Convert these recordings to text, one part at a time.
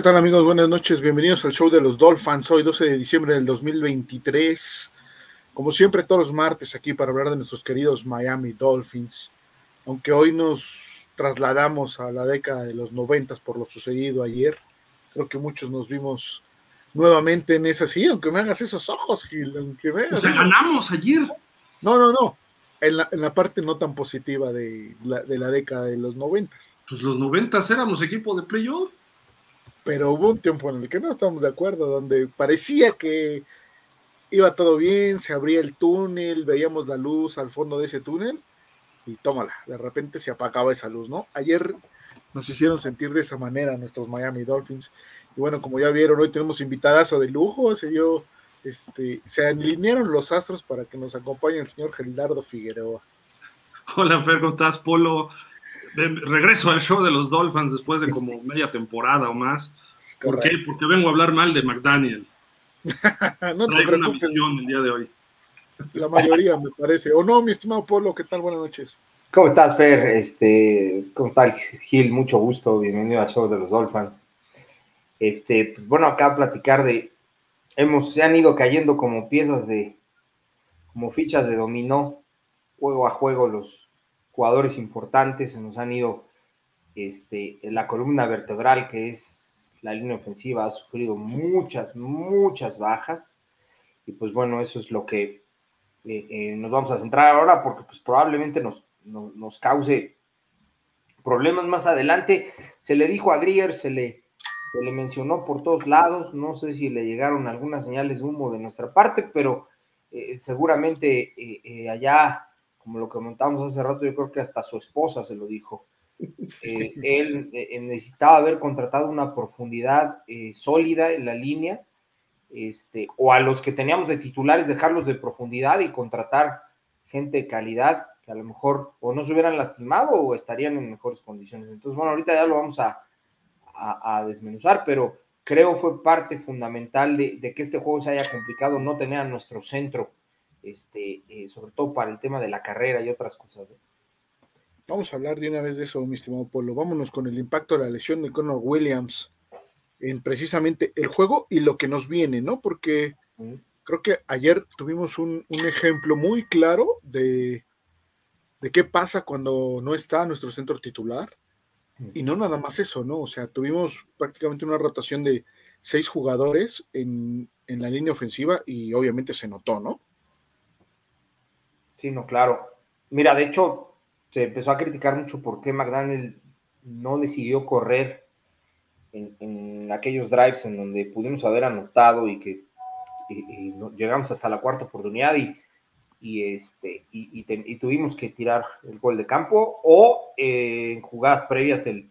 ¿Qué tal amigos? Buenas noches, bienvenidos al show de los Dolphins, hoy 12 de diciembre del 2023. Como siempre, todos los martes aquí para hablar de nuestros queridos Miami Dolphins. Aunque hoy nos trasladamos a la década de los noventas por lo sucedido ayer, creo que muchos nos vimos nuevamente en esa, sí, aunque me hagas esos ojos, Gil, aunque me hagas ganamos ayer. No, no, no, en la, en la, parte no tan positiva de la, de la década de los noventas. Pues los noventas éramos equipo de playoff pero hubo un tiempo en el que no estábamos de acuerdo, donde parecía que iba todo bien, se abría el túnel, veíamos la luz al fondo de ese túnel y tómala, de repente se apagaba esa luz, ¿no? Ayer nos hicieron sentir de esa manera nuestros Miami Dolphins y bueno, como ya vieron, hoy tenemos invitadazo de lujo, se dio, este, se alinearon los astros para que nos acompañe el señor Gildardo Figueroa. Hola Fer, ¿cómo estás? Polo, regreso al show de los Dolphins después de como media temporada o más. ¿Por qué? Porque vengo a hablar mal de McDaniel. no te Traigo una misión el día de hoy. La mayoría, me parece. ¿O no, mi estimado Polo? ¿Qué tal? Buenas noches. ¿Cómo estás, Fer? Este, ¿Cómo está Gil? Mucho gusto. Bienvenido al show de los Dolphins. Este, pues bueno, acá a platicar de. Hemos, se han ido cayendo como piezas de. como fichas de dominó, juego a juego, los, jugadores importantes, se nos han ido este, la columna vertebral, que es la línea ofensiva, ha sufrido muchas, muchas bajas. Y pues bueno, eso es lo que eh, eh, nos vamos a centrar ahora, porque pues probablemente nos, nos, cause problemas más adelante. Se le dijo a Grier, se le, le mencionó por todos lados, no sé si le llegaron algunas señales de humo de nuestra parte, pero eh, seguramente allá como lo comentamos hace rato, yo creo que hasta su esposa se lo dijo. Eh, él eh, necesitaba haber contratado una profundidad eh, sólida en la línea, este, o a los que teníamos de titulares dejarlos de profundidad y contratar gente de calidad que a lo mejor o no se hubieran lastimado o estarían en mejores condiciones. Entonces, bueno, ahorita ya lo vamos a, a, desmenuzar, pero creo fue parte fundamental de, de, que este juego se haya complicado no tener a nuestro centro este, eh, sobre todo para el tema de la carrera y otras cosas. Vamos a hablar de una vez de eso, mi estimado Polo. Vámonos con el impacto de la lesión de Conor Williams en precisamente el juego y lo que nos viene, ¿no? Porque creo que ayer tuvimos un, ejemplo muy claro de, de, qué pasa cuando no está nuestro centro titular. Y no nada más eso, ¿no? O sea, tuvimos prácticamente una rotación de seis jugadores en, en la línea ofensiva y obviamente se notó, ¿no? Sí, no, claro. Mira, de hecho, se empezó a criticar mucho por qué McDaniel no decidió correr en, aquellos drives en donde pudimos haber anotado y que llegamos hasta la cuarta oportunidad y, y este, y, tuvimos que tirar el gol de campo o eh, en jugadas previas el,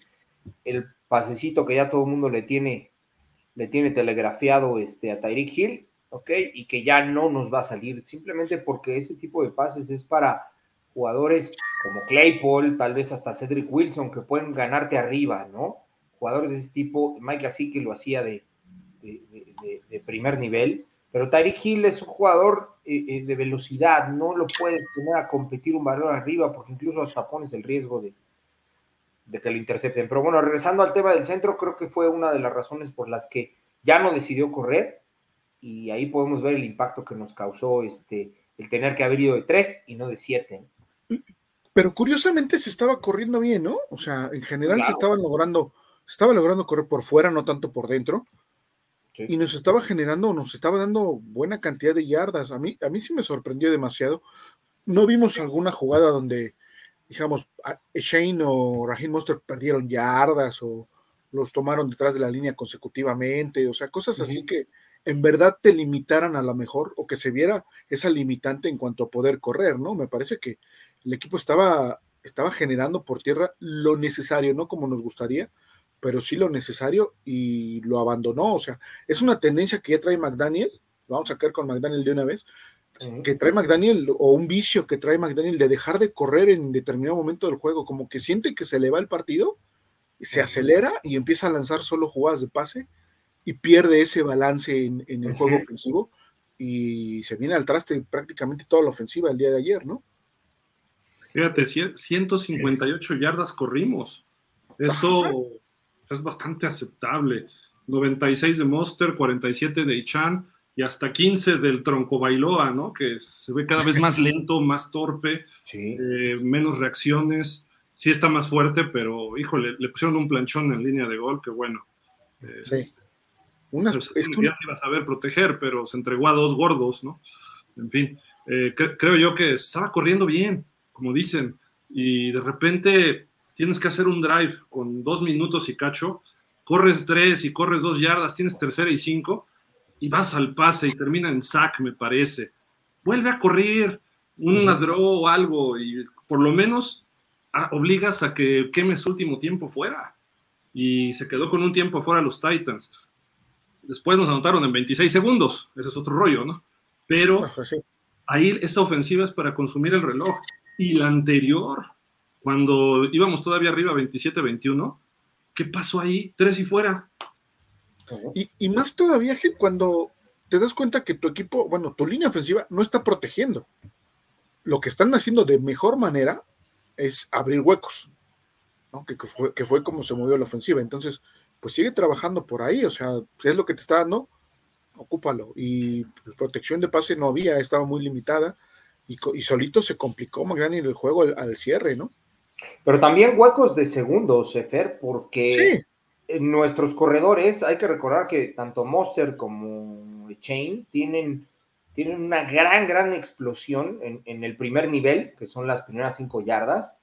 el pasecito que ya todo el mundo le tiene, le tiene telegrafiado este, a Tyreek Hill ¿ok? Y que ya no nos va a salir, simplemente porque ese tipo de pases es para jugadores como Claypool, tal vez hasta Cedric Wilson, que pueden ganarte arriba, ¿no? Jugadores de ese tipo, Mike así que lo hacía de, de, primer nivel, pero Tyreek Hill es un jugador eh, eh, de velocidad, no lo puedes poner a competir un valor arriba, porque incluso hasta pones el riesgo de, de que lo intercepten. Pero bueno, regresando al tema del centro, creo que fue una de las razones por las que ya no decidió correr y ahí podemos ver el impacto que nos causó este, el tener que haber ido de tres y no de siete. Pero curiosamente se estaba corriendo bien, ¿no? O sea, en general se estaba logrando, estaba logrando correr por fuera, no tanto por dentro. Y nos estaba generando, nos estaba dando buena cantidad de yardas. A mí, a mí sí me sorprendió demasiado. No vimos alguna jugada donde, digamos, Shane o Raheem Monster perdieron yardas o los tomaron detrás de la línea consecutivamente. O sea, cosas así que, en verdad te limitaran a la mejor o que se viera esa limitante en cuanto a poder correr, ¿no? Me parece que el equipo estaba, estaba generando por tierra lo necesario, no como nos gustaría, pero sí lo necesario y lo abandonó. O sea, es una tendencia que ya trae McDaniel, vamos a caer con McDaniel de una vez, que trae McDaniel o un vicio que trae McDaniel de dejar de correr en determinado momento del juego, como que siente que se le va el partido, se acelera y empieza a lanzar solo jugadas de pase y pierde ese balance en, el juego ofensivo y se viene al traste prácticamente toda la ofensiva el día de ayer, ¿no? Fíjate, 158 yardas corrimos. Eso es bastante aceptable. 96 de Monster, 47 de Ichan y hasta 15 del Tronco Bailoa, ¿no? Que se ve cada vez más lento, más torpe, eh, menos reacciones. Sí está más fuerte, pero híjole, le pusieron un planchón en línea de gol, que bueno. sí. Unas, pues, es que... Ya se iba a saber proteger, pero se entregó a dos gordos, ¿no? En fin, eh, creo yo que estaba corriendo bien, como dicen, y de repente tienes que hacer un drive con dos minutos y cacho, corres tres y corres dos yardas, tienes tercera y cinco, y vas al pase y termina en sack, me parece. Vuelve a correr, un draw o algo, y por lo menos ah, obligas a que quemes último tiempo fuera. Y se quedó con un tiempo fuera los Titans. Después nos anotaron en 26 segundos, ese es otro rollo, ¿no? Pero ahí esa ofensiva es para consumir el reloj. Y la anterior, cuando íbamos todavía arriba 27-21, ¿qué pasó ahí? Tres y fuera. Y, más todavía, Gil, cuando te das cuenta que tu equipo, bueno, tu línea ofensiva no está protegiendo. Lo que están haciendo de mejor manera es abrir huecos, ¿no? que, fue, que fue como se movió la ofensiva. Entonces, pues sigue trabajando por ahí, o sea, es lo que te está dando, ocúpalo. Y protección de pase no había, estaba muy limitada y, solito se complicó en el juego al, cierre, ¿no? Pero también huecos de segundos, Efer, porque nuestros corredores, hay que recordar que tanto Monster como Chain tienen, tienen una gran, gran explosión en, en el primer nivel, que son las primeras cinco yardas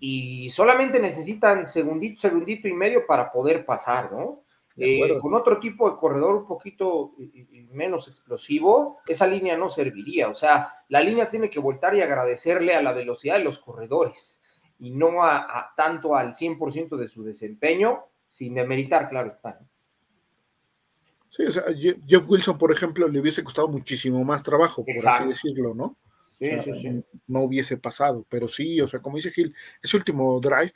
y solamente necesitan segundito, segundito y medio para poder pasar, ¿no? Eh, con otro tipo de corredor un poquito menos explosivo, esa línea no serviría. O sea, la línea tiene que voltar y agradecerle a la velocidad de los corredores y no a, tanto al 100% de su desempeño, sin demeritar, claro está. Sí, o sea, Jeff Wilson, por ejemplo, le hubiese costado muchísimo más trabajo, por así decirlo, ¿no? No hubiese pasado, pero sí, o sea, como dice Gil, ese último drive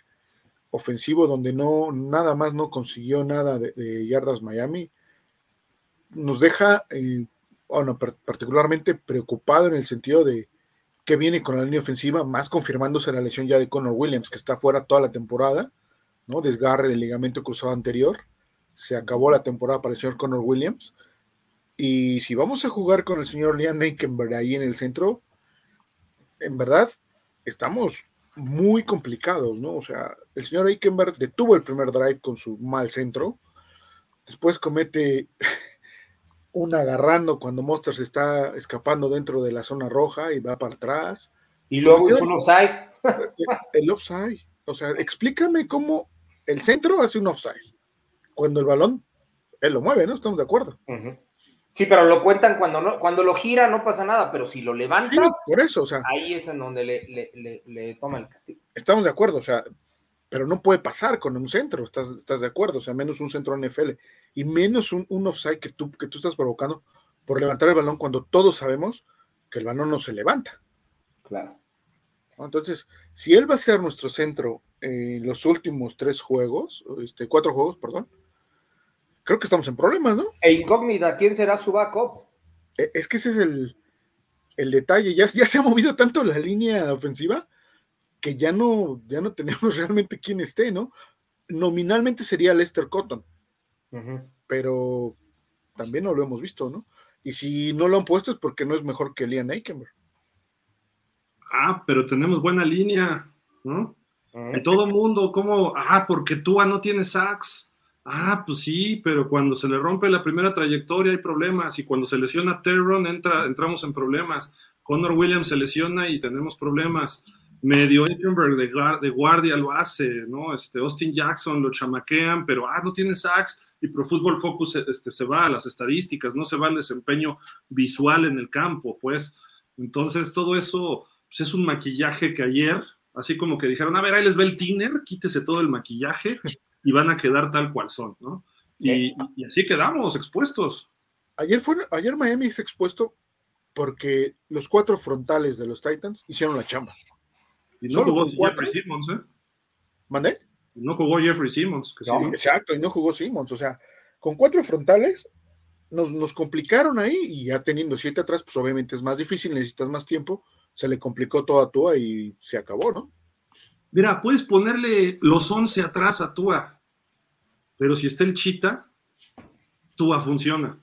ofensivo donde no, nada más no consiguió nada de, yardas Miami, nos deja, eh, bueno, particularmente preocupado en el sentido de que viene con la línea ofensiva, más confirmándose la lesión ya de Connor Williams, que está fuera toda la temporada, ¿no? Desgarre del ligamento cruzado anterior. Se acabó la temporada para el señor Connor Williams. Y si vamos a jugar con el señor Liam Nakenberg ahí en el centro, en verdad estamos muy complicados, ¿no? O sea, el señor Eikenberg detuvo el primer drive con su mal centro, después comete un agarrando cuando Monster se está escapando dentro de la zona roja y va para atrás. Y luego es un offside. El offside. O sea, explícame cómo el centro hace un offside. Cuando el balón, él lo mueve, ¿no? Estamos de acuerdo. Sí, pero lo cuentan cuando no, cuando lo gira no pasa nada, pero si lo levanta, por eso, o sea, ahí es en donde le, le, toma el castigo. Estamos de acuerdo, o sea, pero no puede pasar con un centro, ¿estás, estás de acuerdo? O sea, menos un centro NFL y menos un, un, offside que tú, que tú estás provocando por levantar el balón cuando todos sabemos que el balón no se levanta. Claro. Entonces, si él va a ser nuestro centro en los últimos tres juegos, este, cuatro juegos, perdón, creo que estamos en problemas, ¿no? E incógnita, ¿quién será su backup? E, es que ese es el, detalle. Ya, ya se ha movido tanto la línea ofensiva que ya no, ya no tenemos realmente quién esté, ¿no? Nominalmente sería Lester Cotton, pero también no lo hemos visto, ¿no? Y si no lo han puesto es porque no es mejor que Liam Eikenberg. Ah, pero tenemos buena línea, ¿no? Y todo mundo, ¿cómo? Ah, porque Tua no tiene sacks. Ah, pues sí, pero cuando se le rompe la primera trayectoria hay problemas y cuando se lesiona Terron entra, entramos en problemas. Connor Williams se lesiona y tenemos problemas. Medio de, de, guardia lo hace, ¿no? Este, Austin Jackson lo chamaquean, pero ah, no tiene sacks y Pro Football Focus este, se va a las estadísticas, no se va al desempeño visual en el campo, pues. Entonces todo eso pues, es un maquillaje que ayer, así como que dijeron, a ver, ahí les ve el tiner, quítese todo el maquillaje y van a quedar tal cual son, ¿no? Y, así quedamos expuestos. Ayer, fue, ayer Miami se expuesto porque los cuatro frontales de los Titans hicieron la chamba. Y no jugó Jeffrey Simmons, ¿eh? ¿Mandé? no jugó Jeffrey Simmons. exacto, y no jugó Simmons. O sea, con cuatro frontales nos, nos, complicaron ahí y ya teniendo siete atrás, pues obviamente es más difícil, necesitas más tiempo. Se le complicó todo a Tua y se acabó, ¿no? Mira, puedes ponerle los 11 atrás a Tua, pero si está el Chita, Tua funciona.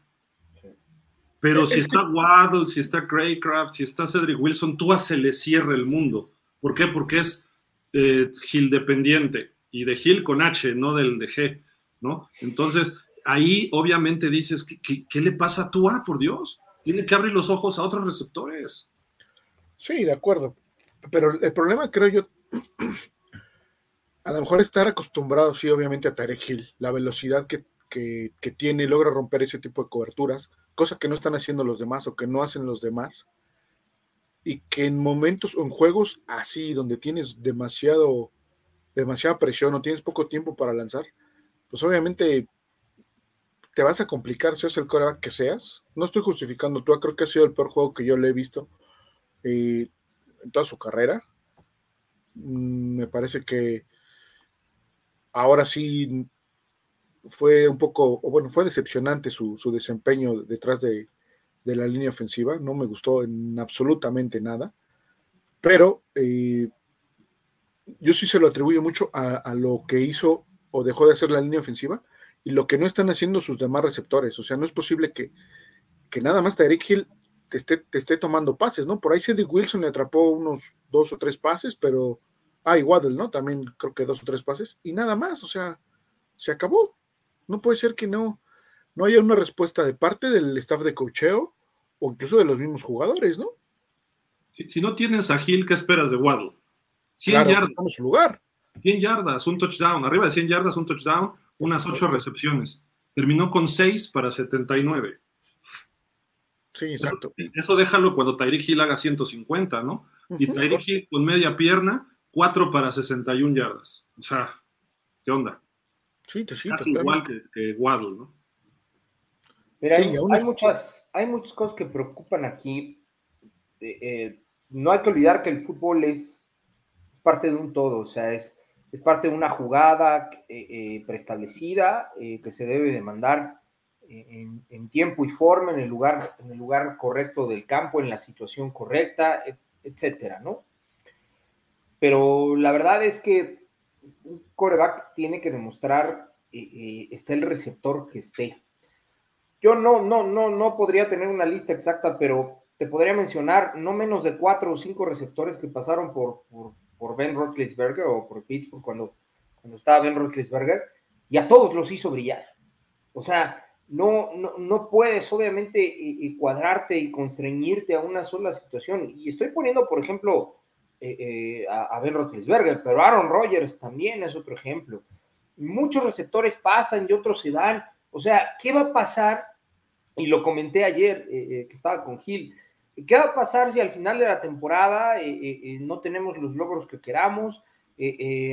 Pero si está Waddle, si está Craycraft, si está Cedric Wilson, Tua se le cierra el mundo. ¿Por qué? Porque es eh, Gil dependiente y de Gil con H, no del de G, ¿no? Entonces, ahí obviamente dices, ¿qué, le pasa a Tua, por Dios? Tiene que abrir los ojos a otros receptores. Sí, de acuerdo. Pero el problema, creo yo, a lo mejor estar acostumbrado, sí, obviamente, a Tarek Hill, la velocidad que, que, tiene, logra romper ese tipo de coberturas cosa que no están haciendo los demás o que no hacen los demás, y que en momentos o en juegos así, donde tienes demasiado, demasiada presión o tienes poco tiempo para lanzar, pues obviamente te vas a complicar, si es el coreback que seas. No estoy justificando, tú creo que ha sido el peor juego que yo le he visto eh, en toda su carrera. Mm, me parece que ahora sí fue un poco, o bueno, fue decepcionante su, desempeño detrás de, la línea ofensiva, no me gustó en absolutamente nada, pero eh, yo sí se lo atribuyo mucho a, lo que hizo o dejó de hacer la línea ofensiva y lo que no están haciendo sus demás receptores, o sea, no es posible que, que nada más Tyreek Hill te esté, te esté tomando pases, ¿no? Por ahí Cedric Wilson le atrapó unos dos o tres pases, pero, ah, y Waddle, ¿no? También creo que dos o tres pases, y nada más, o sea, se acabó. No puede ser que no, no haya una respuesta de parte del staff de cocheo o incluso de los mismos jugadores, ¿no? Si, no tienes a Gil, ¿qué esperas de Waddle? 100 yardas. Su lugar. 100 yardas, un touchdown. Arriba de 100 yardas, un touchdown, unas 8 recepciones. Terminó con 6 para 79. Sí, exacto. Eso, déjalo cuando Tyreek Hill haga 150, ¿no? Y Tyreek Hill con media pierna, 4 para 61 yardas. O sea, ¿qué onda? Sí, sí, Casi igual que, Waddle, ¿no? Mira, hay, muchas, hay muchas cosas que preocupan aquí. Eh, eh, no hay que olvidar que el fútbol es, parte de un todo, o sea, es, es parte de una jugada eh, preestablecida que se debe demandar en, en, tiempo y forma, en el, lugar, en el lugar correcto del campo, en la situación correcta, etcétera, ¿no? Pero la verdad es que un coreback tiene que demostrar, eh, eh, está el receptor que esté. Yo no, no, no, no podría tener una lista exacta, pero te podría mencionar no menos de cuatro o cinco receptores que pasaron por, por, Ben Roethlisberger o por Pittsburgh cuando, cuando estaba Ben Roethlisberger, y a todos los hizo brillar. O sea, no, no, puedes obviamente cuadrarte y constreñirte a una sola situación. Y estoy poniendo, por ejemplo, eh, eh, a, Ben Roethlisberger, pero Aaron Rodgers también es otro ejemplo. Muchos receptores pasan y otros se dan. O sea, ¿qué va a pasar? Y lo comenté ayer eh, que estaba con Gil. ¿Qué va a pasar si al final de la temporada no tenemos los logros que queramos?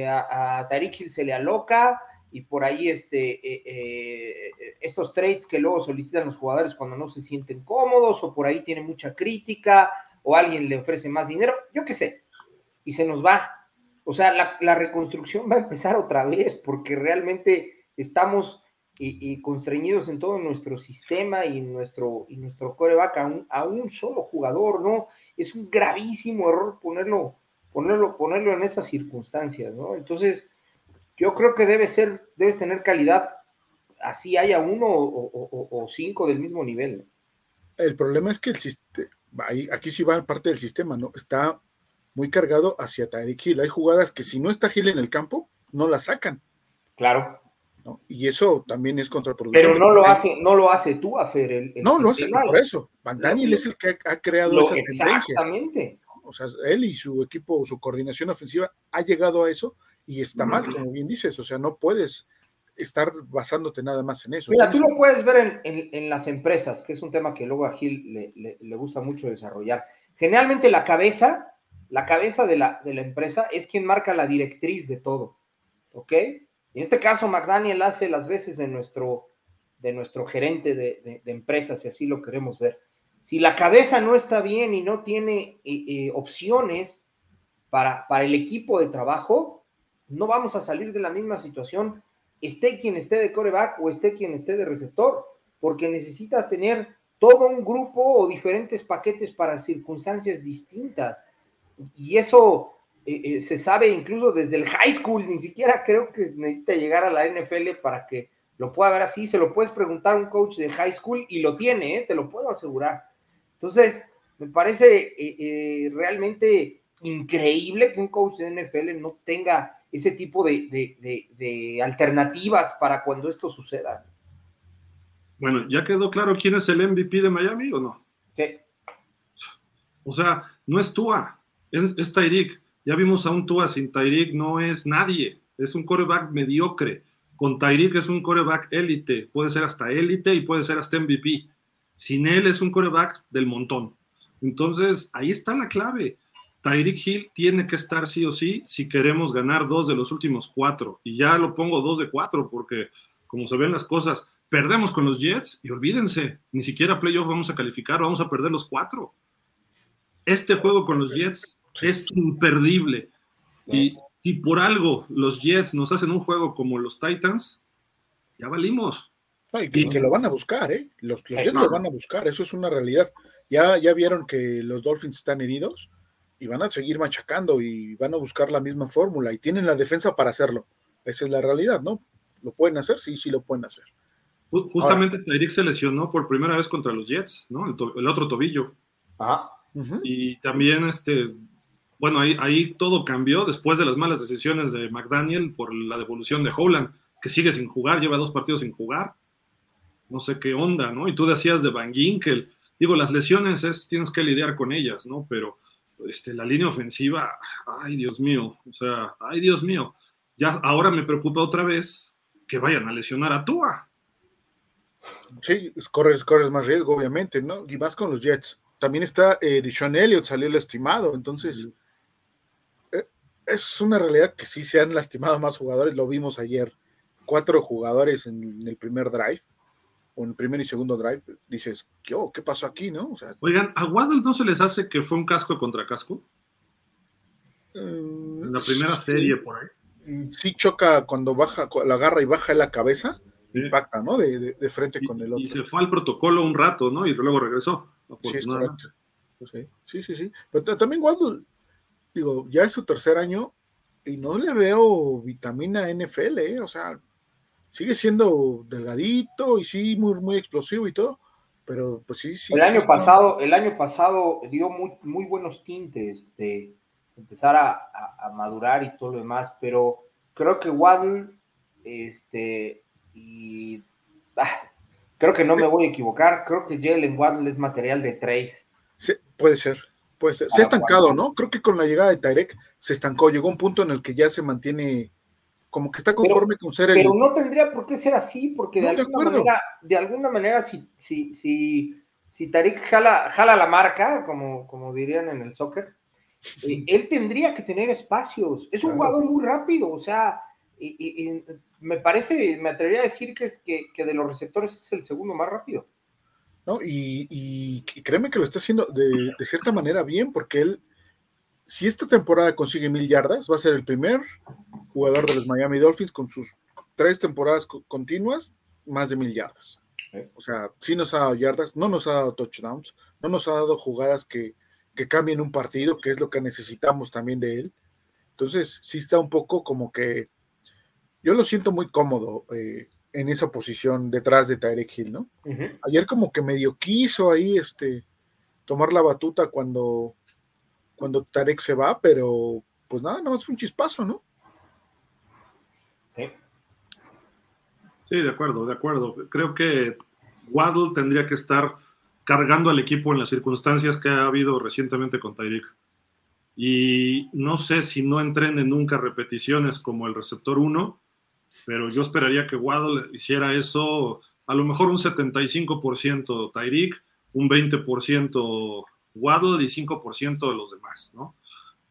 a, a Tariq Hill se le aloca y por ahí este, estos trades que luego solicitan los jugadores cuando no se sienten cómodos o por ahí tiene mucha crítica o alguien le ofrece más dinero, yo qué sé y se nos va. O sea, la, reconstrucción va a empezar otra vez porque realmente estamos y, constreñidos en todo nuestro sistema y nuestro, y nuestro coreback a un, a un solo jugador, ¿no? Es un gravísimo error ponerlo, ponerlo, ponerlo en esas circunstancias, ¿no? Entonces, yo creo que debe ser, debes tener calidad, así haya uno o, cinco del mismo nivel. El problema es que el sistema, aquí sí va parte del sistema, ¿no? Está muy cargado hacia Tyreek Hill. Hay jugadas que si no está Hill en el campo, no la sacan. Claro. Y eso también es contraproducente. Pero no lo hace, no lo hace tú, Afer. El, no, lo hace por eso. Van Daniel es el que ha, creado esa tendencia. Exactamente. O sea, él y su equipo, su coordinación ofensiva ha llegado a eso y está mal, como bien dices. O sea, no puedes estar basándote nada más en eso. Mira, tú lo puedes ver en, las empresas, que es un tema que luego a Gil le gusta mucho desarrollar. Generalmente la cabeza la cabeza de la, empresa es quien marca la directriz de todo, ¿ok? En este caso, McDaniel hace las veces de nuestro, de nuestro gerente de, empresas, si así lo queremos ver. Si la cabeza no está bien y no tiene eh, eh, opciones para, para el equipo de trabajo, no vamos a salir de la misma situación, esté quien esté de coreback o esté quien esté de receptor, porque necesitas tener todo un grupo o diferentes paquetes para circunstancias distintas y eso eh, eh, se sabe incluso desde el high school, ni siquiera creo que necesita llegar a la NFL para que lo puede ver así, se lo puedes preguntar a un coach de high school y lo tiene, ¿eh? te lo puedo asegurar. Entonces, me parece realmente increíble que un coach de NFL no tenga ese tipo de, alternativas para cuando esto suceda. Bueno, ¿ya quedó claro quién es el MVP de Miami o no? Sí. O sea, no es Tua, es, es Tyreek. Ya vimos a un Tua sin Tyreek, no es nadie, es un coreback mediocre. Con Tyreek es un coreback élite, puede ser hasta élite y puede ser hasta MVP. Sin él es un coreback del montón. Entonces, ahí está la clave. Tyreek Hill tiene que estar sí o sí si queremos ganar dos de los últimos cuatro. Y ya lo pongo dos de cuatro porque, como se ven las cosas, perdemos con los Jets y olvídense, ni siquiera playoff vamos a calificar, vamos a perder los cuatro. Este juego con los Jets es imperdible. Y si por algo los Jets nos hacen un juego como los Titans, ya valimos. y, que, lo van a buscar, ¿eh? Los, Jets lo van a buscar, eso es una realidad. Ya, ya vieron que los Dolphins están heridos y van a seguir machacando y van a buscar la misma fórmula y tienen la defensa para hacerlo. Esa es la realidad, ¿no? ¿Lo pueden hacer? Sí, sí lo pueden hacer. Justamente Tyreek se lesionó por primera vez contra los Jets, ¿no? El, otro tobillo. Ah. Y también, este, bueno, ahí, ahí todo cambió después de las malas decisiones de McDaniel por la devolución de Holland, que sigue sin jugar, lleva dos partidos sin jugar. No sé qué onda, ¿no? Y tú decías de Van Ginkel. Digo, las lesiones es, tienes que lidiar con ellas, ¿no? Pero este, la línea ofensiva, ay Dios mío, o sea, ay Dios mío, ya ahora me preocupa otra vez que vayan a lesionar a Tua. Sí, corres, corres más riesgo, obviamente, ¿no? Y más con los Jets. También está eh, Dishon Elliott, salió lastimado, entonces eh, es una realidad que sí se han lastimado más jugadores, lo vimos ayer, cuatro jugadores en el primer drive en primer y segundo drive, dices, ¿qué, oh, ¿qué pasó aquí, no? Oigan, ¿a Waddle no se les hace que fue un casco contra casco? Eh, en la primera serie por ahí. Sí choca cuando baja, la agarra y baja la cabeza, impacta, ¿no? De, frente con el otro. Y se fue al protocolo un rato, ¿no? Y luego regresó, Sí, pues sí, sí, sí. Pero también Waddle, digo, ya es su tercer año y no le veo vitamina NFL, ¿eh? O sea, sigue siendo delgadito y sí, muy, muy explosivo y todo, pero pues sí, sí. El año pasado, el año pasado dio muy, muy buenos tintes de empezar a, madurar y todo lo demás, pero creo que Waddle, este, y ah, creo que no me voy a equivocar, creo que Jalen Waddle es material de trade. Sí, puede ser, puede ser. Se ha estancado, ¿no? Creo que con la llegada de Tyrek se estancó, llegó un punto en el que ya se mantiene como que está conforme con ser el. Pero no tendría por qué ser así, porque de, alguna, manera, de alguna manera, si, si, si, si Tarik jala, jala la marca, como, como dirían en el soccer, eh, él tendría que tener espacios. Es un jugador muy rápido, o sea, y, me parece, me atrevería a decir que, que, que de los receptores es el segundo más rápido. ¿no? Y, y, créeme que lo está haciendo de, de, cierta manera bien, porque él, si esta temporada consigue mil yardas, va a ser el primer jugador de los Miami Dolphins con sus tres temporadas continuas, más de mil yardas. O sea, sí nos ha dado yardas, no nos ha dado touchdowns, no nos ha dado jugadas que, que cambien un partido, que es lo que necesitamos también de él. Entonces, sí está un poco como que yo lo siento muy cómodo eh, en esa posición detrás de Tyreek Hill, ¿no? Ayer como que medio quiso ahí este tomar la batuta cuando cuando Tarek se va, pero pues nada, no es un chispazo, ¿no? Sí, de acuerdo, de acuerdo. Creo que Waddle tendría que estar cargando al equipo en las circunstancias que ha habido recientemente con Tyreek. Y no sé si no entrene nunca repeticiones como el receptor 1, pero yo esperaría que Waddle hiciera eso, a lo mejor un 75% Tyreek, un 20% Waddle y 5% de los demás, ¿no?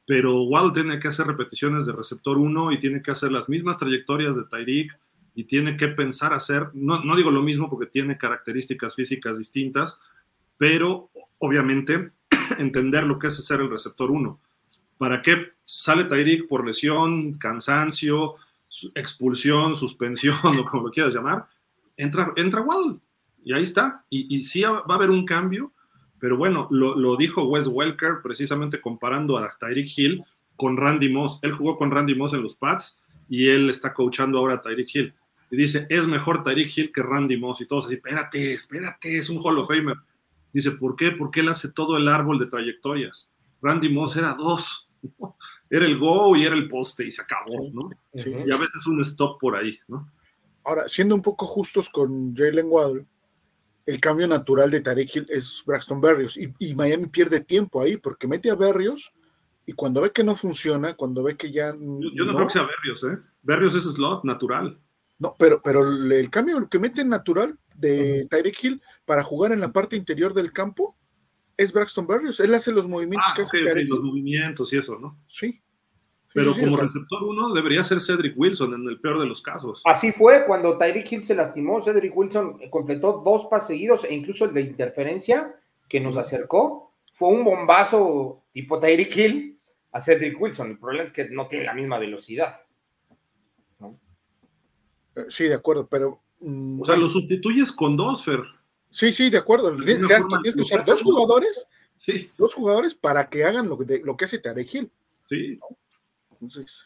Pero Waddle tiene que hacer repeticiones de receptor 1 y tiene que hacer las mismas trayectorias de Tyreek y tiene que pensar hacer, no, no digo lo mismo porque tiene características físicas distintas, pero obviamente entender lo que es hacer el receptor 1. ¿Para qué sale Tyreek por lesión, cansancio, expulsión, suspensión o como lo quieras llamar? Entra, entra Waddle y ahí está. Y sí va a haber un cambio, pero bueno, lo, lo dijo Wes Welker precisamente comparando a Tyreek Hill con Randy Moss. Él jugó con Randy Moss en los Pats y él está coachando ahora a Tyreek Hill y dice, es mejor Tyreek Hill que Randy Moss, y todos así, espérate, espérate, es un Hall of Famer. Dice, ¿por qué? Porque él hace todo el árbol de trayectorias. Randy Moss era dos, era el go y era el poste y se acabó, ¿no? Y a veces un stop por ahí, ¿no? Ahora, siendo un poco justos con Jalen Waddle, el cambio natural de Tarek Hill es Braxton Berrios y, Miami pierde tiempo ahí porque mete a Berrios y cuando ve que no funciona, cuando ve que ya. Yo, no, creo que sea Berrios, ¿eh? Berrios es slot natural. No, pero, pero el cambio que mete natural de Tyreek Hill para jugar en la parte interior del campo es Braxton Berrios. Él hace los movimientos ah, que hace los movimientos y eso, ¿no? Sí. Pero como receptor uno debería ser Cedric Wilson en el peor de los casos. Así fue cuando Tyreek Hill se lastimó. Cedric Wilson completó dos pases seguidos e incluso el de interferencia que nos acercó fue un bombazo tipo Tyreek Hill a Cedric Wilson. El problema es que no tiene la misma velocidad. Eh, sí, de acuerdo, pero. Mm, o sea, lo sustituyes con dos, Fer. Sí, sí, de acuerdo. tienes que usar dos jugadores. Sí. Dos jugadores para que hagan lo que, lo que hace Tarek Hill. Sí. Entonces,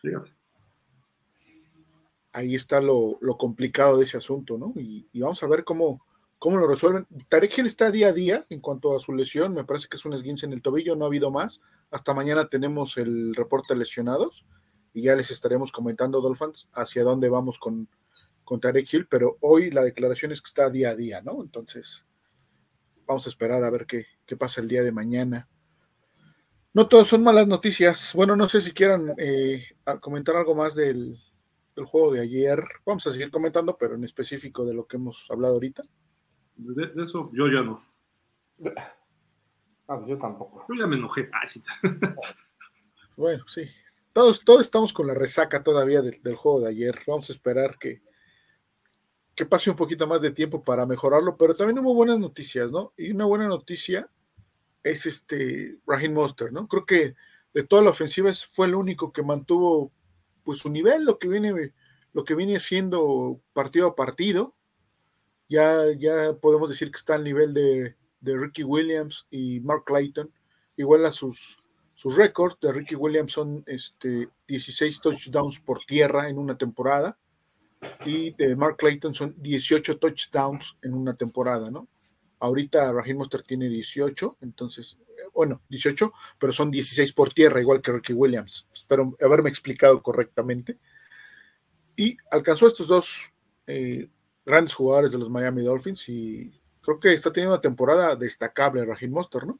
ahí está lo, complicado de ese asunto, ¿no? Y, vamos a ver cómo, cómo lo resuelven. Tarek Hill está día a día en cuanto a su lesión, me parece que es un esguince en el tobillo, no ha habido más. Hasta mañana tenemos el reporte de lesionados y ya les estaremos comentando, Dolphins, hacia dónde vamos con, con Tarek Hill, pero hoy la declaración es que está día a día, ¿no? Entonces, vamos a esperar a ver qué, qué pasa el día de mañana. No todas son malas noticias. Bueno, no sé si quieran eh, comentar algo más del, juego de ayer. Vamos a seguir comentando, pero en específico de lo que hemos hablado ahorita. De, eso yo ya no. Ah, pues yo tampoco. Yo ya me enojé. bueno, sí. Todos, todos estamos con la resaca todavía del juego de ayer. Vamos a esperar que, que pase un poquito más de tiempo para mejorarlo, pero también hubo buenas noticias, ¿no? Y una buena noticia es este Raheem Monster, ¿no? Creo que de toda la ofensiva fue el único que mantuvo pues su nivel, lo que viene, lo que viene siendo partido a partido. Ya, ya podemos decir que está al nivel de, Ricky Williams y Mark Clayton, igual a sus, sus récords de Ricky Williams son este, 16 touchdowns por tierra en una temporada y de Mark Clayton son 18 touchdowns en una temporada, ¿no? Ahorita Raheem Monster tiene 18, entonces, bueno, 18, pero son 16 por tierra, igual que Ricky Williams. Espero haberme explicado correctamente. Y alcanzó a estos dos eh, grandes jugadores de los Miami Dolphins y creo que está teniendo una temporada destacable Raheem Monster, ¿no?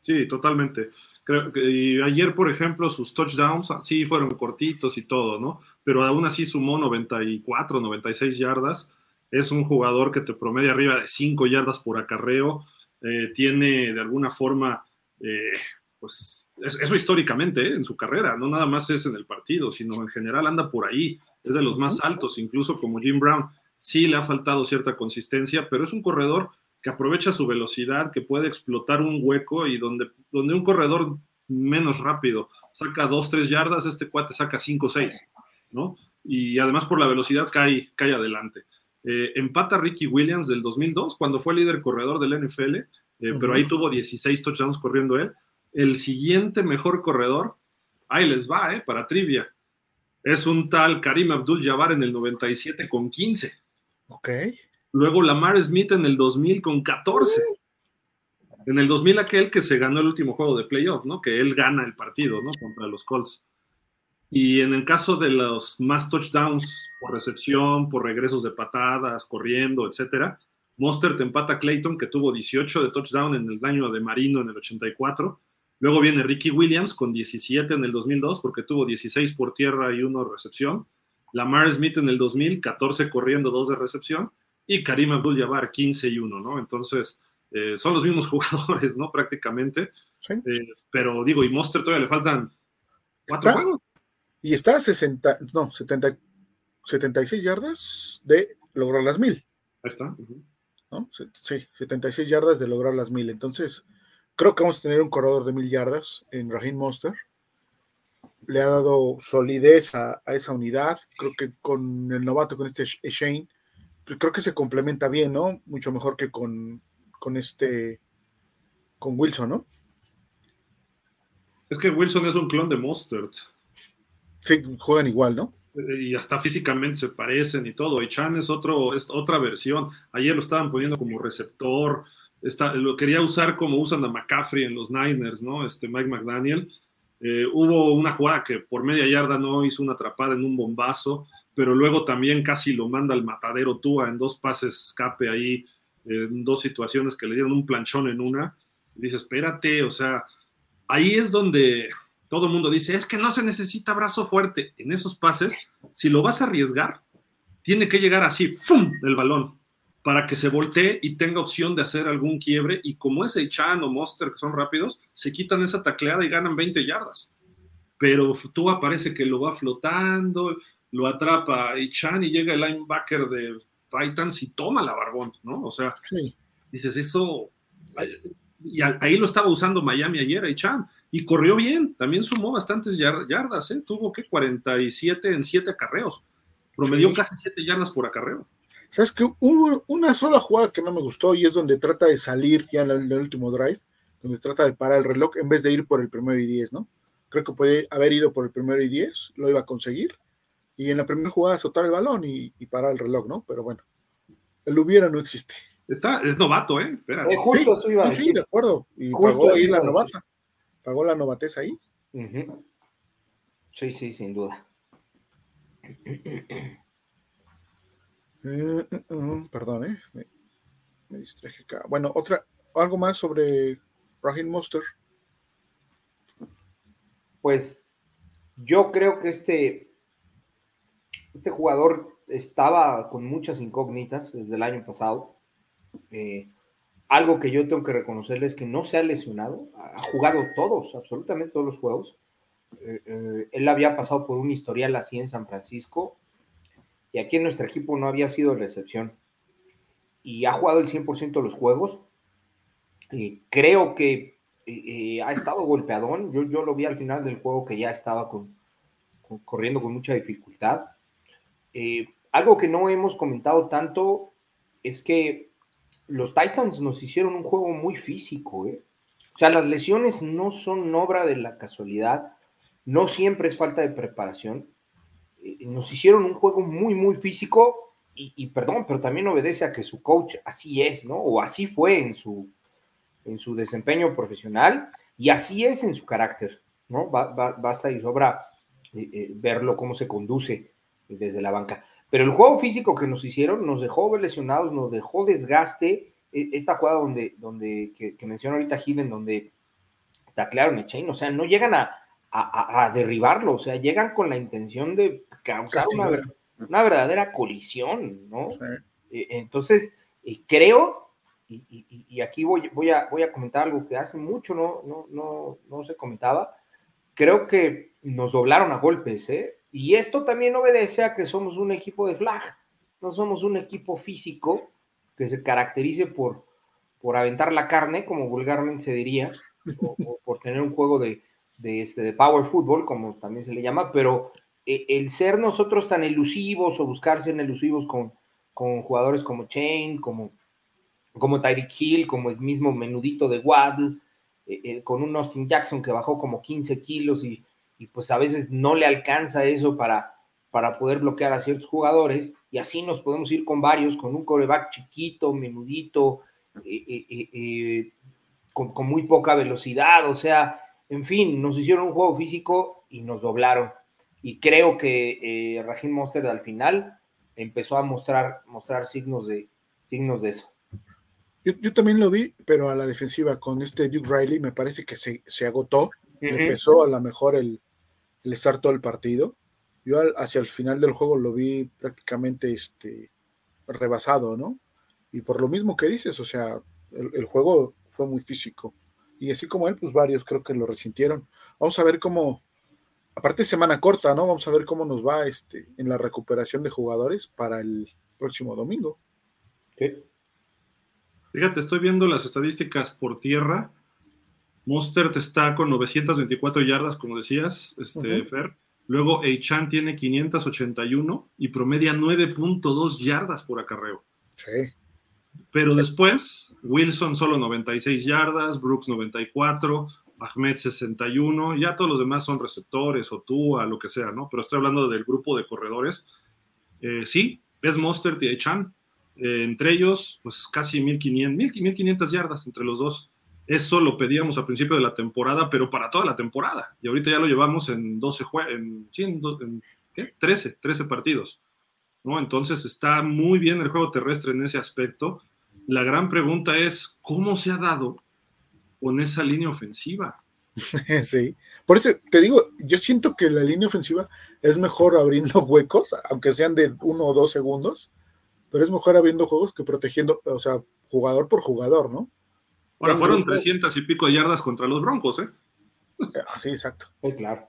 Sí, totalmente. Creo que, y ayer, por ejemplo, sus touchdowns sí fueron cortitos y todo, ¿no? Pero aún así sumó 94, 96 yardas es un jugador que te promedia arriba de 5 yardas por acarreo, eh, tiene de alguna forma, eh, pues eso históricamente eh, en su carrera, no nada más es en el partido, sino en general anda por ahí, es de los más altos, incluso como Jim Brown. Sí le ha faltado cierta consistencia, pero es un corredor que aprovecha su velocidad, que puede explotar un hueco y donde, donde un corredor menos rápido saca 2, 3 yardas, este cuate saca 5, 6, ¿no? Y además por la velocidad cae, cae adelante. Eh, empata Ricky Williams del 2002, cuando fue líder corredor del NFL, eh, pero ahí tuvo 16 touchdowns corriendo él. El siguiente mejor corredor, ahí les va, eh, para trivia. Es un tal Karim Abdul Jabbar en el 97 con 15. Ok. Luego Lamar Smith en el 2000 con 14. En el 2000 aquel que se ganó el último juego de playoff, ¿no? Que él gana el partido, ¿no? Contra los Colts. Y en el caso de los más touchdowns por recepción, por regresos de patadas, corriendo, etcétera, Monster te empata Clayton, que tuvo 18 de touchdown en el daño de Marino en el 84. Luego viene Ricky Williams con 17 en el 2002, porque tuvo 16 por tierra y 1 de recepción. Lamar Smith en el 2000, 14 corriendo, 2 de recepción. Y Karim Abdul-Jabbar, 15 y 1, ¿no? Entonces, eh, son los mismos jugadores, ¿no? Prácticamente. Eh, pero digo, y Monster todavía le faltan cuatro juegos y está a 60, no, 70, 76 yardas de lograr las mil. Ahí está. Sí, 76 yardas de lograr las mil. Entonces, creo que vamos a tener un corredor de mil yardas en Raheem Monster. Le ha dado solidez a, esa unidad. Creo que con el novato, con este Shane, pues creo que se complementa bien, ¿no? Mucho mejor que con, con este, con Wilson, ¿no? Es que Wilson es un clon de Mostert. Sí, juegan igual, ¿no? y hasta físicamente se parecen y todo. Y Chan es, otro, es otra versión. Ayer lo estaban poniendo como receptor, está, lo quería usar como usan a McCaffrey en los Niners, ¿no? Este Mike McDaniel. Eh, hubo una jugada que por media yarda no hizo una atrapada en un bombazo, pero luego también casi lo manda al matadero Tua en dos pases escape ahí, en dos situaciones que le dieron un planchón en una. Y dice, espérate, o sea, ahí es donde todo el mundo dice, es que no se necesita brazo fuerte. En esos pases, si lo vas a arriesgar, tiene que llegar así, ¡fum!, el balón, para que se voltee y tenga opción de hacer algún quiebre. Y como ese Chan o Monster, que son rápidos, se quitan esa tacleada y ganan 20 yardas. Pero tú aparece que lo va flotando, lo atrapa y Chan y llega el linebacker de Titans y toma la barbón, ¿no? O sea, dices, eso... Y ahí lo estaba usando Miami ayer, y Chan y corrió bien, también sumó bastantes yardas, ¿eh? tuvo que 47 en 7 acarreos, promedió casi 7 yardas por acarreo. ¿Sabes que Hubo una sola jugada que no me gustó y es donde trata de salir ya en el, último drive, donde trata de parar el reloj en vez de ir por el primero y 10, ¿no? Creo que puede haber ido por el primero y 10, lo iba a conseguir, y en la primera jugada soltar el balón y, parar el reloj, ¿no? Pero bueno, el hubiera no existe. Está, es novato, ¿eh? Espera. sí, de acuerdo. Y pagó ahí la novata pagó la novatez ahí. Sí, sí, sin duda. Eh, perdón, ¿eh? Me, me, distraje acá. Bueno, otra, algo más sobre Raheem Monster. Pues yo creo que este, este jugador estaba con muchas incógnitas desde el año pasado. Eh, algo que yo tengo que reconocerle es que no se ha lesionado, ha jugado todos, absolutamente todos los juegos. Eh, eh, él había pasado por un historial así en San Francisco y aquí en nuestro equipo no había sido la excepción. Y ha jugado el 100% de los juegos. creo que eh, ha estado golpeadón. Yo, yo lo vi al final del juego que ya estaba corriendo con mucha dificultad. algo que no hemos comentado tanto es que los Titans nos hicieron un juego muy físico, ¿eh? O sea, las lesiones no son obra de la casualidad, no siempre es falta de preparación. Eh, nos hicieron un juego muy, muy físico y, perdón, pero también obedece a que su coach así es, ¿no? O así fue en su, en su desempeño profesional y así es en su carácter, ¿no? basta y sobra eh, eh, verlo cómo se conduce desde la banca. Pero el juego físico que nos hicieron nos dejó lesionados, nos dejó desgaste. E, esta jugada donde, donde que, que mencionó ahorita Gil, en donde taclearon a Chain, o sea, no llegan a, a, derribarlo, o sea, llegan con la intención de causar una, verdadera colisión, ¿no? E, entonces, eh, creo, y, aquí voy, voy, a, voy a comentar algo que hace mucho no, no, no, no se comentaba, creo que nos doblaron a golpes, ¿eh? Y esto también obedece a que somos un equipo de flag, no somos un equipo físico que se caracterice por, por aventar la carne, como vulgarmente se diría, o, por tener un juego de, este, de power football, como también se le llama, pero eh, el ser nosotros tan elusivos o buscar ser elusivos con, con jugadores como Chain, como, como Tyreek Hill, como el mismo menudito de Waddle, eh, eh, con un Austin Jackson que bajó como 15 kilos y y pues a veces no le alcanza eso para, para poder bloquear a ciertos jugadores y así nos podemos ir con varios, con un coreback chiquito, menudito, eh, eh, eh, con, muy poca velocidad, o sea, en fin, nos hicieron un juego físico y nos doblaron. Y creo que Raheem Monster al final empezó a mostrar, mostrar signos, de, signos de eso. Yo, también lo vi, pero a la defensiva con este Duke Riley me parece que se, agotó. Empezó a lo mejor el, el estar todo el partido. Yo hacia el final del juego lo vi prácticamente este, rebasado, ¿no? Y por lo mismo que dices, o sea, el, juego fue muy físico. Y así como él, pues varios creo que lo resintieron. Vamos a ver cómo, aparte semana corta, ¿no? Vamos a ver cómo nos va este, en la recuperación de jugadores para el próximo domingo. Fíjate, estoy viendo las estadísticas por tierra Mostert está con 924 yardas, como decías, este, Fer. Luego Eichan tiene 581 y promedia 9.2 yardas por acarreo. Sí. Pero después, Wilson solo 96 yardas, Brooks 94, Ahmed 61, ya todos los demás son receptores o tú, a lo que sea, ¿no? Pero estoy hablando del grupo de corredores. Eh, sí, es Monster y Chan. Eh, entre ellos, pues casi 1500, 1500 yardas entre los dos. Eso lo pedíamos al principio de la temporada, pero para toda la temporada. Y ahorita ya lo llevamos en 12 en, en, ¿qué? 13, 13 partidos. ¿no? Entonces está muy bien el juego terrestre en ese aspecto. La gran pregunta es, ¿cómo se ha dado con esa línea ofensiva? Sí, por eso te digo, yo siento que la línea ofensiva es mejor abriendo huecos, aunque sean de uno o dos segundos, pero es mejor abriendo juegos que protegiendo, o sea, jugador por jugador, ¿no? Ahora fueron 300 y pico de yardas contra los Broncos, ¿eh? Ah, sí, exacto. Muy claro.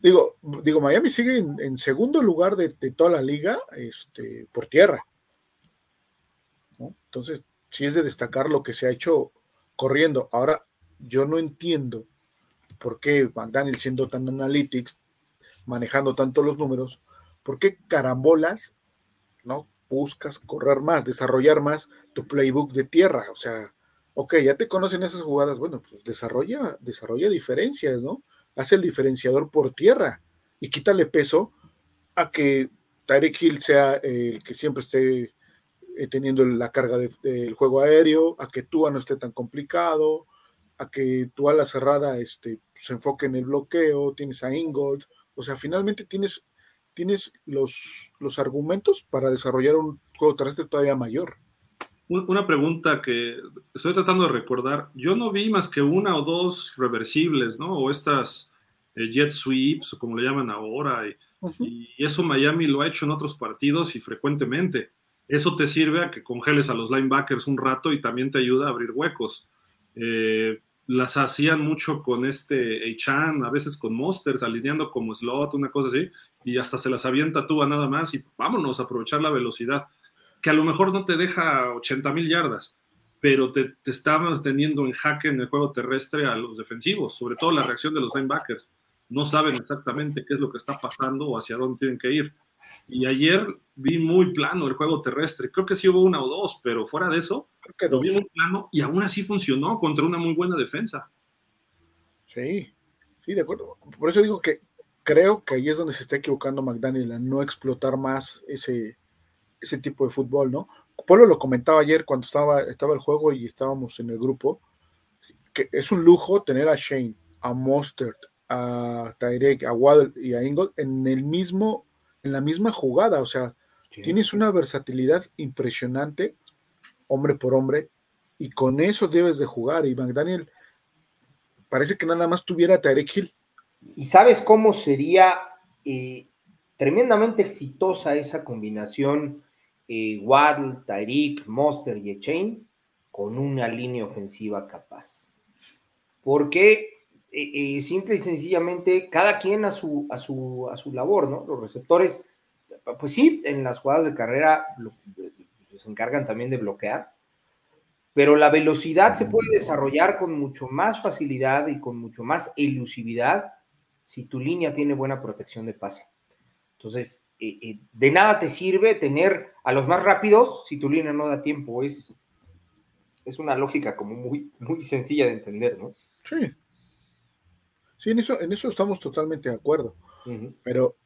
Digo, digo, Miami sigue en, segundo lugar de, toda la liga este, por tierra. Entonces, sí es de destacar lo que se ha hecho corriendo. Ahora, yo no entiendo por qué McDaniel siendo tan analytics, manejando tanto los números, por qué carambolas, ¿no? Buscas correr más, desarrollar más tu playbook de tierra. O sea, ok, ya te conocen esas jugadas, bueno, pues desarrolla, desarrolla diferencias, ¿no? Hace el diferenciador por tierra y quítale peso a que Tyreek Hill sea el que siempre esté eh, teniendo la carga del juego aéreo, a que Tua no esté tan complicado, a que tu ala cerrada este, se enfoque en el bloqueo, tienes a Ingold, o sea, finalmente tienes, tienes los, los argumentos para desarrollar un juego terrestre todavía mayor. Una pregunta que estoy tratando de recordar. Yo no vi más que una o dos reversibles, ¿no? O estas eh, jet sweeps, o como le llaman ahora. Y, eso Miami lo ha hecho en otros partidos y frecuentemente. Eso te sirve a que congeles a los linebackers un rato y también te ayuda a abrir huecos. Eh, las hacían mucho con este Eichan, a veces con Monsters, alineando como slot, una cosa así, y hasta se las avienta tú a nada más y vámonos a aprovechar la velocidad que a lo mejor no te deja 80 mil yardas, pero te, te está teniendo en jaque en el juego terrestre a los defensivos, sobre todo la reacción de los linebackers. No saben exactamente qué es lo que está pasando o hacia dónde tienen que ir. Y ayer vi muy plano el juego terrestre. Creo que sí hubo una o dos, pero fuera de eso, vi muy plano y aún así funcionó contra una muy buena defensa. Sí, sí, de acuerdo. Por eso digo que creo que ahí es donde se está equivocando McDaniel, a no explotar más ese, ese tipo de fútbol, ¿no? Polo lo comentaba ayer cuando estaba, estaba el juego y estábamos en el grupo, que es un lujo tener a Shane, a Mostert, a Tyrek, a Waddle y a Ingold en el mismo, en la misma jugada, o sea, tienes una versatilidad impresionante, hombre por hombre, y con eso debes de jugar, y McDaniel parece que nada más tuviera a Tyrek Hill. ¿Y sabes cómo sería eh, tremendamente exitosa esa combinación eh, Waddle, Tyreek, Monster y Echain con una línea ofensiva capaz. Porque eh, eh, simple y sencillamente cada quien a su, a, su, a su labor, ¿no? Los receptores, pues sí, en las jugadas de carrera se encargan también de bloquear, pero la velocidad se puede desarrollar con mucho más facilidad y con mucho más elusividad si tu línea tiene buena protección de pase. Entonces, eh, eh, de nada te sirve tener a los más rápidos si tu línea no da tiempo. Es, es una lógica como muy, muy sencilla de entender, ¿no? Sí. Sí, en eso, en eso estamos totalmente de acuerdo. Pero,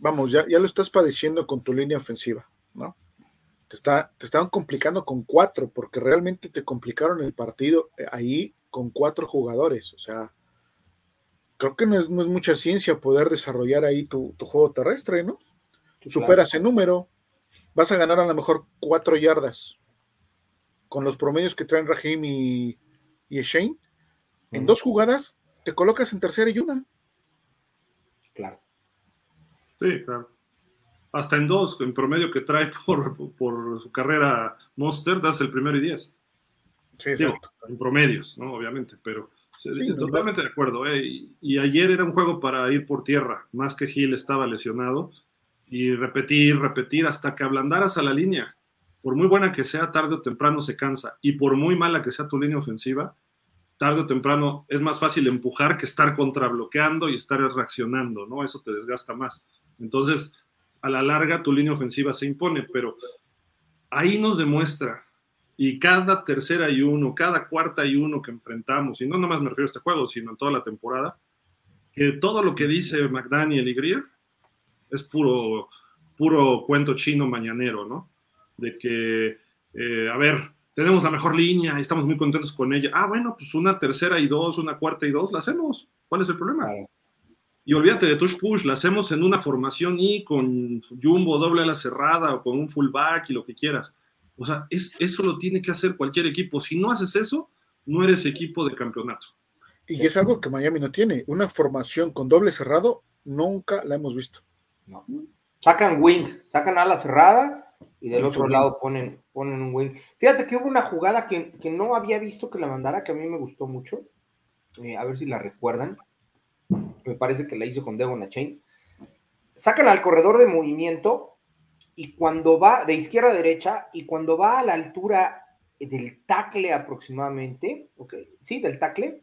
vamos, ya, ya lo estás padeciendo con tu línea ofensiva, ¿no? Te, está, te estaban complicando con cuatro, porque realmente te complicaron el partido eh, ahí con cuatro jugadores. O sea, creo que no es, mucha ciencia poder desarrollar ahí tu, juego terrestre, ¿no? Superas el número, vas a ganar a lo mejor cuatro yardas con los promedios que traen Raheem y, y Shane. En dos jugadas te colocas en tercera y una. Claro. Sí, claro. Hasta en dos, en promedio que trae por, por su carrera Monster, das el primero y diez. Sí, exacto. En promedios, ¿no? Obviamente, pero totalmente de acuerdo. ¿eh? Y, ayer era un juego para ir por tierra, más que Gil estaba lesionado. Y repetir, repetir hasta que ablandaras a la línea. Por muy buena que sea, tarde o temprano se cansa. Y por muy mala que sea tu línea ofensiva, tarde o temprano es más fácil empujar que estar contrabloqueando y estar reaccionando, ¿no? Eso te desgasta más. Entonces, a la larga tu línea ofensiva se impone, pero ahí nos demuestra Y cada tercera y uno, cada cuarta y uno que enfrentamos, y no nomás me refiero a este juego, sino en toda la temporada, que todo lo que dice McDaniel y Greer es puro, puro cuento chino mañanero, ¿no? De que, eh, a ver, tenemos la mejor línea y estamos muy contentos con ella. Ah, bueno, pues una tercera y dos, una cuarta y dos, la hacemos. ¿Cuál es el problema? Y olvídate de touch push, la hacemos en una formación y con jumbo doble a la cerrada o con un fullback y lo que quieras. O sea, es, eso lo tiene que hacer cualquier equipo. Si no haces eso, no eres equipo de campeonato. Y es algo que Miami no tiene. Una formación con doble cerrado, nunca la hemos visto. No. Sacan wing, sacan ala cerrada y del otro lado ponen, ponen un wing. Fíjate que hubo una jugada que, no había visto que la mandara, que a mí me gustó mucho. Eh, a ver si la recuerdan. Me parece que la hizo con Devon Chain. Sacan al corredor de movimiento y cuando va de izquierda a derecha y cuando va a la altura del tackle aproximadamente, okay, sí, del tackle,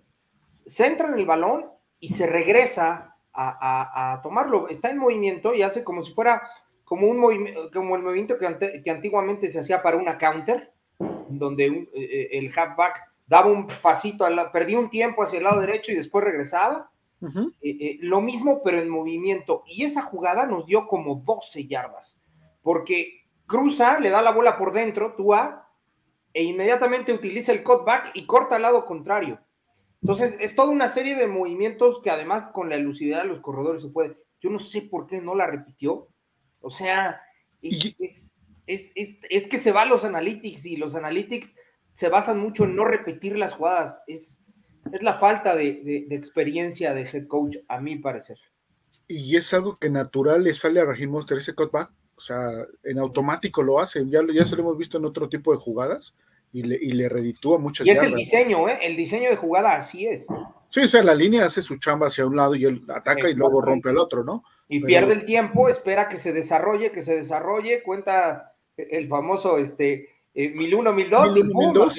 centra en el balón y se regresa a, tomarlo. Está en movimiento y hace como si fuera como, un movimiento, como el movimiento que, que, antiguamente se hacía para una counter, donde eh, eh, el halfback daba un pasito, perdía un tiempo hacia el lado derecho y después regresaba. Eh, lo mismo, pero en movimiento. Y esa jugada nos dio como 12 yardas, porque cruza, le da la bola por dentro, Tua, e inmediatamente utiliza el cutback y corta al lado contrario. Entonces, es toda una serie de movimientos que además con la elucidez de los corredores se puede. Yo no sé por qué no la repitió. O sea, es, que se va a los analytics y los analytics se basan mucho en no repetir las jugadas. Es, es la falta de, experiencia de head coach, a mi parecer. Y es algo que natural le sale a Raheem Monster ese cutback. O sea, en automático lo hace. Ya, ya se lo hemos visto en otro tipo de jugadas y le, y le reditúa muchas Y es el diseño, ¿eh? El diseño de jugada así es. Sí, o sea, la línea hace su chamba hacia un lado y él ataca y luego rompe el otro, ¿no? Y pierde el tiempo, espera que se desarrolle, que se desarrolle, cuenta el famoso este eh, 1001, 1002. 1001,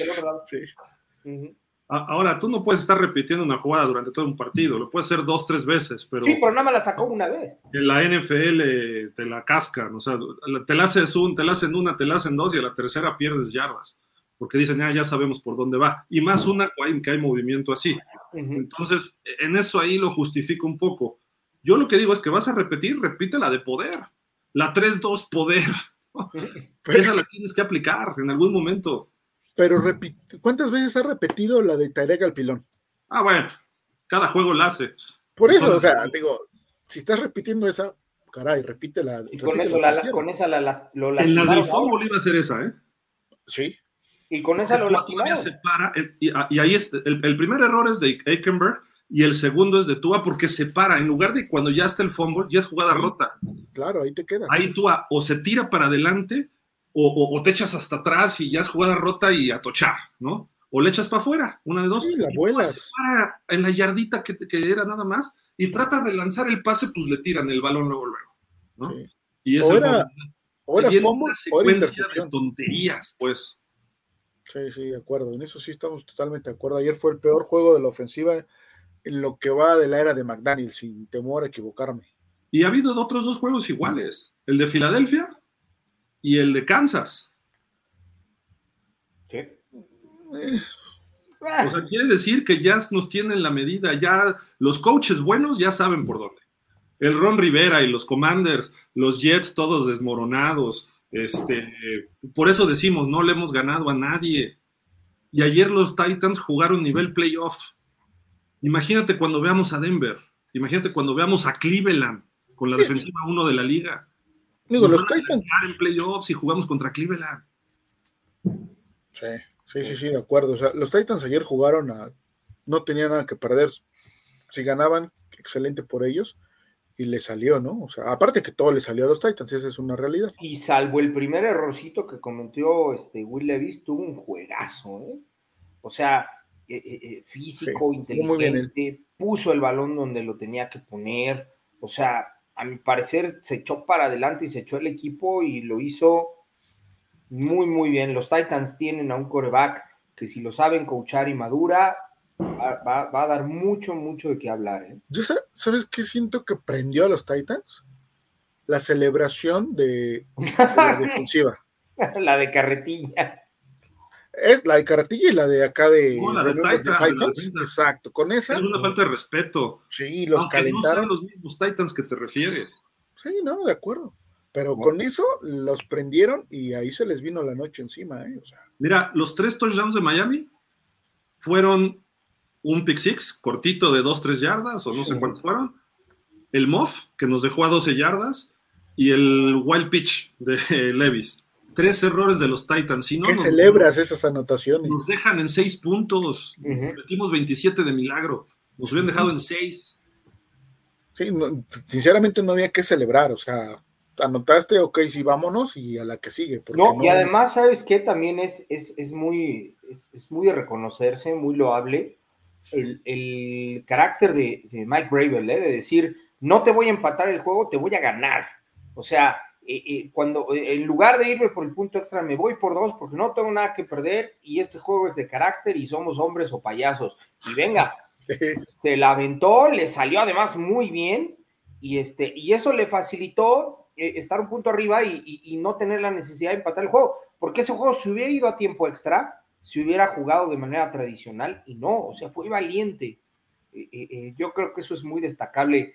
Sí. Ahora, tú no puedes estar repitiendo una jugada durante todo un partido, lo puedes hacer dos, tres veces, pero... Sí, pero nada más la sacó una vez. En la NFL te la cascan, o sea, te la haces un, te la hacen una, te la hacen dos y a la tercera pierdes yardas porque dicen, ah, ya sabemos por dónde va. Y más una que hay movimiento así. Entonces, en eso ahí lo justifico un poco. Yo lo que digo es que vas a repetir, repite la de poder. La 3-2 poder. Esa la tienes que aplicar en algún momento. Pero ¿cuántas veces has repetido la de Tarek al pilón? Ah, bueno, cada juego la hace. Por eso, o sea, digo, si estás repitiendo esa, caray, repítela. Y con, eso la, con esa la, la, lo En la del fútbol iba a ser esa, ¿eh? Sí. Y con esa lo lastimaron. Eh, y, ahí es, el, primer error es de Aikenberg y el segundo es de Tua porque se para. En lugar de cuando ya está el fumble, ya es jugada rota. Claro, ahí te queda. Ahí Tua o se tira para adelante o, te echas hasta atrás y ya es jugada rota y a tochar, ¿no? O le echas para afuera, una de dos. Sí, la para en la yardita que, era nada más y trata de lanzar el pase, pues le tiran el balón luego, luego. ¿no? Y ese o era, fumble, secuencia de tonterías, pues. Sí, sí, de acuerdo. En eso sí estamos totalmente de acuerdo. Ayer fue el peor juego de la ofensiva en lo que va de la era de McDaniel, sin temor a equivocarme. Y ha habido otros dos juegos iguales, el de Filadelfia y el de Kansas. Sí. O sea, quiere decir que ya nos tienen la medida, ya los coaches buenos ya saben por dónde. El Ron Rivera y los Commanders, los Jets todos desmoronados, este, por eso decimos, no le hemos ganado a nadie. Y ayer los Titans jugaron nivel playoff. Imagínate cuando veamos a Denver, imagínate cuando veamos a Cleveland con la defensiva 1 de la liga. Digo, los Titans. en playoffs y jugamos contra Cleveland. Sí, sí, sí, sí, de acuerdo. O sea, los Titans ayer jugaron a. No tenían nada que perder. Si ganaban, excelente por ellos y le salió, ¿no? O sea, aparte que todo le salió a los Titans, esa es una realidad. Y salvo el primer errorcito que cometió este Will Levis, tuvo un juegazo, ¿eh? O sea, eh, eh, eh, físico, inteligente, puso el balón donde lo tenía que poner, o sea, a mi parecer se echó para adelante y se echó el equipo y lo hizo muy, muy bien. Los Titans tienen a un coreback que si lo saben coachar y madura, va, a dar mucho, mucho de qué hablar. ¿eh? Yo ¿Sabes qué siento que prendió a los Titans? La celebración de, la defensiva. la de carretilla. Es la de Caratilla y la de acá de. la de, Titans. Exacto, con esa. Es una falta de respeto. Sí, los calentaron. No son los mismos Titans que te refieres. Sí, no, de acuerdo. Pero con eso los prendieron y ahí se les vino la noche encima. ¿eh? Mira, los tres touchdowns de Miami fueron un pick six cortito de 2-3 yardas o no sé cuántos fueron. El Moff, que nos dejó a 12 yardas, y el wild pitch de Levis. Tres errores de los Titans. Si no, ¿Qué celebras esas anotaciones? Nos dejan en 6 puntos. Metimos 27 de milagro. Nos hubieran dejado en 6. Sí, sinceramente no había que celebrar. O sea, anotaste, ok, sí, vámonos y a la que sigue. No, y además, ¿sabes qué? También es, es, muy, es, muy de reconocerse, muy loable el, carácter de, Mike Bravel, ¿eh? de decir, no te voy a empatar el juego, te voy a ganar. O sea, eh, eh, cuando en lugar de irme por el punto extra, me voy por dos porque no tengo nada que perder y este juego es de carácter y somos hombres o payasos. Y venga, se la aventó, le salió además muy bien y, este, y eso le facilitó estar un punto arriba y, no tener la necesidad de empatar el juego, porque ese juego se hubiera ido a tiempo extra, se hubiera jugado de manera tradicional y no, o sea, fue valiente. yo creo que eso es muy destacable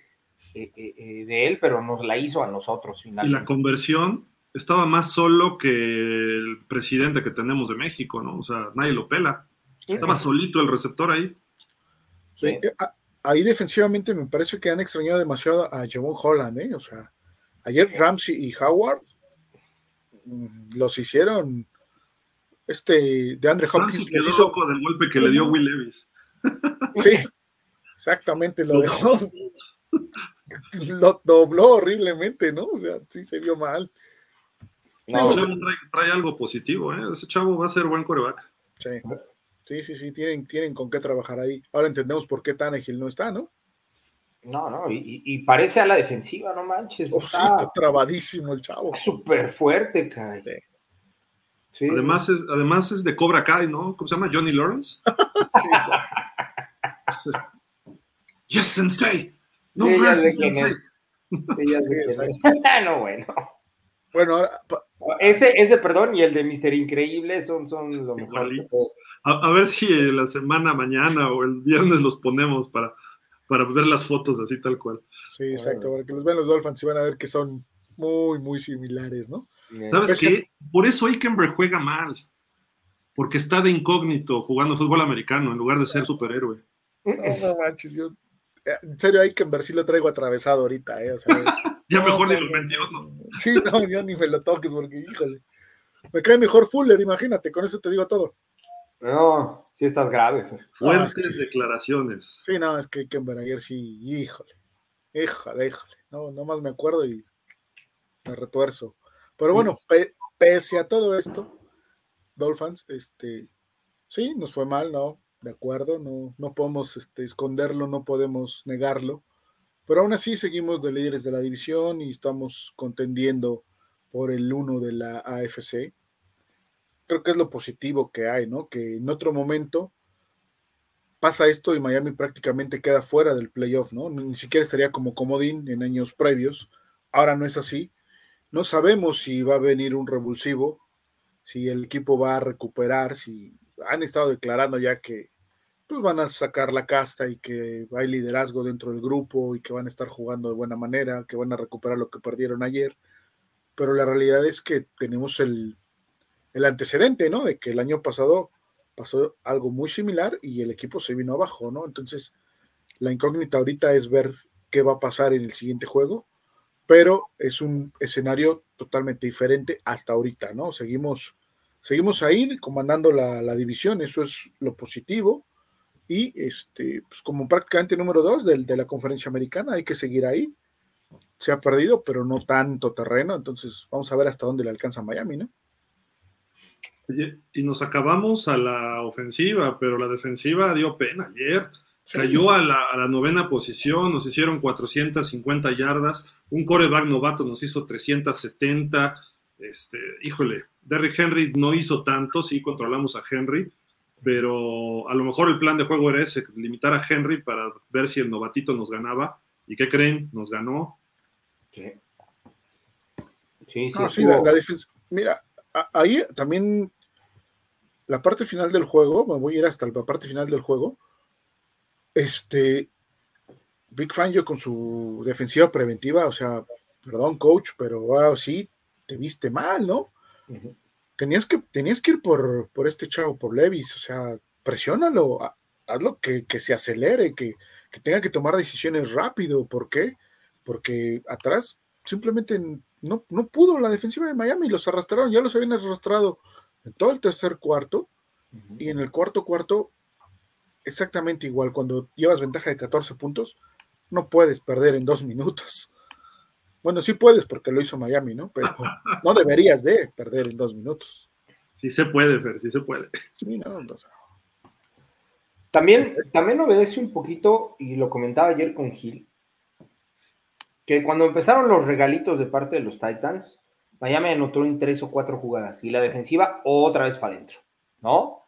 eh, eh, eh, de él, pero nos la hizo a nosotros finalmente. Y la conversión estaba más solo que el presidente que tenemos de México, ¿no? O sea, nadie lo pela. Estaba solito el receptor ahí. ahí defensivamente me parece que han extrañado demasiado a Javon Holland, ¿eh? O sea, ayer Ramsey y Howard mm, los hicieron. Este, de Andre Hopkins. Quedó hizo... loco del golpe que le dio Will Levis. Sí, exactamente, lo dejó lo dobló horriblemente, ¿no? O sea, sí se vio mal. No, trae, algo positivo, ¿eh? Ese chavo va a ser buen coreback. Sí, sí, sí, sí, tienen, tienen con qué trabajar ahí. Ahora entendemos por qué Tannehill no está, ¿no? No, no, y, parece a la defensiva, no manches. está, trabadísimo el chavo. Súper fuerte, Kai. Sí. Además, es, además es de Cobra Kai, ¿no? ¿Cómo se llama? Johnny Lawrence. sí, yes, sensei. No, no, bueno. Bueno, ese, ese, perdón, y el de Mister Increíble son, son lo mejor. A, ver si la semana mañana o el viernes los ponemos para, para ver las fotos así tal cual. Sí, exacto, para que los vean los Dolphins y van a ver que son muy, muy similares, ¿no? ¿Sabes qué? Por eso Aikenberg juega mal. Porque está de incógnito jugando fútbol americano en lugar de ser superhéroe. No, no manches, yo en serio, hay que ver si lo traigo atravesado ahorita, ¿eh? O sea, ya mejor ni lo menciono. Sí, no, ya ni me lo toques porque, híjole. Me cae mejor Fuller, imagínate, con eso te digo todo. No, sí estás grave. Fuertes declaraciones. Sí, no, es que ver ayer sí, híjole. Híjole, híjole. No, más me acuerdo y me retuerzo. Pero bueno, pese a todo esto, Dolphins, este, sí, nos fue mal, ¿no? De acuerdo, no, no podemos este, esconderlo, no podemos negarlo, pero aún así seguimos de líderes de la división y estamos contendiendo por el uno de la AFC. Creo que es lo positivo que hay, ¿no? Que en otro momento pasa esto y Miami prácticamente queda fuera del playoff, ¿no? Ni siquiera estaría como comodín en años previos. Ahora no es así. No sabemos si va a venir un revulsivo, si el equipo va a recuperar, si han estado declarando ya que pues van a sacar la casta y que hay liderazgo dentro del grupo y que van a estar jugando de buena manera, que van a recuperar lo que perdieron ayer. Pero la realidad es que tenemos el, el antecedente, ¿no? De que el año pasado pasó algo muy similar y el equipo se vino abajo, ¿no? Entonces, la incógnita ahorita es ver qué va a pasar en el siguiente juego, pero es un escenario totalmente diferente hasta ahorita, ¿no? Seguimos seguimos ahí comandando la, división, eso es lo positivo. Y este, pues como prácticamente número dos de la conferencia americana, hay que seguir ahí. Se ha perdido, pero no tanto terreno, entonces vamos a ver hasta dónde le alcanza Miami, ¿no? y nos acabamos a la ofensiva, pero la defensiva dio pena ayer. Cayó a la, a la, novena posición, nos hicieron 450 yardas, un coreback novato nos hizo 370. Este, híjole, Derrick Henry no hizo tanto, sí controlamos a Henry, pero a lo mejor el plan de juego era ese, limitar a Henry para ver si el novatito nos ganaba. ¿Y qué creen? Nos ganó. Sí. Sí, sí, la, Mira, ahí también la parte final del juego, me voy a ir hasta la parte final del juego. Este, Big Fangio con su defensiva preventiva, o sea, perdón, coach, pero ahora sí te viste mal, ¿no? Tenías, que, tenías que ir por, por este chavo, por Levis, o sea, presiónalo, hazlo que, que se acelere, que, que, tenga que tomar decisiones rápido. ¿Por qué? Porque atrás simplemente no, no pudo la defensiva de Miami, los arrastraron, ya los habían arrastrado en todo el tercer cuarto y en el cuarto cuarto exactamente igual, cuando llevas ventaja de 14 puntos, no puedes perder en dos minutos. Bueno, sí puedes porque lo hizo Miami, ¿no? Pero no deberías de perder en dos minutos. Sí se puede, Fer, sí se puede. También, también obedece un poquito, y lo comentaba ayer con Gil, que cuando empezaron los regalitos de parte de los Titans, Miami anotó en tres o cuatro jugadas y la defensiva otra vez para adentro, ¿no?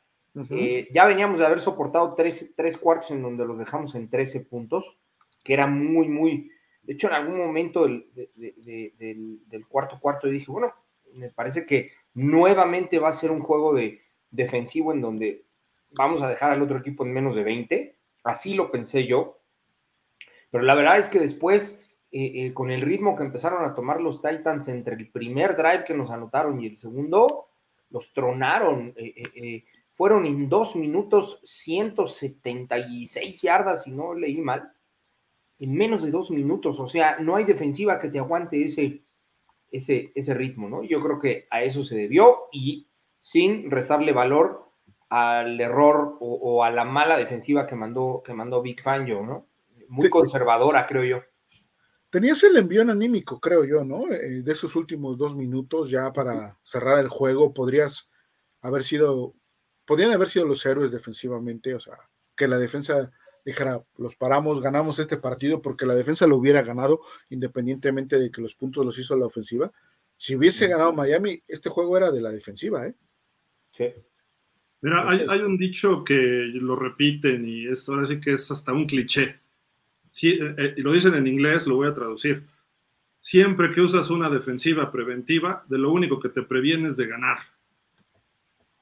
Eh, ya veníamos de haber soportado tres, tres, cuartos en donde los dejamos en 13 puntos, que era muy, muy. De hecho, en algún momento del, cuarto cuarto dije, bueno, me parece que nuevamente va a ser un juego de defensivo en donde vamos a dejar al otro equipo en menos de 20. Así lo pensé yo. Pero la verdad es que después eh, eh, con el ritmo que empezaron a tomar los Titans entre el primer drive que nos anotaron y el segundo, los tronaron. Eh, fueron en dos minutos 176 yardas, si no leí mal, en menos de dos minutos. O sea, no hay defensiva que te aguante ese, ese, ese ritmo, ¿no? Yo creo que a eso se debió y sin restarle valor al error o, a la mala defensiva que mandó, que mandó Big Fangio, ¿no? Muy conservadora, creo yo. Tenías el envío anímico, creo yo, ¿no? Eh, de esos últimos dos minutos ya para cerrar el juego, podrías haber sido, podrían haber sido los héroes defensivamente, o sea, que la defensa dijera, los paramos, ganamos este partido porque la defensa lo hubiera ganado independientemente de que los puntos los hizo la ofensiva. Si hubiese ganado Miami, este juego era de la defensiva, ¿eh? Sí. Mira, hay, hay, un dicho que lo repiten y es ahora sí que es hasta un cliché si, eh, eh, lo dicen en inglés, lo voy a traducir. Siempre que usas una defensiva preventiva, de lo único que te previene es de ganar.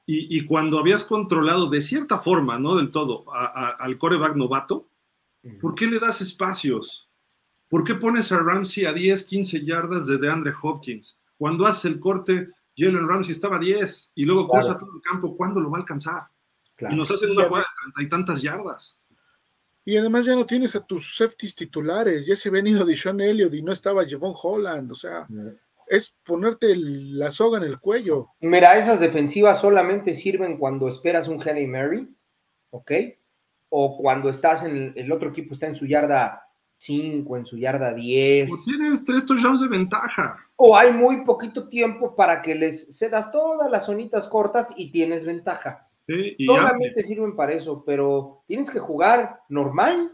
Y, cuando habías controlado de cierta forma, no del todo, al coreback novato, ¿por qué le das espacios? ¿Por qué pones a Ramsey a 10, 15 yardas de DeAndre Hopkins? Cuando hace el corte, Jalen Ramsey estaba a 10 y luego cruza todo el campo, ¿cuándo lo va a alcanzar? Y nos hacen una jugada de treinta y tantas yardas. Y además ya no tienes a tus safeties titulares, ya se ha venido Sean Elliott y no estaba Javon Holland, o sea, es ponerte la soga en el cuello. Mira, esas defensivas solamente sirven cuando esperas un Halle Mary, ¿ok? O cuando estás en el, otro equipo está en su yarda 5, en su yarda 10. O tienes tres touchdowns de ventaja. O hay muy poquito tiempo para que les cedas todas las zonitas cortas y tienes ventaja. Solamente sirven para eso, pero tienes que jugar normal.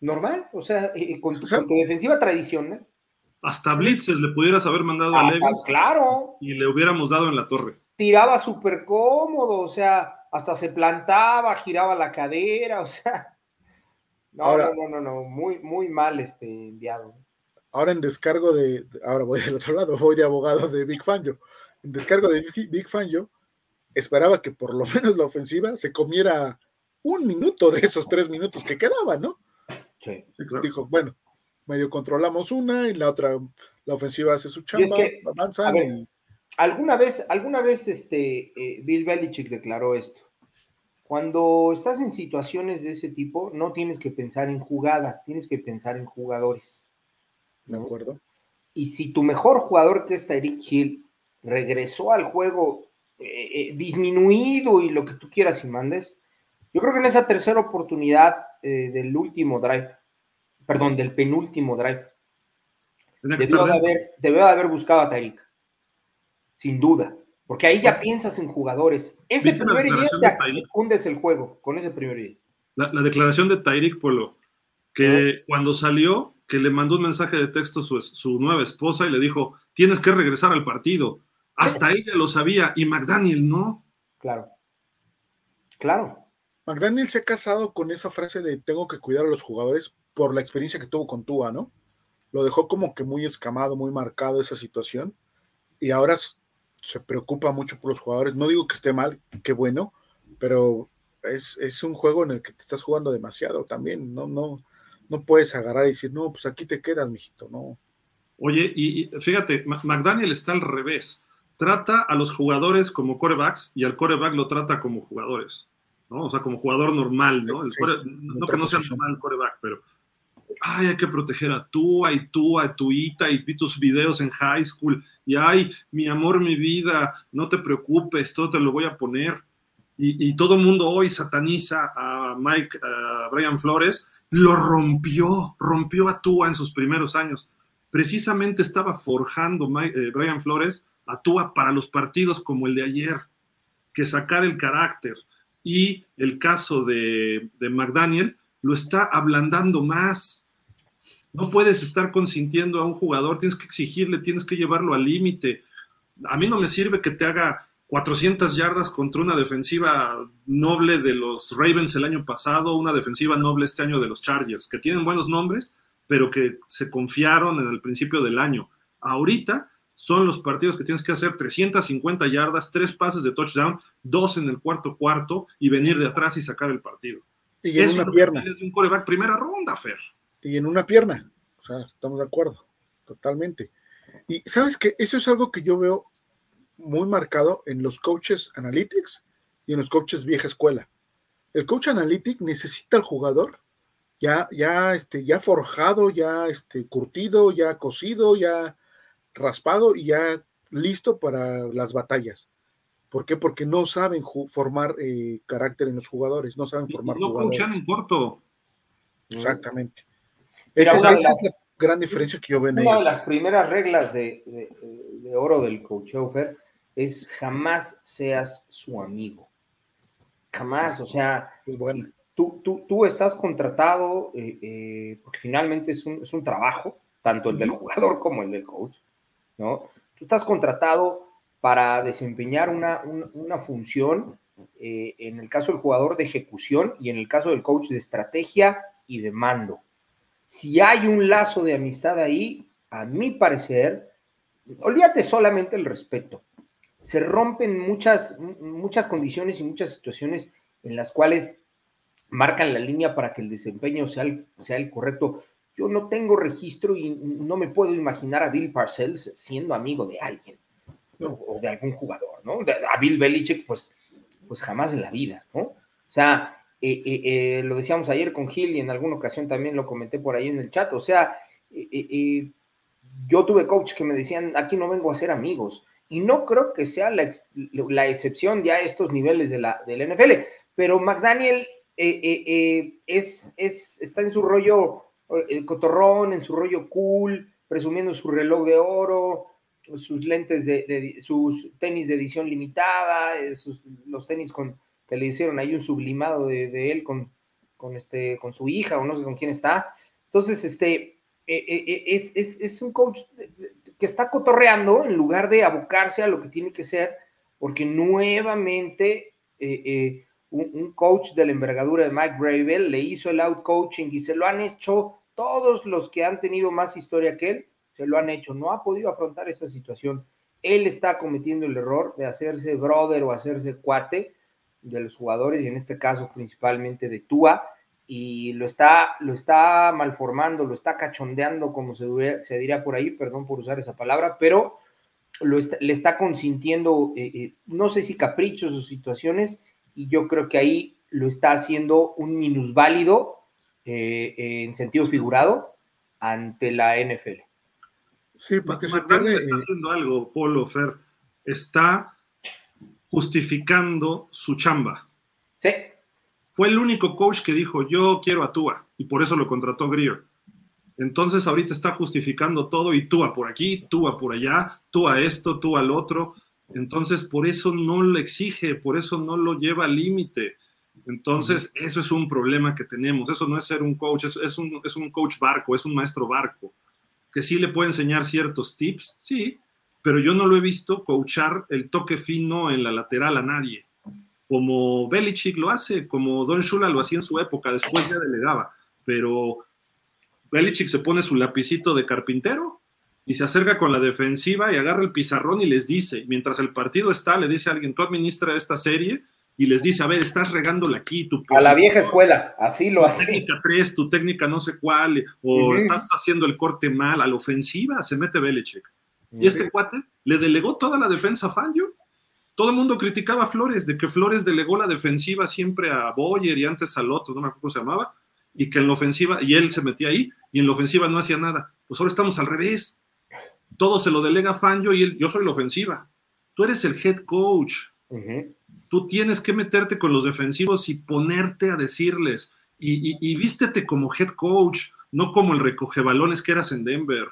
Normal, o sea, con, tu, defensiva tradicional. Hasta blitzes le pudieras haber mandado a Levis. Claro. Y le hubiéramos dado en la torre. Tiraba súper cómodo, o sea, hasta se plantaba, giraba la cadera, o sea. No, no, no, no, no, muy, muy mal este enviado. Ahora en descargo de, ahora voy del otro lado, voy de abogado de Big Fangio. En descargo de Big Fangio, esperaba que por lo menos la ofensiva se comiera un minuto de esos tres minutos que quedaban, ¿no? Sí, Dijo, bueno, medio controlamos una y la otra, la ofensiva hace su chamba, avanza Alguna vez, alguna vez este, eh, Bill Belichick declaró esto. Cuando estás en situaciones de ese tipo, no tienes que pensar en jugadas, tienes que pensar en jugadores. De acuerdo. Y si tu mejor jugador, que es Eric Hill, regresó al juego eh, eh, disminuido y lo que tú quieras y mandes. Yo creo que en esa tercera oportunidad eh, del último drive, perdón, del penúltimo drive, debió de, haber, de haber buscado a Tarik, sin duda, porque ahí ya piensas en jugadores. Ese primer día hundes el juego con ese primer. La, declaración de Tyreek Polo, que cuando salió, que le mandó un mensaje de texto a su, su nueva esposa y le dijo, tienes que regresar al partido hasta ella lo sabía y McDaniel no. Claro. Claro. McDaniel se ha casado con esa frase de tengo que cuidar a los jugadores por la experiencia que tuvo con Tua, ¿no? Lo dejó como que muy escamado, muy marcado esa situación. Y ahora se preocupa mucho por los jugadores. No digo que esté mal, qué bueno, pero es, es, un juego en el que te estás jugando demasiado también. No, no, no puedes agarrar y decir, no, pues aquí te quedas, mijito, no. Oye, y, fíjate, McDaniel está al revés. Trata a los jugadores como corebacks y al coreback lo trata como jugadores, ¿no? O sea, como jugador normal, ¿no? no que no sea normal el coreback, pero ay, hay que proteger a tú, y tú, a Tuita, y vi tus videos en high school, y ay, mi amor, mi vida, no te preocupes, todo te lo voy a poner. Y, todo el mundo hoy sataniza a Mike, a Brian Flores, lo rompió, rompió a Tua en sus primeros años. Precisamente estaba forjando eh, Brian Flores a Tua para los partidos como el de ayer, que sacar el carácter. Y el caso de, de McDaniel lo está ablandando más. No puedes estar consintiendo a un jugador, tienes que exigirle, tienes que llevarlo al límite. A mí no me sirve que te haga 400 yardas contra una defensiva noble de los Ravens el año pasado, una defensiva noble este año de los Chargers, que tienen buenos nombres, pero que se confiaron en el principio del año. Ahorita son los partidos que tienes que hacer 350 yardas, tres pases de touchdown, dos en el cuarto cuarto y venir de atrás y sacar el partido. Y en una pierna. Es un coreback primera ronda, Fer. Y en una pierna. O sea, estamos de acuerdo. Totalmente. Y sabes que eso es algo que yo veo muy marcado en los coaches analytics y en los coaches vieja escuela. El coach analytic necesita al jugador ya, ya, este, ya forjado, ya este, curtido, ya cocido, ya raspado y ya listo para las batallas. ¿Por qué? Porque no saben formar eh, carácter en los jugadores, no saben formar no jugadores. en corto. Exactamente. Esa, es la gran diferencia que yo veo en Una de las primeras reglas de, oro del coach Fer es jamás seas su amigo. Jamás, o sea, es bueno. tú, tú, tú, estás contratado, eh, eh, porque finalmente es un, es un trabajo, tanto el del jugador como el del coach, ¿no? Tú estás contratado para desempeñar una, función, eh, en el caso del jugador de ejecución y en el caso del coach de estrategia y de mando. Si hay un lazo de amistad ahí, a mi parecer, olvídate solamente el respeto. Se rompen muchas, muchas condiciones y muchas situaciones en las cuales marcan la línea para que el desempeño sea el, sea el correcto. Yo no tengo registro y no me puedo imaginar a Bill Parcells siendo amigo de alguien o de algún jugador, ¿no? A Bill Belichick, pues, pues jamás en la vida, ¿no? O sea, eh, eh, eh, lo decíamos ayer con Gil y en alguna ocasión también lo comenté por ahí en el chat, o sea, yo tuve coaches que me decían, aquí no vengo a ser amigos, y no creo que sea la, excepción ya a estos niveles de la, del NFL, pero McDaniel es, es, está en su rollo cotorrón, en su rollo cool, presumiendo su reloj de oro, sus lentes de, sus tenis de edición limitada, eh, los tenis con que le hicieron ahí un sublimado de, él con, con, este, con su hija o no sé con quién está. Entonces, este, eh, eh, es, es, es, un coach que está cotorreando en lugar de abocarse a lo que tiene que ser, porque nuevamente un, un, coach de la envergadura de Mike Bravel le hizo el out coaching y se lo han hecho todos los que han tenido más historia que él lo han hecho, no ha podido afrontar esa situación. Él está cometiendo el error de hacerse brother o hacerse cuate de los jugadores y en este caso principalmente de Tua y lo está, lo está malformando, lo está cachondeando, como se, se diría por ahí, perdón por usar esa palabra, pero lo le está consintiendo, eh, eh, no sé si caprichos o situaciones, y yo creo que ahí lo está haciendo un minusválido eh, en sentido figurado ante la NFL. Sí, porque se pierde. Está haciendo algo, Polo Fer. Está justificando su chamba. Sí. Fue el único coach que dijo, yo quiero a Tua, y por eso lo contrató Greer. Entonces ahorita está justificando todo y Tua por aquí, Tua por allá, Tua esto, Tua al otro. Entonces por eso no lo exige, por eso no lo lleva al límite. Entonces eso es un problema que tenemos. Eso no es ser un coach, es, un, es un coach barco, es un maestro barco que sí le puede enseñar ciertos tips, sí, pero yo no lo he visto coachar el toque fino en la lateral a nadie, como Belichick lo hace, como Don Shula lo hacía en su época, después ya delegaba, pero Belichick se pone su lapicito de carpintero y se acerca con la defensiva y agarra el pizarrón y les dice, mientras el partido está, le dice a alguien, tú administra esta serie y les dice, a ver, estás regándola aquí. Tu a la vieja escuela, así lo hace. Técnica 3, tu técnica no sé cuál, o estás haciendo el corte mal, a la ofensiva se mete Belichick. Y este cuate le delegó toda la defensa a Fangio. Todo el mundo criticaba a Flores, de que Flores delegó la defensiva siempre a Boyer y antes al otro, no me acuerdo cómo se llamaba, y que en la ofensiva, y él se metía ahí, y en la ofensiva no hacía nada. Pues ahora estamos al revés todo se lo delega a Fangio y él, yo soy la ofensiva. Tú eres el head coach. Tú tienes que meterte con los defensivos y ponerte a decirles, y, vístete como head coach, no como el recoge balones que eras en Denver.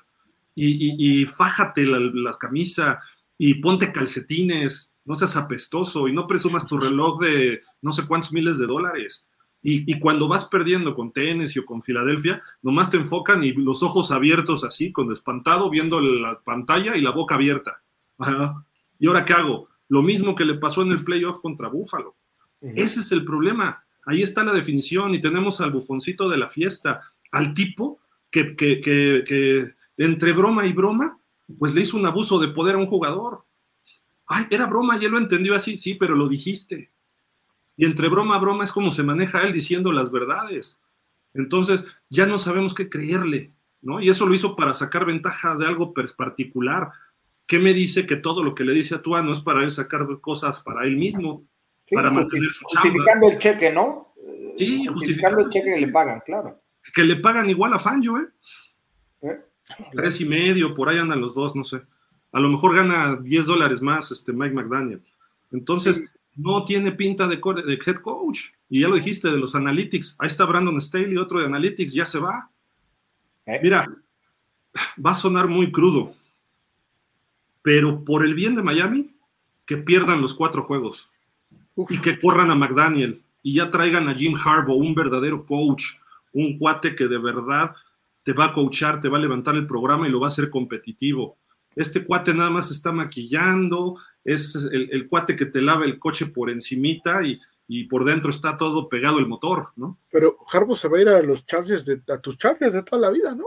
Y, fájate la, la, camisa y ponte calcetines, no seas apestoso y no presumas tu reloj de no sé cuántos miles de dólares. Y, cuando vas perdiendo con Tennessee o con Filadelfia, nomás te enfocan y los ojos abiertos así, con espantado, viendo la pantalla y la boca abierta. ¿Y ahora qué hago? Lo mismo que le pasó en el playoff contra Buffalo. Ese es el problema. Ahí está la definición y tenemos al bufoncito de la fiesta, al tipo que, que, que, que entre broma y broma, pues le hizo un abuso de poder a un jugador. Ay, era broma y él lo entendió así, sí, pero lo dijiste. Y entre broma a broma es como se maneja él diciendo las verdades. Entonces ya no sabemos qué creerle, ¿no? Y eso lo hizo para sacar ventaja de algo particular. ¿Qué me dice que todo lo que le dice a Tua no es para él sacar cosas para él mismo, para mantener su chamba? Justificando el cheque, ¿no? Sí, justificando, el cheque que le pagan, claro. Que le pagan igual a Fangio, ¿eh? ¿Eh? Tres y medio, por ahí andan los dos, no sé. A lo mejor gana 10 dólares más este Mike McDaniel. Entonces, no tiene pinta de, head coach. Y ya lo dijiste, de los analytics. Ahí está Brandon Staley, otro de analytics, ya se va. Eh. Mira, va a sonar muy crudo, pero por el bien de Miami, que pierdan los cuatro juegos y que corran a McDaniel y ya traigan a Jim Harbaugh, un verdadero coach, un cuate que de verdad te va a coachar, te va a levantar el programa y lo va a hacer competitivo. Este cuate nada más está maquillando, es el, cuate que te lava el coche por encimita y, por dentro está todo pegado el motor, ¿no? Pero Harbo se va a ir a los Chargers, de, a tus Chargers de toda la vida, ¿no?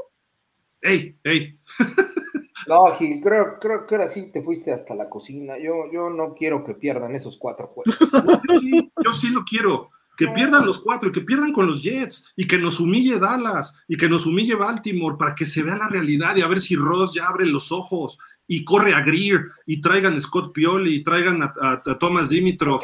¡Ey, ey! no, Gil, creo, creo que ahora sí te fuiste hasta la cocina. Yo, yo no quiero que pierdan esos cuatro juegos. yo sí lo quiero que pierdan los cuatro y que pierdan con los Jets y que nos humille Dallas y que nos humille Baltimore para que se vea la realidad y a ver si Ross ya abre los ojos y corre a Greer y traigan a Scott Pioli y traigan a, Thomas Dimitrov.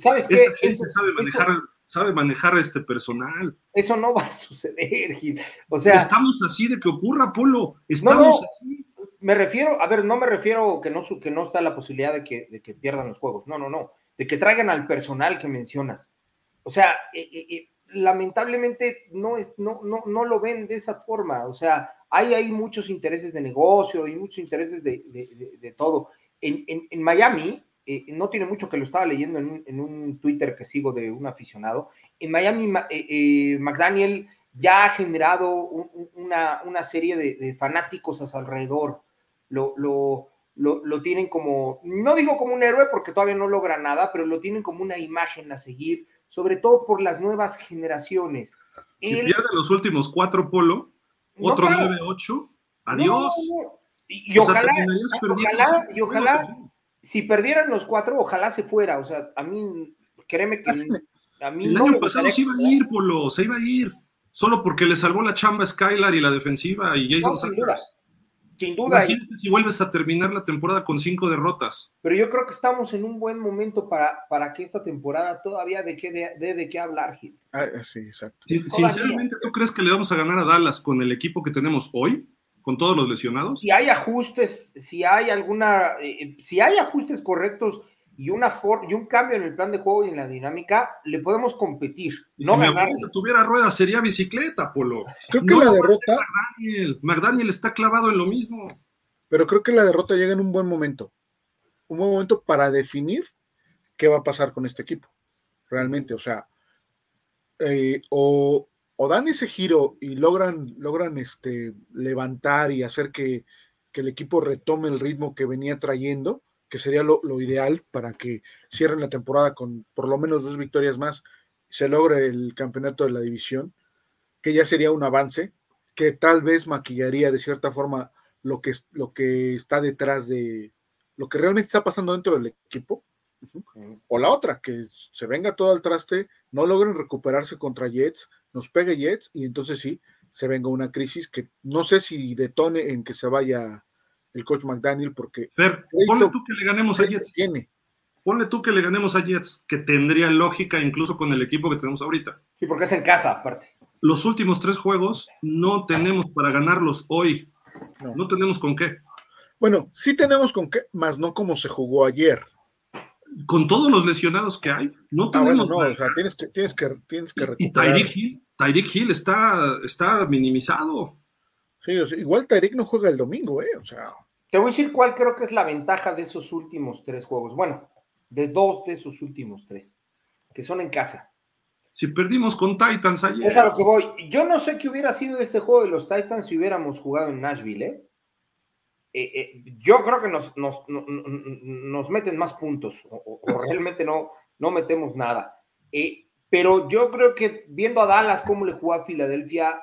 ¿Sabes Esa gente sabe manejar, sabe manejar este personal. Eso no va a suceder, Gil. O sea, estamos así de que ocurra, Polo. Estamos así. Me refiero, a ver, no me refiero que no, que no está la posibilidad de que, de que pierdan los juegos. No, no, no. De que traigan al personal que mencionas o sea, eh, eh, eh, lamentablemente no, es, no, no, no, lo ven de esa forma. O sea, hay, hay muchos intereses de negocio y muchos intereses de, de, todo. En, en, Miami, no tiene mucho que lo estaba leyendo en un, en un, Twitter que sigo de un aficionado. En Miami, McDaniel ya ha generado una, una, serie de, fanáticos a su alrededor. Lo, lo, lo, tienen como, no digo como un héroe porque todavía no logra nada, pero lo tienen como una imagen a seguir sobre todo por las nuevas generaciones. Si pierde los últimos cuatro polo, otro 9-8, adiós. y, ojalá, y ojalá, si perdieran los cuatro, ojalá se fuera. O sea, a mí, créeme que a mí El año pasado se iba a ir, Polo, se iba a ir. Solo porque le salvó la chamba Skylar y la defensiva y Jason no, sin duda. Imagínate si vuelves a terminar la temporada con cinco derrotas. Pero yo creo que estamos en un buen momento para, para que esta temporada todavía de qué de, de, qué hablar, Gil. Ah, sí, exacto. sinceramente, ¿tú crees que le vamos a ganar a Dallas con el equipo que tenemos hoy? ¿Con todos los lesionados? Si hay ajustes, si hay alguna, eh, si hay ajustes correctos y, una y un cambio en el plan de juego y en la dinámica, le podemos competir. No si mi tuviera ruedas, sería bicicleta, Polo. Creo que la derrota. McDaniel. McDaniel está clavado en lo mismo. Pero creo que la derrota llega en un buen momento. Un buen momento para definir qué va a pasar con este equipo. Realmente, o sea, eh, o, dan ese giro y logran, logran este, levantar y hacer que, que el equipo retome el ritmo que venía trayendo que sería lo, ideal para que cierren la temporada con por lo menos dos victorias más se logre el campeonato de la división, que ya sería un avance, que tal vez maquillaría de cierta forma lo que, lo que está detrás de lo que realmente está pasando dentro del equipo. O la otra, que se venga todo al traste, no logren recuperarse contra Jets, nos pegue Jets y entonces sí, se venga una crisis que no sé si detone en que se vaya el coach McDaniel porque... Fer, ponle tú que le ganemos a Jets. Tiene. Ponle tú que le ganemos a Jets, que tendría lógica incluso con el equipo que tenemos ahorita. Sí, porque es en casa, aparte. Los últimos tres juegos no tenemos para ganarlos hoy. No, tenemos con qué. Bueno, sí tenemos con qué, más no como se jugó ayer. Con todos los lesionados que hay, no ah, tenemos. no, o sea, tienes que, tienes que, tienes que recuperar. Y Tyreek Hill, Tyreek Hill está, está minimizado. Sí, igual Tyreek no juega el domingo, ¿eh? O sea. Te voy a decir cuál creo que es la ventaja de esos últimos tres juegos. Bueno, de dos de esos últimos tres, que son en casa. Si perdimos con Titans ayer. Es a lo que voy. Yo no sé qué hubiera sido este juego de los Titans si hubiéramos jugado en Nashville, ¿eh? eh, eh yo creo que nos, nos, meten más puntos, o, realmente no, no metemos nada. Eh, pero yo creo que viendo a Dallas cómo le jugó a Filadelfia,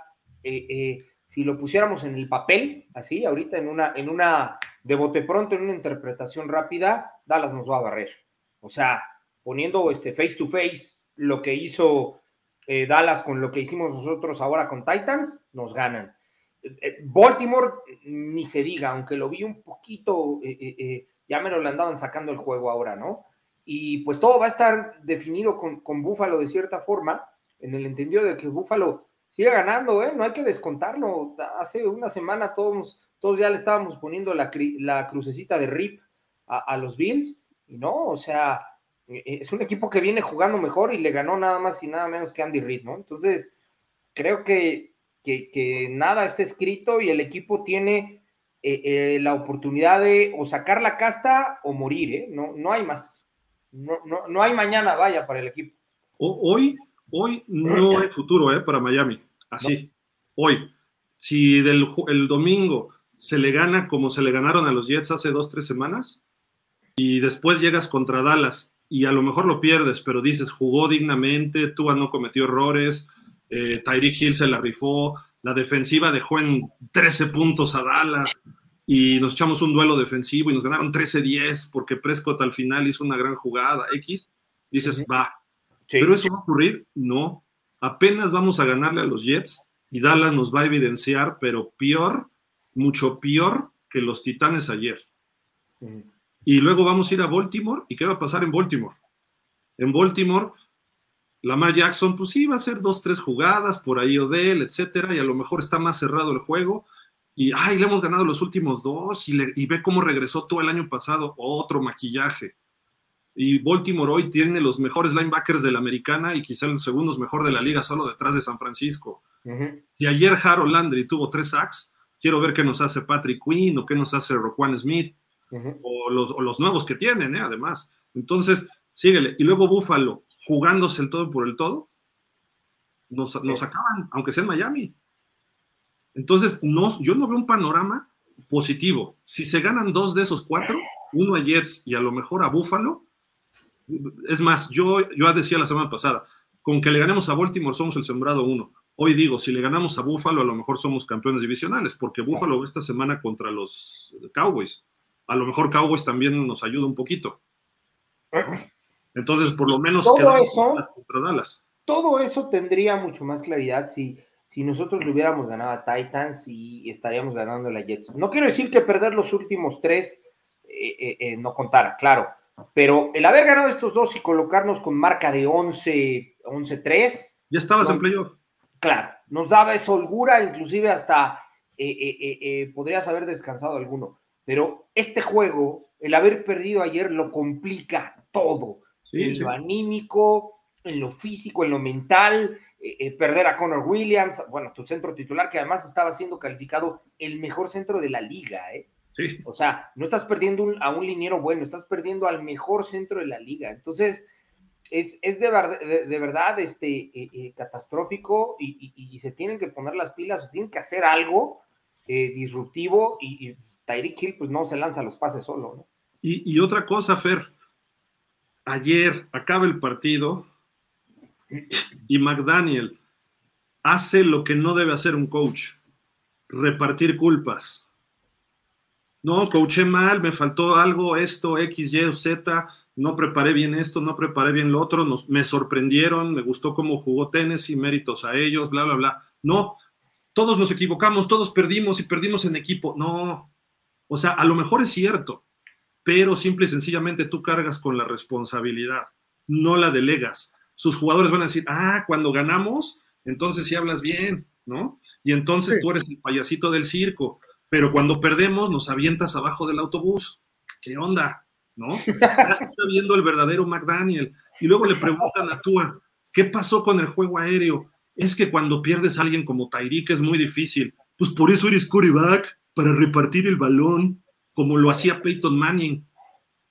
si lo pusiéramos en el papel, así, ahorita en una, en una, de bote pronto, en una interpretación rápida, Dallas nos va a barrer. O sea, poniendo este face to face lo que hizo eh, Dallas con lo que hicimos nosotros ahora con Titans, nos ganan. Eh, eh, Baltimore, ni se diga, aunque lo vi un poquito, ya me lo le andaban sacando el juego ahora, ¿no? Y pues todo va a estar definido con, con Búfalo de cierta forma, en el entendido de que Búfalo sigue ganando, ¿eh? No hay que descontarlo. Hace una semana todos, todos ya le estábamos poniendo la, la crucecita de RIP a, los Bills, y no, o sea, eh, eh, es un equipo que viene jugando mejor y le ganó nada más y nada menos que Andy Reid, ¿no? Entonces, creo que, que, nada está escrito y el equipo tiene eh, la oportunidad de o sacar la casta o morir, ¿eh? No, no hay más. No, no, no hay mañana, vaya, para el equipo. Hoy, hoy no hay futuro, ¿eh? Para Miami. Así. Hoy. Si del, el domingo se le gana como se le ganaron a los Jets hace dos, tres semanas, y después llegas contra Dallas y a lo mejor lo pierdes, pero dices, jugó dignamente, Tua no cometió errores, eh, Tyreek Hill se la rifó, la defensiva dejó en 13 puntos a Dallas y nos echamos un duelo defensivo y nos ganaron 13-10 porque Prescott al final hizo una gran jugada X, dices, va. Pero eso va a ocurrir, no. Apenas vamos a ganarle a los Jets y Dallas nos va a evidenciar, pero peor, mucho peor que los Titanes ayer. Y luego vamos a ir a Baltimore. ¿Y qué va a pasar en Baltimore? En Baltimore, Lamar Jackson, pues sí, va a hacer dos, tres jugadas por ahí Odell, etcétera, y a lo mejor está más cerrado el juego. Y, ay, le hemos ganado los últimos dos, y, ve cómo regresó todo el año pasado, otro maquillaje. Y Baltimore hoy tiene los mejores linebackers de la americana y quizá los segundos mejor de la liga, solo detrás de San Francisco. Y ayer Harold Landry tuvo tres sacks, quiero ver qué nos hace Patrick Quinn o qué nos hace Roquan Smith o, los, nuevos que tienen, ¿eh? además. Entonces, síguele. Y luego Búfalo, jugándose el todo por el todo, nos, acaban, aunque sea en Miami. Entonces, no, yo no veo un panorama positivo. Si se ganan dos de esos cuatro, uno a Jets y a lo mejor a Búfalo, es más, yo, yo decía la semana pasada, con que le ganemos a Baltimore somos el sembrado uno. Hoy digo, si le ganamos a Búfalo, a lo mejor somos campeones divisionales, porque Búfalo esta semana contra los Cowboys a lo mejor Cowboys también nos ayuda un poquito. Entonces, por lo menos todo eso, Todo eso tendría mucho más claridad si, si nosotros le hubiéramos ganado a Titans y estaríamos ganando a la Jets. No quiero decir que perder los últimos tres eh, eh, eh, no contara, claro, pero el haber ganado estos dos y colocarnos con marca de 11, 11-3. Ya estabas en playoff. Claro, nos daba esa holgura, inclusive hasta podrías haber descansado alguno pero este juego, el haber perdido ayer, lo complica todo. en lo anímico, en lo físico, en lo mental, eh, eh, perder a Connor Williams, bueno, tu centro titular, que además estaba siendo calificado el mejor centro de la liga, ¿eh? Sí. O sea, no estás perdiendo a un liniero bueno, estás perdiendo al mejor centro de la liga. Entonces, es, de, verdad este, eh, catastrófico y, se tienen que poner las pilas o tienen que hacer algo disruptivo y, Tyreek Hill pues no se lanza los pases solo, ¿no? Y, otra cosa, Fer, ayer acaba el partido y McDaniel hace lo que no debe hacer un coach, repartir culpas. No, coaché mal, me faltó algo, esto, X, Y o Z, no preparé bien esto, no preparé bien lo otro, nos, me sorprendieron, me gustó cómo jugó Tennessee, méritos a ellos, bla, bla, bla. No, todos nos equivocamos, todos perdimos y perdimos en equipo. No, o sea, a lo mejor es cierto, pero simple y sencillamente tú cargas con la responsabilidad, no la delegas. Sus jugadores van a decir, ah, cuando ganamos, entonces sí hablas bien, ¿no? Y entonces tú eres el payasito del circo, pero cuando perdemos nos avientas abajo del autobús. ¿Qué onda? ¿No? Ya se está viendo el verdadero McDaniel. Y luego le preguntan a Tua, ¿qué pasó con el juego aéreo? Es que cuando pierdes a alguien como Tyreek es muy difícil. Pues por eso eres quarterback, para repartir el balón, como lo hacía Peyton Manning.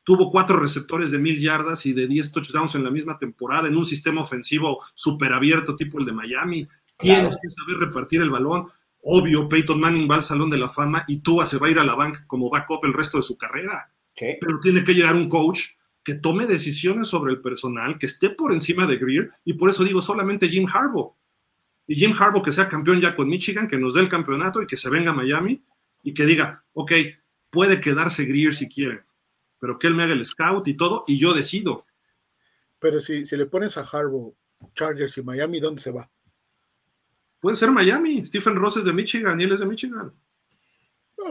Tuvo cuatro receptores de mil yardas y de diez touchdowns en la misma temporada en un sistema ofensivo súper abierto tipo el de Miami. Tienes que saber repartir el balón. Obvio, Peyton Manning va al Salón de la Fama y Tua se va a ir a la banca como backup el resto de su carrera. Pero tiene que llegar un coach que tome decisiones sobre el personal, que esté por encima de Greer, y por eso digo solamente Jim Harbaugh. Y Jim Harbaugh que sea campeón ya con Michigan, que nos dé el campeonato y que se venga a Miami y que diga, ok, puede quedarse Greer si quiere, pero que él me haga el scout y todo, y yo decido. Pero si, si le pones a Harbaugh, Chargers y Miami, ¿dónde se va? Puede ser Miami. Stephen Ross es de Michigan y él es de Michigan.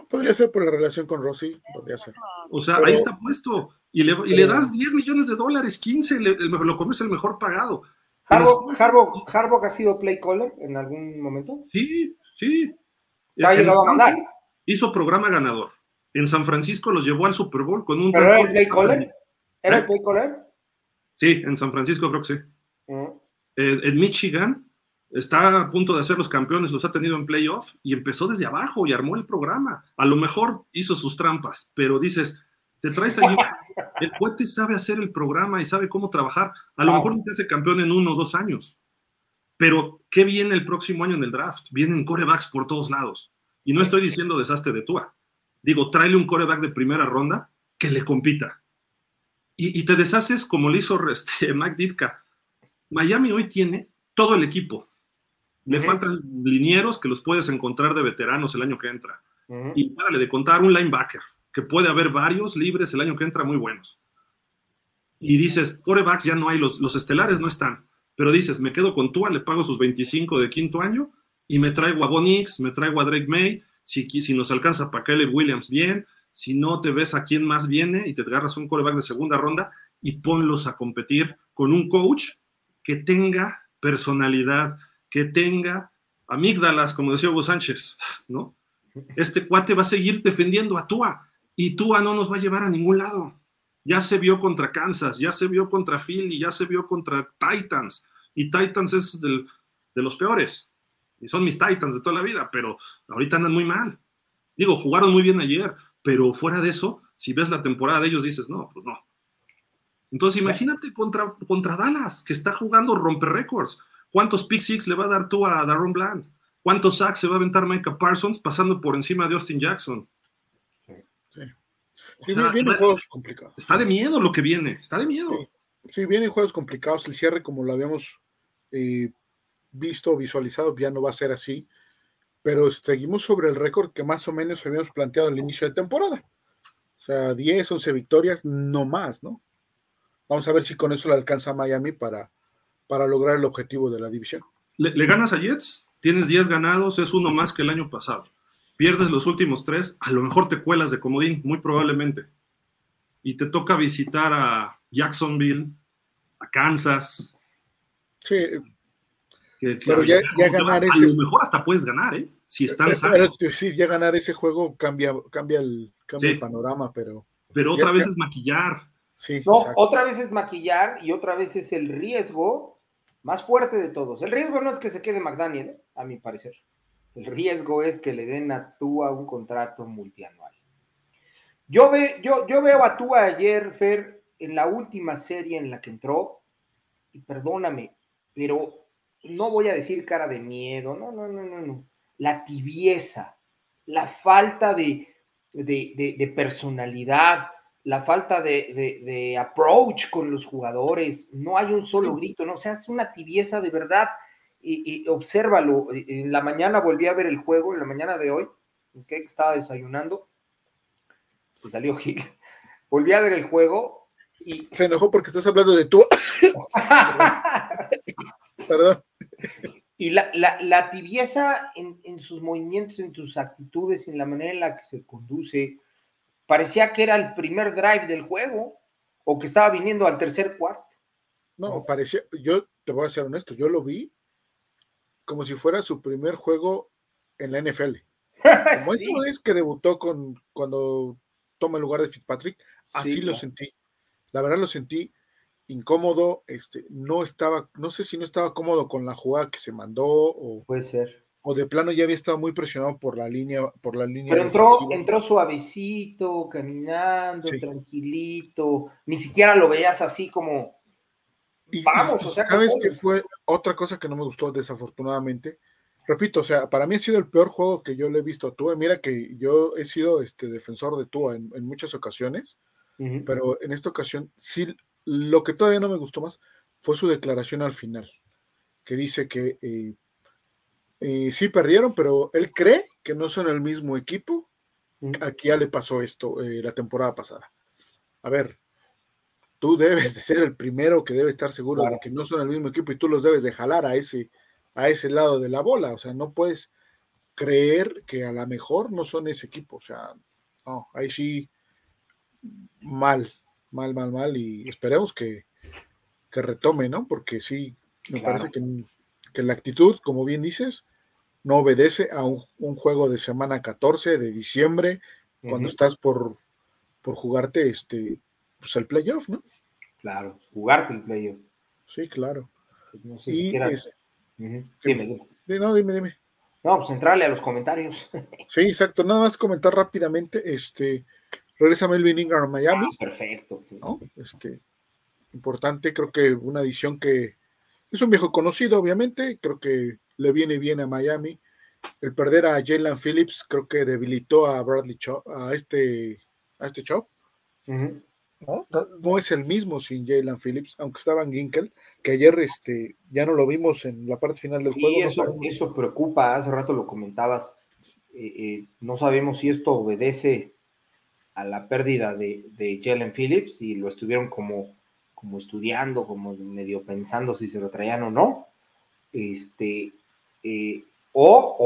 podría ser por la relación con Rossi, podría ser. O sea, ahí está puesto. Y le, y le, das 10 millones de dólares, 15, lo comes el mejor pagado. ¿Harbaugh, ha sido play caller en algún momento? Sí, sí. ¿Ha llegado a ganar? Hizo programa ganador. En San Francisco los llevó al Super Bowl con un... ¿Pero era el play caller? ¿Era el ¿Eh? play caller? Sí, en San Francisco creo que sí. Mm. Eh, en Michigan está a punto de hacer los campeones, los ha tenido en playoff y empezó desde abajo y armó el programa. A lo mejor hizo sus trampas, pero dices, te traes allí, el cohete sabe hacer el programa y sabe cómo trabajar. A lo mejor no te hace campeón en uno o dos años, pero ¿qué viene el próximo año en el draft? Vienen corebacks por todos lados. Y no estoy diciendo desastre de Tua. Digo, tráele un coreback de primera ronda que le compita. Y, te deshaces como le hizo este, Mike Ditka. Miami hoy tiene todo el equipo le faltan linieros que los puedes encontrar de veteranos el año que entra. Y párale de contar un linebacker, que puede haber varios libres el año que entra muy buenos. Y dices, corebacks ya no hay, los, los estelares no están. Pero dices, me quedo con Tua, le pago sus 25 de quinto año y me traigo a Bonix, me traigo a Drake May. Si, si nos alcanza para Caleb Williams, bien. Si no te ves a quién más viene y te agarras un coreback de segunda ronda y ponlos a competir con un coach que tenga personalidad, que tenga amígdalas, como decía Hugo Sánchez, ¿no? Este cuate va a seguir defendiendo a Tua y Tua no nos va a llevar a ningún lado. Ya se vio contra Kansas, ya se vio contra Philly, ya se vio contra Titans y Titans es de los peores. Y son mis Titans de toda la vida, pero ahorita andan muy mal. Digo, jugaron muy bien ayer, pero fuera de eso, si ves la temporada de ellos, dices, no, pues no. Entonces imagínate contra, contra Dallas, que está jugando romper récords. ¿Cuántos pick six le va a dar tú a Darren Bland? ¿Cuántos sacks se va a aventar Micah Parsons pasando por encima de Austin Jackson? Sí. vienen juegos complicados. Está de miedo lo que viene, está de miedo. Sí, vienen juegos complicados. El cierre, como lo habíamos eh, visto, visualizado, ya no va a ser así. Pero seguimos sobre el récord que más o menos habíamos planteado al inicio de temporada. O sea, 10, 11 victorias, no más, ¿no? Vamos a ver si con eso le alcanza a Miami para para lograr el objetivo de la división. Le, ganas a Jets, tienes 10 ganados, es uno más que el año pasado. Pierdes los últimos tres, a lo mejor te cuelas de comodín, muy probablemente. Y te toca visitar a Jacksonville, a Kansas. Sí. pero ya, ganar ese. A lo mejor hasta puedes ganar, ¿eh? Si están pero, sí, ya ganar ese juego cambia, cambia, el, cambia el panorama, pero. Pero otra vez es maquillar. Sí, no, otra vez es maquillar y otra vez es el riesgo más fuerte de todos. El riesgo no es que se quede McDaniel, ¿eh? a mi parecer. El riesgo es que le den a Tua un contrato multianual. Yo, ve, yo, veo a Tua ayer, Fer, en la última serie en la que entró, y perdóname, pero no voy a decir cara de miedo, no, no, no, no, no. La tibieza, la falta de, de personalidad, la falta de, approach con los jugadores, no hay un solo grito, no, o sea, es una tibieza de verdad. Y, y, obsérvalo, en la mañana volví a ver el juego, en la mañana de hoy, que estaba desayunando, se salió Gil. Volví a ver el juego y. Se enojó porque estás hablando de tú. Perdón. Y la, tibieza en, sus movimientos, en sus actitudes, en la manera en la que se conduce, parecía que era el primer drive del juego o que estaba viniendo al tercer cuarto. No, parecía, yo te voy a ser honesto, yo lo vi como si fuera su primer juego en la NFL. Como eso es que debutó con cuando toma el lugar de Fitzpatrick, así lo sentí. La verdad lo sentí incómodo, este, no estaba, no sé si no estaba cómodo con la jugada que se mandó o puede ser. O de plano ya había estado muy presionado por la línea, por la línea. Pero entró, entró suavecito, caminando, tranquilito, ni siquiera lo veías así como vamos, o sea, ¿sabes qué fue otra cosa que no me gustó desafortunadamente? Repito, o sea, para mí ha sido el peor juego que yo le he visto a Tua. Mira que yo he sido este defensor de Tua en, muchas ocasiones, pero en esta ocasión sí lo que todavía no me gustó más fue su declaración al final, que dice que eh, eh, sí perdieron, pero él cree que no son el mismo equipo. Aquí ya le pasó esto eh, la temporada pasada. A ver, tú debes de ser el primero que debe estar seguro de que no son el mismo equipo y tú los debes de jalar a ese, a ese lado de la bola. O sea, no puedes creer que a lo mejor no son ese equipo. O sea, no, ahí sí, mal, mal, mal, mal, y esperemos que, que retome, ¿no? Porque sí, me parece que, que, la actitud, como bien dices, no obedece a un, juego de semana 14 de diciembre, cuando estás por, por jugarte este, pues el playoff, ¿no? Claro, jugarte el playoff. Sí, claro. Pues no sé y Dime, dime. No, dime, dime. No, pues entrarle a los comentarios. Sí, exacto. Nada más comentar rápidamente, este, Regresa Melvin Ingram a Miami. Ah, perfecto, sí. Este, importante, creo que una adición que es un viejo conocido, obviamente, creo que le viene bien a Miami. El perder a Jalen Phillips creo que debilitó a Bradley Chop, a este, a este Chop. ¿No? es el mismo sin Jalen Phillips, aunque estaba en Ginkel, que ayer este, ya no lo vimos en la parte final del juego. Eso, eso preocupa, hace rato lo comentabas. Eh, eh, no sabemos si esto obedece a la pérdida de, de Jalen Phillips y lo estuvieron como, como estudiando, como medio pensando si se lo traían o no. Este, eh, o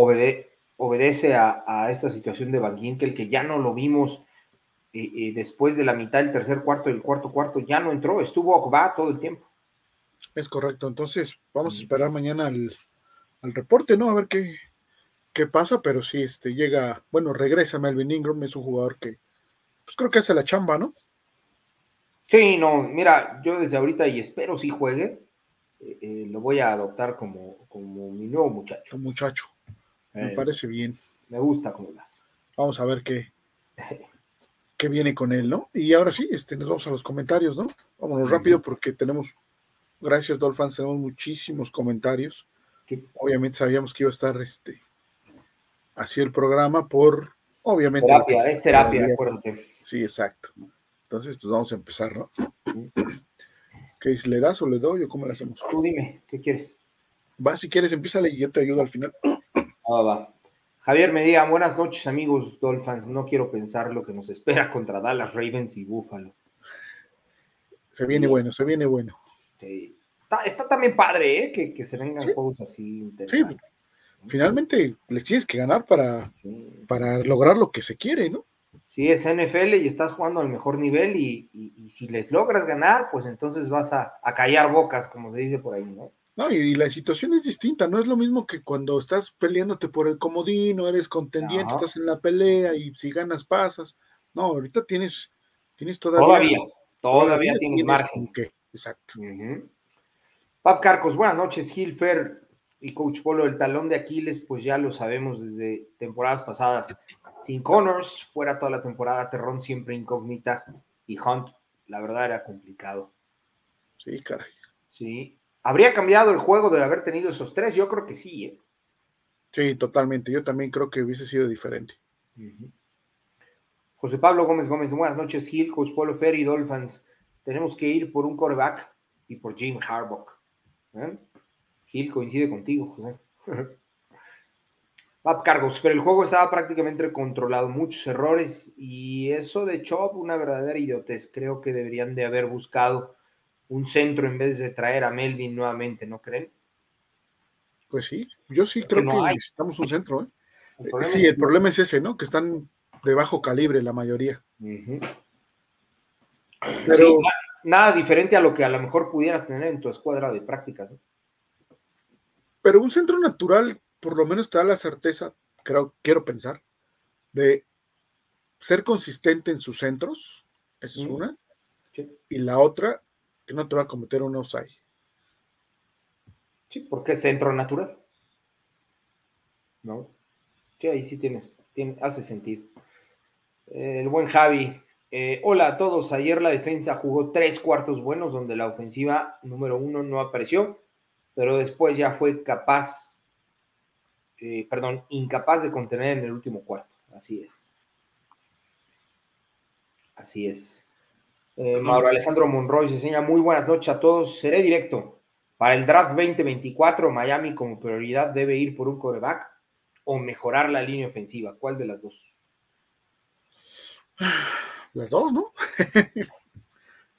obedece a, esta situación de Van Ginkel que ya no lo vimos eh, eh, después de la mitad del tercer cuarto, del cuarto cuarto, ya no entró, estuvo Okba todo el tiempo. Es correcto, entonces vamos a esperar mañana al, al reporte, ¿no? A ver qué, qué pasa, pero sí, este, llega, bueno, regresa Melvin Ingram, es un jugador que, pues creo que hace la chamba, ¿no? Sí, no, mira, yo desde ahorita y espero si juegue, eh, lo voy a adoptar como, como mi nuevo muchacho. Un muchacho, me eh, parece bien. Me gusta como las. Vamos a ver qué, qué viene con él, ¿no? Y ahora sí, este, nos vamos a los comentarios, ¿no? Vámonos rápido porque tenemos, gracias Dolphins, tenemos muchísimos comentarios. Obviamente sabíamos que iba a estar este, así el programa por Obviamente. Terapia, es terapia, acuérdate. Sí, exacto. Entonces, pues vamos a empezar, ¿no? ¿Qué ¿Le das o le doy o cómo le hacemos? Tú dime, ¿qué quieres? Va, si quieres, empieza y yo te ayudo al final. Ah, va. Javier Medina, buenas noches, amigos Dolphins. No quiero pensar lo que nos espera contra Dallas, Ravens y Buffalo. Se viene bueno, se viene bueno. Sí. Está, también padre, ¿eh? Que, se vengan juegos así interesantes. Sí, finalmente les tienes que ganar para, para lograr lo que se quiere, ¿no? Sí, es NFL y estás jugando al mejor nivel y, si les logras ganar, pues entonces vas a, callar bocas, como se dice por ahí, ¿no? No, y, la situación es distinta, no es lo mismo que cuando estás peleándote por el comodino, eres contendiente, estás en la pelea y si ganas pasas. No, ahorita tienes, tienes todavía. Todavía, todavía, tienes, margen. exacto. Pap Carcos, buenas noches, Gilfer y Coach Polo, el talón de Aquiles, pues ya lo sabemos desde temporadas pasadas. Sin Connors, fuera toda la temporada, Terrón siempre incógnita y Hunt, la verdad era complicado. Sí, caray. Sí. ¿Habría cambiado el juego de haber tenido esos tres? Yo creo que sí, ¿eh? Sí, totalmente. Yo también creo que hubiese sido diferente. José Pablo Gómez Gómez, buenas noches, Gil, Coach Polo, Ferry, Dolphins. Tenemos que ir por un coreback y por Jim Harbaugh. ¿eh? Gil coincide contigo, José. Pap Cargos, pero el juego estaba prácticamente controlado, muchos errores y eso de Chop, una verdadera idiotez. Creo que deberían de haber buscado un centro en vez de traer a Melvin nuevamente, ¿no creen? Pues sí, yo sí creo que, necesitamos un centro. ¿eh? sí, el problema es ese, ¿no? Que están de bajo calibre la mayoría. Pero nada diferente a lo que a lo mejor pudieras tener en tu escuadra de prácticas. Pero un centro natural por lo menos te da la certeza, creo, quiero pensar, de ser consistente en sus centros, esa es una, y la otra, que no te va a cometer un offside. Sí, porque es centro natural. ¿No? Sí, ahí sí tienes, tiene, hace sentido. el buen Javi, eh, hola a todos. Ayer la defensa jugó tres cuartos buenos donde la ofensiva número uno no apareció, pero después ya fue capaz, eh, perdón, incapaz de contener en el último cuarto. Así es. Así es. Eh, Mauro Alejandro Monroy se enseña muy buenas noches a todos. Seré directo. Para el draft 2024, Miami como prioridad debe ir por un coreback o mejorar la línea ofensiva. ¿Cuál de las dos? las dos, ¿no?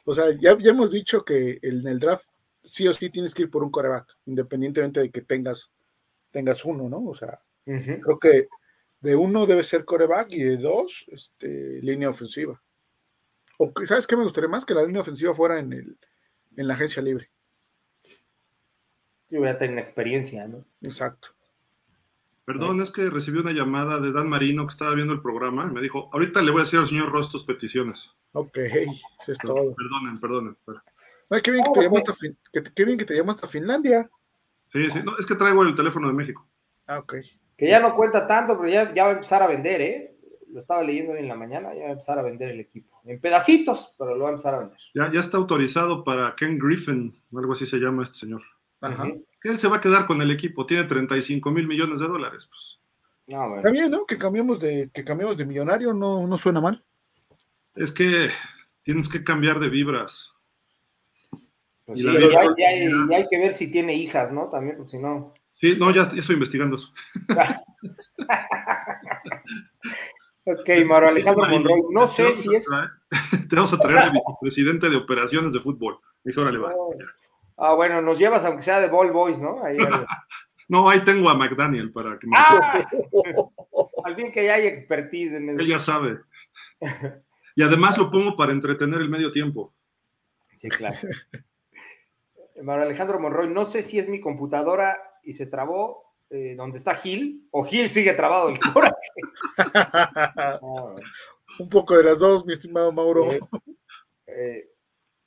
o sea, ya, hemos dicho que en el draft sí o sí tienes que ir por un coreback, independientemente de que tengas, tengas uno, ¿no? O sea, creo que de uno debe ser coreback y de dos, este, línea ofensiva. O ¿sabes qué me gustaría más? Que la línea ofensiva fuera en, el, en la agencia libre. Yo voy a tener experiencia, ¿no? Exacto. Perdón, es que recibí una llamada de Dan Marino que estaba viendo el programa y me dijo, ahorita le voy a decir al señor Ross tus peticiones. Ok, eso es todo. Perdonen, perdonen. Ay, qué bien, que te llamo hasta qué bien que te llamo hasta Finlandia. Sí, sí, no, es que traigo el teléfono de México. Ah, ok. Que ya no cuenta tanto, pero ya, ya va a empezar a vender, ¿eh? Lo estaba leyendo hoy en la mañana, ya va a empezar a vender el equipo. En pedacitos, pero lo va a empezar a vender. Ya, ya está autorizado para Ken Griffin, algo así se llama este señor. Ajá él se va a quedar con el equipo, tiene 35 mil millones de dólares. Pues. No, Está bien, ¿no? Que cambiemos de, que cambiemos de millonario, no, no suena mal. Es que tienes que cambiar de vibras. Pues y hay, que ver si tiene hijas, ¿no? También, porque si no. Sí, no, ya, estoy investigando eso. ok, Maro Alejandro Monroy, no sé si es. Te vamos a traer de vicepresidente de operaciones de fútbol. Dije, órale, va. Ah, bueno, nos llevas aunque sea de Ball Boys, ¿no? no, ahí tengo a McDaniel para que me... ¡Ah! Al fin que ya hay expertise en eso. Él ya sabe. Y además lo pongo para entretener el medio tiempo. Sí, claro. Mario Alejandro Monroy, no sé si es mi computadora y se trabó eh, donde está Gil, o Gil sigue trabado el coraje. Un poco de las dos, mi estimado Mauro. Eh, eh,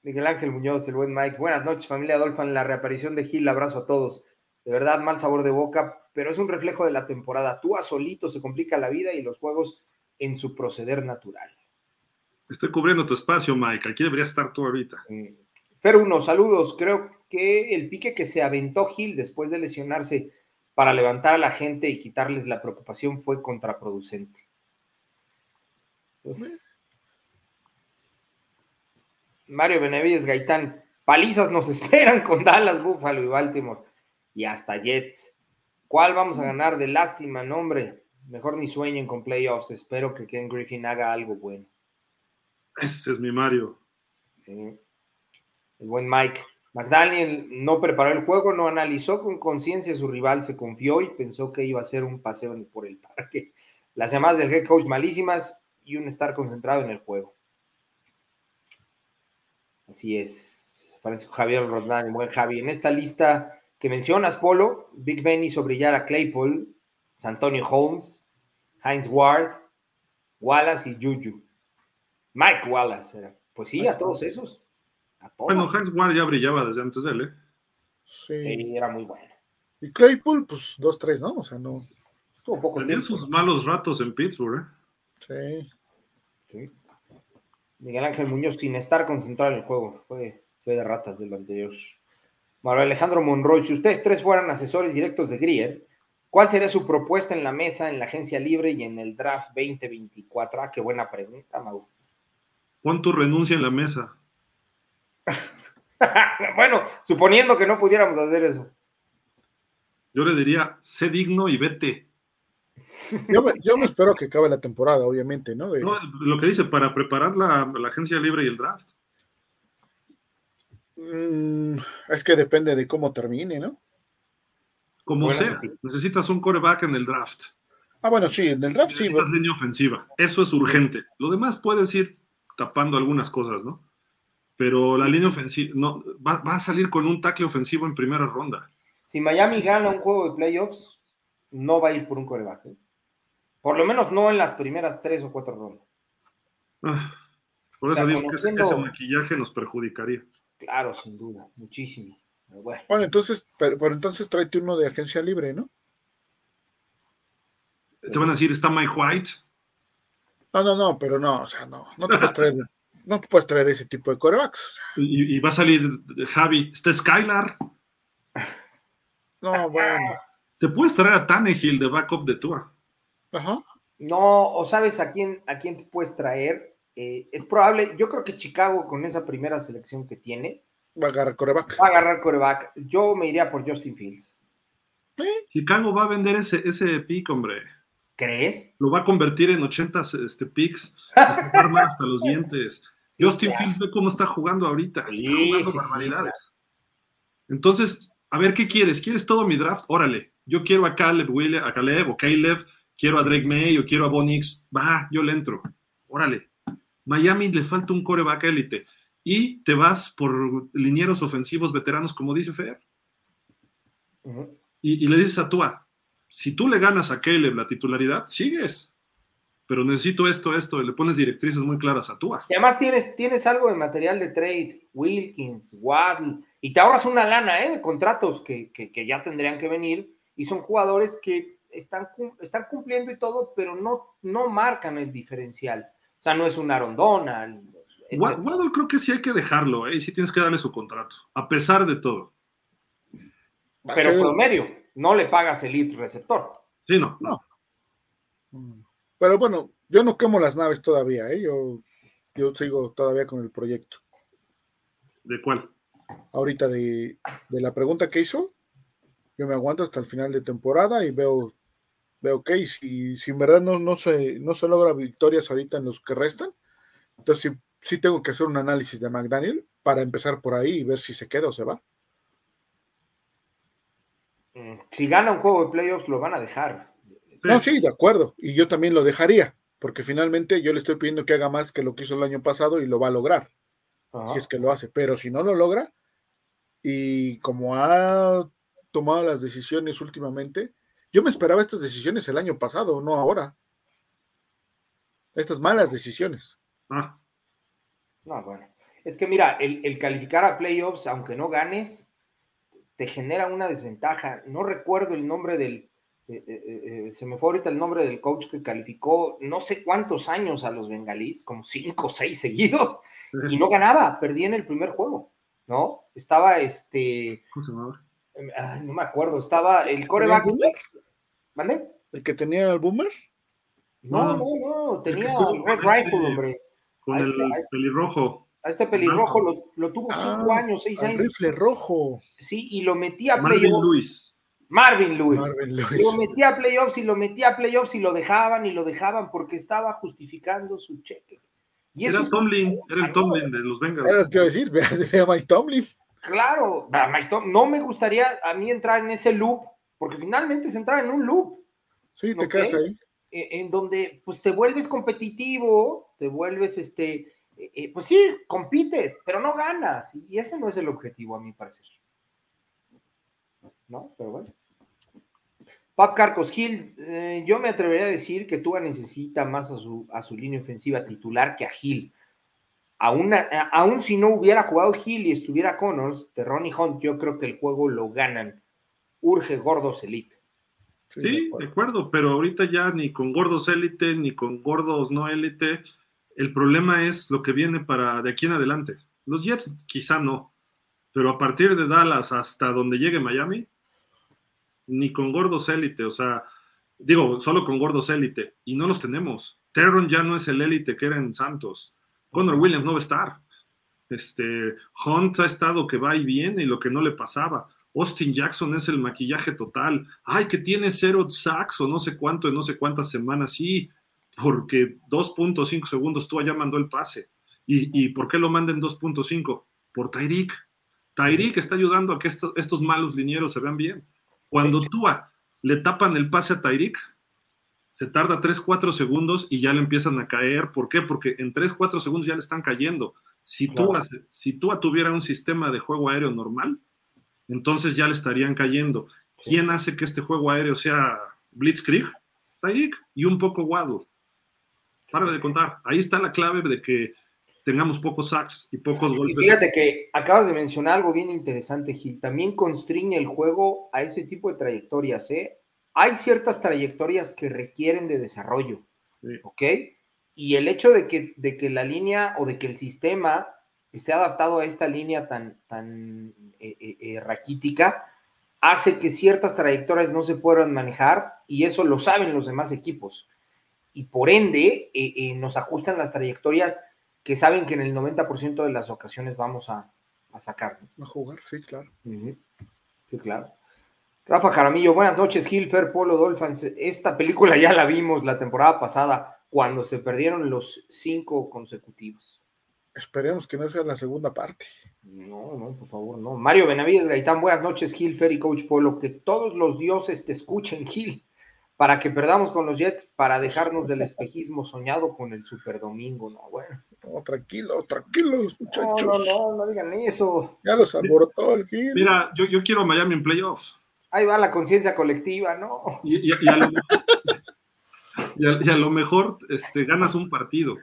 Miguel Ángel Muñoz, el buen Mike. Buenas noches, familia Adolfan. La reaparición de Gil, abrazo a todos. De verdad, mal sabor de boca, pero es un reflejo de la temporada. Tú a solito se complica la vida y los juegos en su proceder natural. Estoy cubriendo tu espacio, Mike. Aquí deberías estar tú ahorita. Mm. Pero unos saludos. Creo que el pique que se aventó Gil después de lesionarse para levantar a la gente y quitarles la preocupación fue contraproducente. Mario Benavides Gaitán, palizas nos esperan con Dallas, Buffalo y Baltimore y hasta Jets. ¿Cuál vamos a ganar de lástima, nombre? Mejor ni sueñen con playoffs. Espero que Ken Griffin haga algo bueno. Ese es mi Mario. El buen Mike. McDaniel no preparó el juego, no analizó con conciencia su rival, se confió y pensó que iba a ser un paseo por el parque. Las llamadas del head coach malísimas y un estar concentrado en el juego. Así es, Francisco Javier Rodán, buen Javi. En esta lista que mencionas, Polo, Big Ben hizo brillar a Claypool, Antonio Holmes, Heinz Ward, Wallace y Juju. Mike Wallace era. Pues sí, a todos esos. Bueno, Heinz Ward ya brillaba desde antes de él, ¿eh? Sí. era muy bueno. Y Claypool, pues dos, tres, ¿no? O sea, no. Estuvo poco Tenía sus malos ratos en Pittsburgh, ¿eh? Sí. Sí. Miguel Ángel Muñoz sin estar concentrado en el juego. Fue, fue de ratas del anterior. Mario Alejandro Monroy, si ustedes tres fueran asesores directos de Grier, ¿cuál sería su propuesta en la mesa, en la agencia libre y en el draft 2024? Ah, qué buena pregunta, Mau. Pon tu renuncia en la mesa. bueno, suponiendo que no pudiéramos hacer eso. Yo le diría, sé digno y vete. Yo me, espero que acabe la temporada, obviamente, ¿no? lo que dice, para preparar la, agencia libre y el draft. Mm, es que depende de cómo termine, ¿no? Como sea, necesitas un coreback en el draft. Ah, bueno, sí, en el draft sí. Necesitas línea ofensiva. Eso es urgente. Lo demás puedes ir tapando algunas cosas, ¿no? Pero la línea ofensiva no, va, a salir con un tackle ofensivo en primera ronda. Si Miami gana un juego de playoffs, no va a ir por un coreback. ¿eh? Por lo menos no en las primeras tres o cuatro rondas. Ah, por eso digo que ese, maquillaje nos perjudicaría. Claro, sin duda, muchísimo. Bueno. entonces, pero, entonces tráete uno de agencia libre, ¿no? Te van a decir, ¿está Mike White? No, no, no, pero no, o sea, no, no te puedes traer, no puedes traer ese tipo de corebacks. Y, va a salir Javi, ¿está Skylar? No, bueno. Te puedes traer a Tannehill de backup de Tua. Ajá. No, o sabes a quién, a quién te puedes traer. Eh, es probable, yo creo que Chicago con esa primera selección que tiene. Va a agarrar coreback. Va a agarrar coreback. Yo me iría por Justin Fields. Chicago va a vender ese, ese pick, hombre. ¿Crees? Lo va a convertir en 80 este, picks. hasta los dientes. Justin Fields ve cómo está jugando ahorita. está jugando barbaridades. Entonces, a ver, ¿qué quieres? ¿Quieres todo mi draft? Órale. Yo quiero a Caleb, a Caleb o Caleb quiero a Drake May o quiero a Bonix, va, yo le entro. Órale. Miami le falta un coreback élite. Y te vas por linieros ofensivos veteranos, como dice Fer. y, le dices a Tua, si tú le ganas a Caleb la titularidad, sigues. Pero necesito esto, esto, y le pones directrices muy claras a Tua. Y además tienes, tienes algo de material de trade, Wilkins, Waddle, y te ahorras una lana, ¿eh? De contratos que, que ya tendrían que venir, y son jugadores que están, están cumpliendo y todo, pero no, no marcan el diferencial. O sea, no es un Aaron Donald. Waddle creo que sí hay que dejarlo, ¿eh? sí tienes que darle su contrato, a pesar de todo. Pero por medio, no le pagas el receptor. Sí, no. no. Pero bueno, yo no quemo las naves todavía, ¿eh? yo, yo sigo todavía con el proyecto. ¿De cuál? Ahorita de, de la pregunta que hizo, yo me aguanto hasta el final de temporada y veo veo, ok, si, si en verdad no, no, se, no se logra victorias ahorita en los que restan, entonces sí, tengo que hacer un análisis de McDaniel para empezar por ahí y ver si se queda o se va. Mm, si gana un juego de playoffs, lo van a dejar. No, sí, de acuerdo. Y yo también lo dejaría, porque finalmente yo le estoy pidiendo que haga más que lo que hizo el año pasado y lo va a lograr. Si es que lo hace. Pero si no lo logra, y como ha tomado las decisiones últimamente, yo me esperaba estas decisiones el año pasado, no ahora. Estas malas decisiones. Ah. No, bueno. Es que mira, el, calificar a playoffs, aunque no ganes, te genera una desventaja. No recuerdo el nombre del, eh, eh, se me fue ahorita el nombre del coach que calificó no sé cuántos años a los bengalíes, como cinco o seis seguidos, y no ganaba, perdí en el primer juego, ¿no? Estaba este. ¿Cómo se llamaba? no me acuerdo, estaba el coreback. ¿Mande? ¿El que tenía el boomer? No, no, no, tenía el Red Rifle, este, hombre. Con el este, este pelirrojo. A este pelirrojo lo, lo, tuvo cinco ah, años, seis años. rifle rojo. Sí, y lo metía a Marvin. Marvin Lewis. Marvin Lewis. Lo metía a playoffs y lo metía a playoffs y lo dejaban y lo dejaban porque estaba justificando su cheque. Y era Tomlin, era el Tomlin de los Bengals. Era, te iba a decir, vea Mike Tomlin. Claro, Mike Tomlin. no me gustaría a mí entrar en ese loop porque finalmente es entrar en un loop. Sí, te quedas ahí. E, en donde pues te vuelves competitivo, te vuelves este, e, e, pues sí, compites, pero no ganas. Y ese no es el objetivo, a mi parecer. ¿No? Pero bueno. Pap Carcos Gil, eh, yo me atrevería a decir que Tua necesita más a su, a su línea ofensiva titular que a Gil. Aún, aún si no hubiera jugado Gil y estuviera Connors, de Ronnie Hunt, yo creo que el juego lo ganan urge gordos elite. Sí, de, acuerdo. pero ahorita ya ni con gordos élite ni con gordos no élite, el problema es lo que viene para de aquí en adelante. Los Jets quizá no, pero a partir de Dallas hasta donde llegue Miami, ni con gordos élite, o sea, digo, solo con gordos élite, y no los tenemos. Terron ya no es el élite que era en Santos. Connor Williams no va a estar. Este, Hunt ha estado que va y viene y lo que no le pasaba. Austin Jackson es el maquillaje total. Ay, que tiene cero sacks o no sé cuánto en no sé cuántas semanas. Sí, porque 2.5 segundos tú allá mandó el pase. ¿Y, por qué lo manda en 2.5? Por Tyreek. Tyreek está ayudando a que estos malos linieros se vean bien. Cuando tú le tapan el pase a Tyreek, se tarda 3-4 segundos y ya le empiezan a caer. ¿Por qué? Porque en 3-4 segundos ya le están cayendo. Si, tú, si tú tuviera un sistema de juego aéreo normal, entonces ya le estarían cayendo. ¿Quién hace que este juego aéreo sea Blitzkrieg? Tyreek y un poco Waddle. Para de contar. Ahí está la clave de que tengamos pocos sacks y pocos golpes. fíjate que acabas de mencionar algo bien interesante, Gil. También constriñe el juego a ese tipo de trayectorias. ¿eh? Hay ciertas trayectorias que requieren de desarrollo. ¿Ok? Y el hecho de que, de que la línea o de que el sistema esté adaptado a esta línea tan, tan eh, eh, eh, raquítica hace que ciertas trayectorias no se puedan manejar y eso lo saben los demás equipos. Y por ende, nos ajustan las trayectorias que saben que en el 90% de las ocasiones vamos a, a sacar. A jugar, sí, claro. Sí, claro. Rafa Jaramillo, buenas noches, Gilfer, Polo Dolphins. Esta película ya la vimos la temporada pasada, cuando se perdieron los cinco consecutivos. Esperemos que no sea la segunda parte. No, no, por favor, no. Mario Benavides Gaitán, buenas noches, Gilfer y Coach Polo. Que todos los dioses te escuchen, Gil para que perdamos con los Jets, para dejarnos del espejismo soñado con el Super Domingo, ¿no? Bueno. No, tranquilos, tranquilos, muchachos. No, no, no, digan eso. Ya los abortó el Gil. Mira, yo, yo quiero Miami en playoffs. Ahí va la conciencia colectiva, ¿no? Y, a, lo, mejor este, ganas un partido.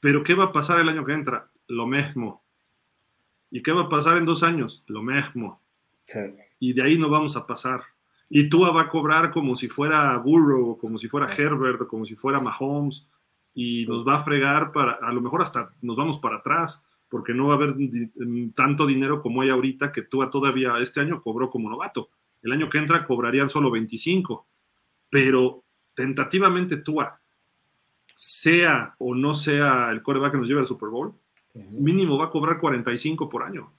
Pero ¿qué va a pasar el año que entra? Lo mismo. ¿Y qué va a pasar en dos años? Lo mismo. Y de ahí no vamos a pasar. Y Tua va a cobrar como si fuera Burrow, como si fuera Herbert, como si fuera Mahomes, y nos va a fregar para, a lo mejor hasta nos vamos para atrás, porque no va a haber mm, tanto dinero como hay ahorita que Tua todavía este año cobró como novato. El año que entra cobrarían solo 25, pero tentativamente Tua, sea o no sea el coreback que nos lleve al Super Bowl, mínimo va a cobrar 45 por año.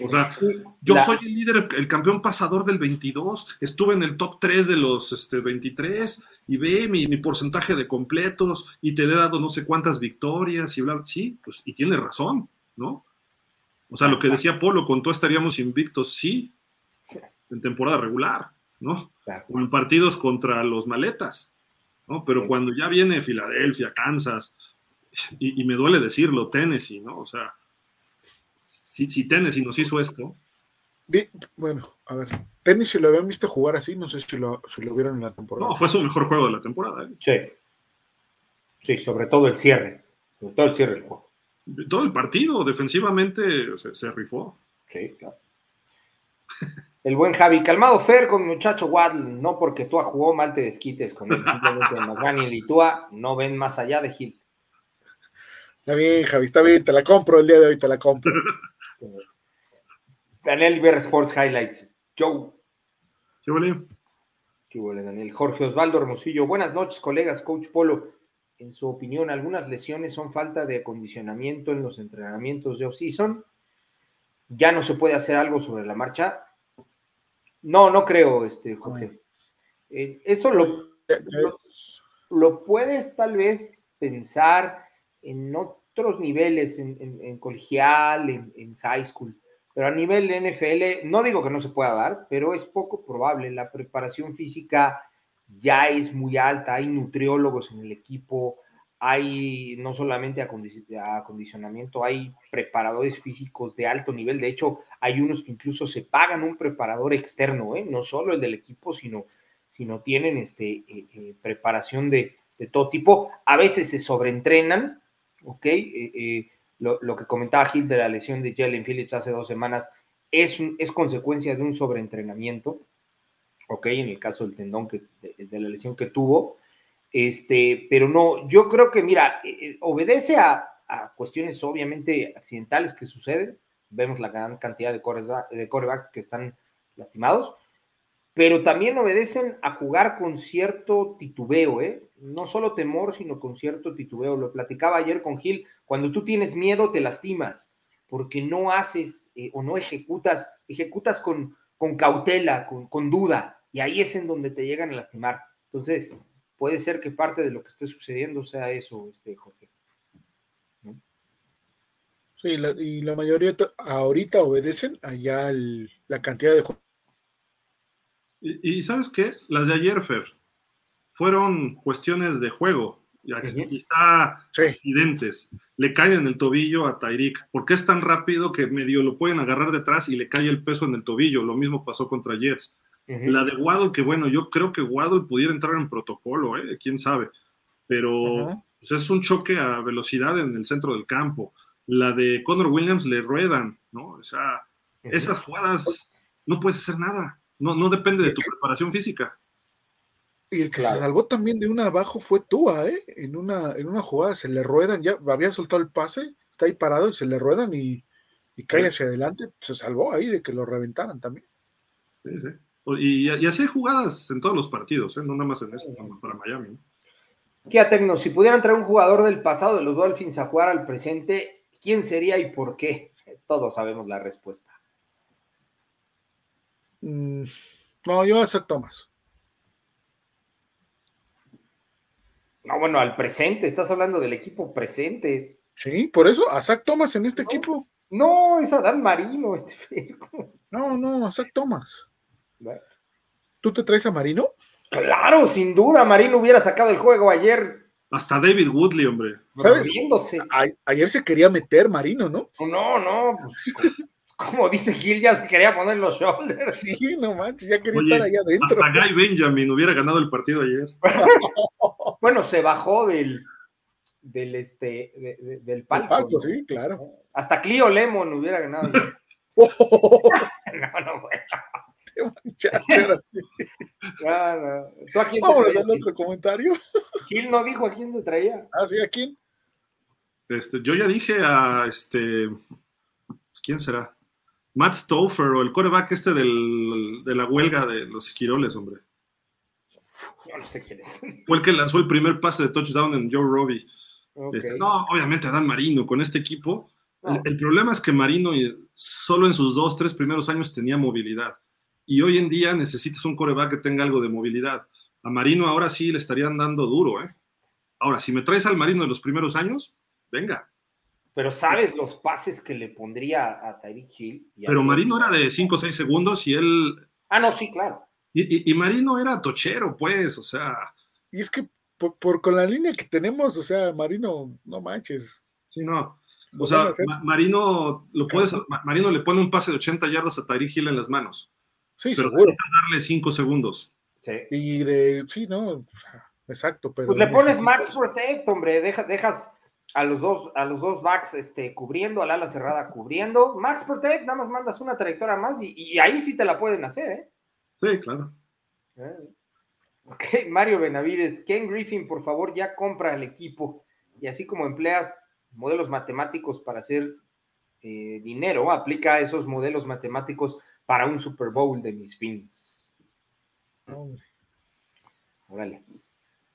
O sea, yo soy el líder, el campeón pasador del 22, estuve en el top 3 de los este, 23 y ve mi, porcentaje de completos y te he dado no sé cuántas victorias y bla, sí, pues y tiene razón, ¿no? O sea, lo que decía Polo, con todo estaríamos invictos, sí, en temporada regular, ¿no? En partidos contra los maletas, ¿no? Pero cuando ya viene Filadelfia, Kansas, y, y me duele decirlo, Tennessee, ¿no? O sea, si, si Tennessee nos hizo esto. bueno, a ver, Tennessee lo habían visto jugar así, no sé si lo, si lo vieron en la temporada. No, fue su mejor juego de la temporada. ¿eh? Sí. Sí, sobre todo el cierre. Sobre todo el cierre del juego. Todo el partido, defensivamente, se, rifó. Sí, claro. El buen Javi, calmado Fer con muchacho Waddle, no porque tú jugó mal te desquites con él, simplemente Magani y Tua no ven más allá de Gil. Está bien, Javi, está bien, te la compro el día de hoy, te la compro. Daniel Ver Sports Highlights. Joe. ¿Qué huele? ¿Qué huele, Daniel? Jorge Osvaldo Hermosillo. Buenas noches, colegas. Coach Polo, en su opinión, ¿algunas lesiones son falta de acondicionamiento en los entrenamientos de off-season? ¿Ya no se puede hacer algo sobre la marcha? No, no creo, este, Jorge. Eh, eso lo, lo puedes tal vez pensar en otros niveles, en, colegial, en, high school, pero a nivel de NFL, no digo que no se pueda dar, pero es poco probable. La preparación física ya es muy alta, hay nutriólogos en el equipo, hay no solamente acondicionamiento, hay preparadores físicos de alto nivel. De hecho, hay unos que incluso se pagan un preparador externo, ¿eh? no solo el del equipo, sino, sino tienen este, eh, eh, preparación de, de, todo tipo. A veces se sobreentrenan, ¿ok? Eh, eh, lo, que comentaba Gil de la lesión de Jalen Phillips hace dos semanas es, es consecuencia de un sobreentrenamiento, ¿ok? En el caso del tendón que, de, la lesión que tuvo, este, pero no, yo creo que, mira, eh, obedece a, cuestiones obviamente accidentales que suceden, vemos la gran cantidad de, de corebacks que están lastimados, pero también obedecen a jugar con cierto titubeo, ¿eh? No solo temor, sino con cierto titubeo. Lo platicaba ayer con Gil, cuando tú tienes miedo te lastimas, porque no haces eh, o no ejecutas, ejecutas con, con cautela, con, con, duda, y ahí es en donde te llegan a lastimar. Entonces, puede ser que parte de lo que esté sucediendo sea eso, este, Jorge. Sí, y la mayoría ahorita obedecen allá la cantidad de y, y, sabes qué, las de ayer, Fer, fueron cuestiones de juego, quizá accidentes. Le caen en el tobillo a Tyreek, porque es tan rápido que medio lo pueden agarrar detrás y le cae el peso en el tobillo. Lo mismo pasó contra Jets. La de Waddle, que bueno, yo creo que Waddle pudiera entrar en protocolo, ¿eh? quién sabe, pero pues, es un choque a velocidad en el centro del campo la de Conor Williams le ruedan, ¿no? O sea, esas jugadas no puedes hacer nada, no, no depende de tu preparación física. Y el que se salvó también de una abajo fue Tua, ¿eh? En una, en una jugada se le ruedan, ya había soltado el pase, está ahí parado y se le ruedan y, cae hacia adelante, se salvó ahí de que lo reventaran también. Sí, sí. Y, así hay jugadas en todos los partidos, ¿eh? no nada más en este, para Miami. ¿no? ¿Qué Tecno? Si pudieran traer un jugador del pasado de los Dolphins a jugar al presente, ¿Quién sería y por qué? Todos sabemos la respuesta. Mm, no, yo acepto más. No, bueno, al presente, estás hablando del equipo presente. Sí, por eso, a Zach Thomas en este equipo. No, es Adán Marino, este No, no, a Zach Thomas. ¿Tú te traes a Marino? Claro, sin duda, Marino hubiera sacado el juego ayer hasta David Woodley, hombre. ¿Sabes? ayer se quería meter Marino, ¿no? No, no, pues, como dice Gil, ya se quería poner los shoulders. Sí, no manches, ya quería estar allá adentro. Hasta Guy Benjamin hubiera ganado el partido ayer. bueno, se bajó del, del, este, del palco. sí, claro. Hasta Clio Lemon hubiera ganado. no, no, bueno. Te manchaste ahora sí. ¿Tú a quién al otro comentario. Gil no dijo a quién se traía. Ah, sí, ¿a quién? Este, yo ya dije a este. ¿Quién será? Matt Stouffer o el coreback este del, de la huelga de los esquiroles, hombre. no sé quién es. Fue el que lanzó el primer pase de touchdown en Joe Robbie. Este, no, obviamente Dan Marino con este equipo. El, problema es que Marino solo en sus dos, tres primeros años tenía movilidad. Y hoy en día necesitas un coreback que tenga algo de movilidad. A Marino ahora sí le estarían dando duro, ¿eh? Ahora, si me traes al Marino de los primeros años, venga. Pero sabes los pases que le pondría a Tyreek Hill. Pero Marino era de 5 o 6 segundos y él. Ah, no, sí, claro. Y, Marino era tochero, pues, o sea. Y es que por, con la línea que tenemos, o sea, Marino, no manches. Sí, no. O sea, Marino lo puedes, Marino le pone un pase de 80 yardas a Tyreek Hill en las manos. Sí, pero seguro. darle 5 segundos. Sí. Y de, sí, no, exacto, pero. Pues le pones Max Protect, hombre, dejas a los dos, a los dos backs este, cubriendo, al ala cerrada cubriendo. Max Protect, nada más mandas una trayectoria más y, ahí sí te la pueden hacer, ¿eh? Sí, claro. Eh. Ok, Mario Benavides, Ken Griffin, por favor, ya compra el equipo y así como empleas modelos matemáticos para hacer eh, dinero, aplica esos modelos matemáticos para un Super Bowl de mis fins. Órale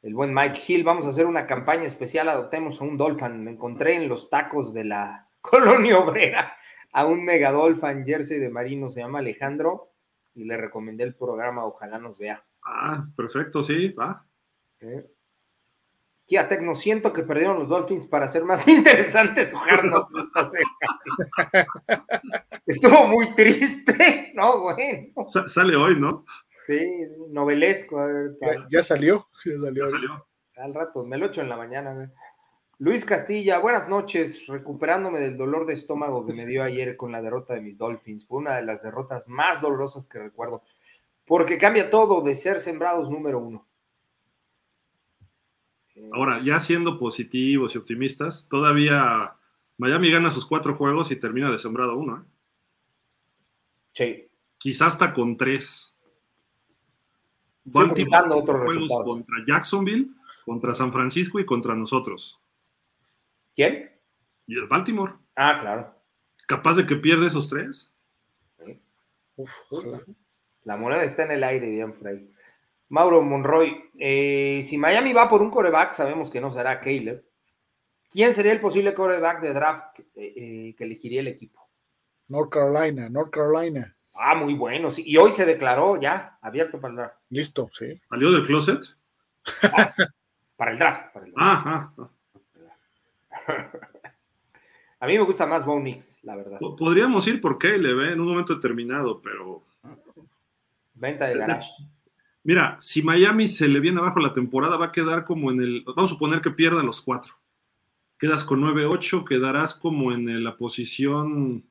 el buen Mike Hill, vamos a hacer una campaña especial, adoptemos a un Dolphin. Me encontré en los tacos de la colonia obrera a un mega Dolphin jersey de marino, se llama Alejandro, y le recomendé el programa, ojalá nos vea. Ah, perfecto, sí, va. ¿Eh? Kia Tecno, siento que perdieron los Dolphins para hacer más interesante su Estuvo muy triste, ¿no, bueno? sale hoy, ¿no? Sí, novelesco. ya, salió, ya salió. Al rato, me lo echo en la mañana. Luis Castilla, buenas noches. Recuperándome del dolor de estómago que me dio ayer con la derrota de mis Dolphins. Fue una de las derrotas más dolorosas que recuerdo. Porque cambia todo de ser sembrados número uno. Ahora, ya siendo positivos y optimistas, todavía Miami gana sus cuatro juegos y termina de sembrado uno. ¿eh? Sí. Quizás hasta con tres juegos contra Jacksonville, contra San Francisco y contra nosotros. ¿Quién? Y el Baltimore. Ah, claro. ¿Capaz de que pierde esos tres? la moneda está en el aire, bien Frey. Mauro Monroy, eh, si Miami va por un coreback, sabemos que no será Caleb. ¿Quién sería el posible coreback de draft que, eh, eh, elegiría el equipo? North Carolina, North Carolina. Ah, muy bueno, sí. Y hoy se declaró ya abierto para el draft. Listo, sí. ¿Salió del closet? Ah, para el draft. Para el draft. Ah, ah, A mí me gusta más Bo Nix, la verdad. Podríamos ir por Caleb ¿eh? en un momento determinado, pero. Venta de garage. Mira, si Miami se le viene abajo la temporada, va a quedar como en el. Vamos a suponer que pierda los cuatro. Quedas con 9-8, quedarás como en la posición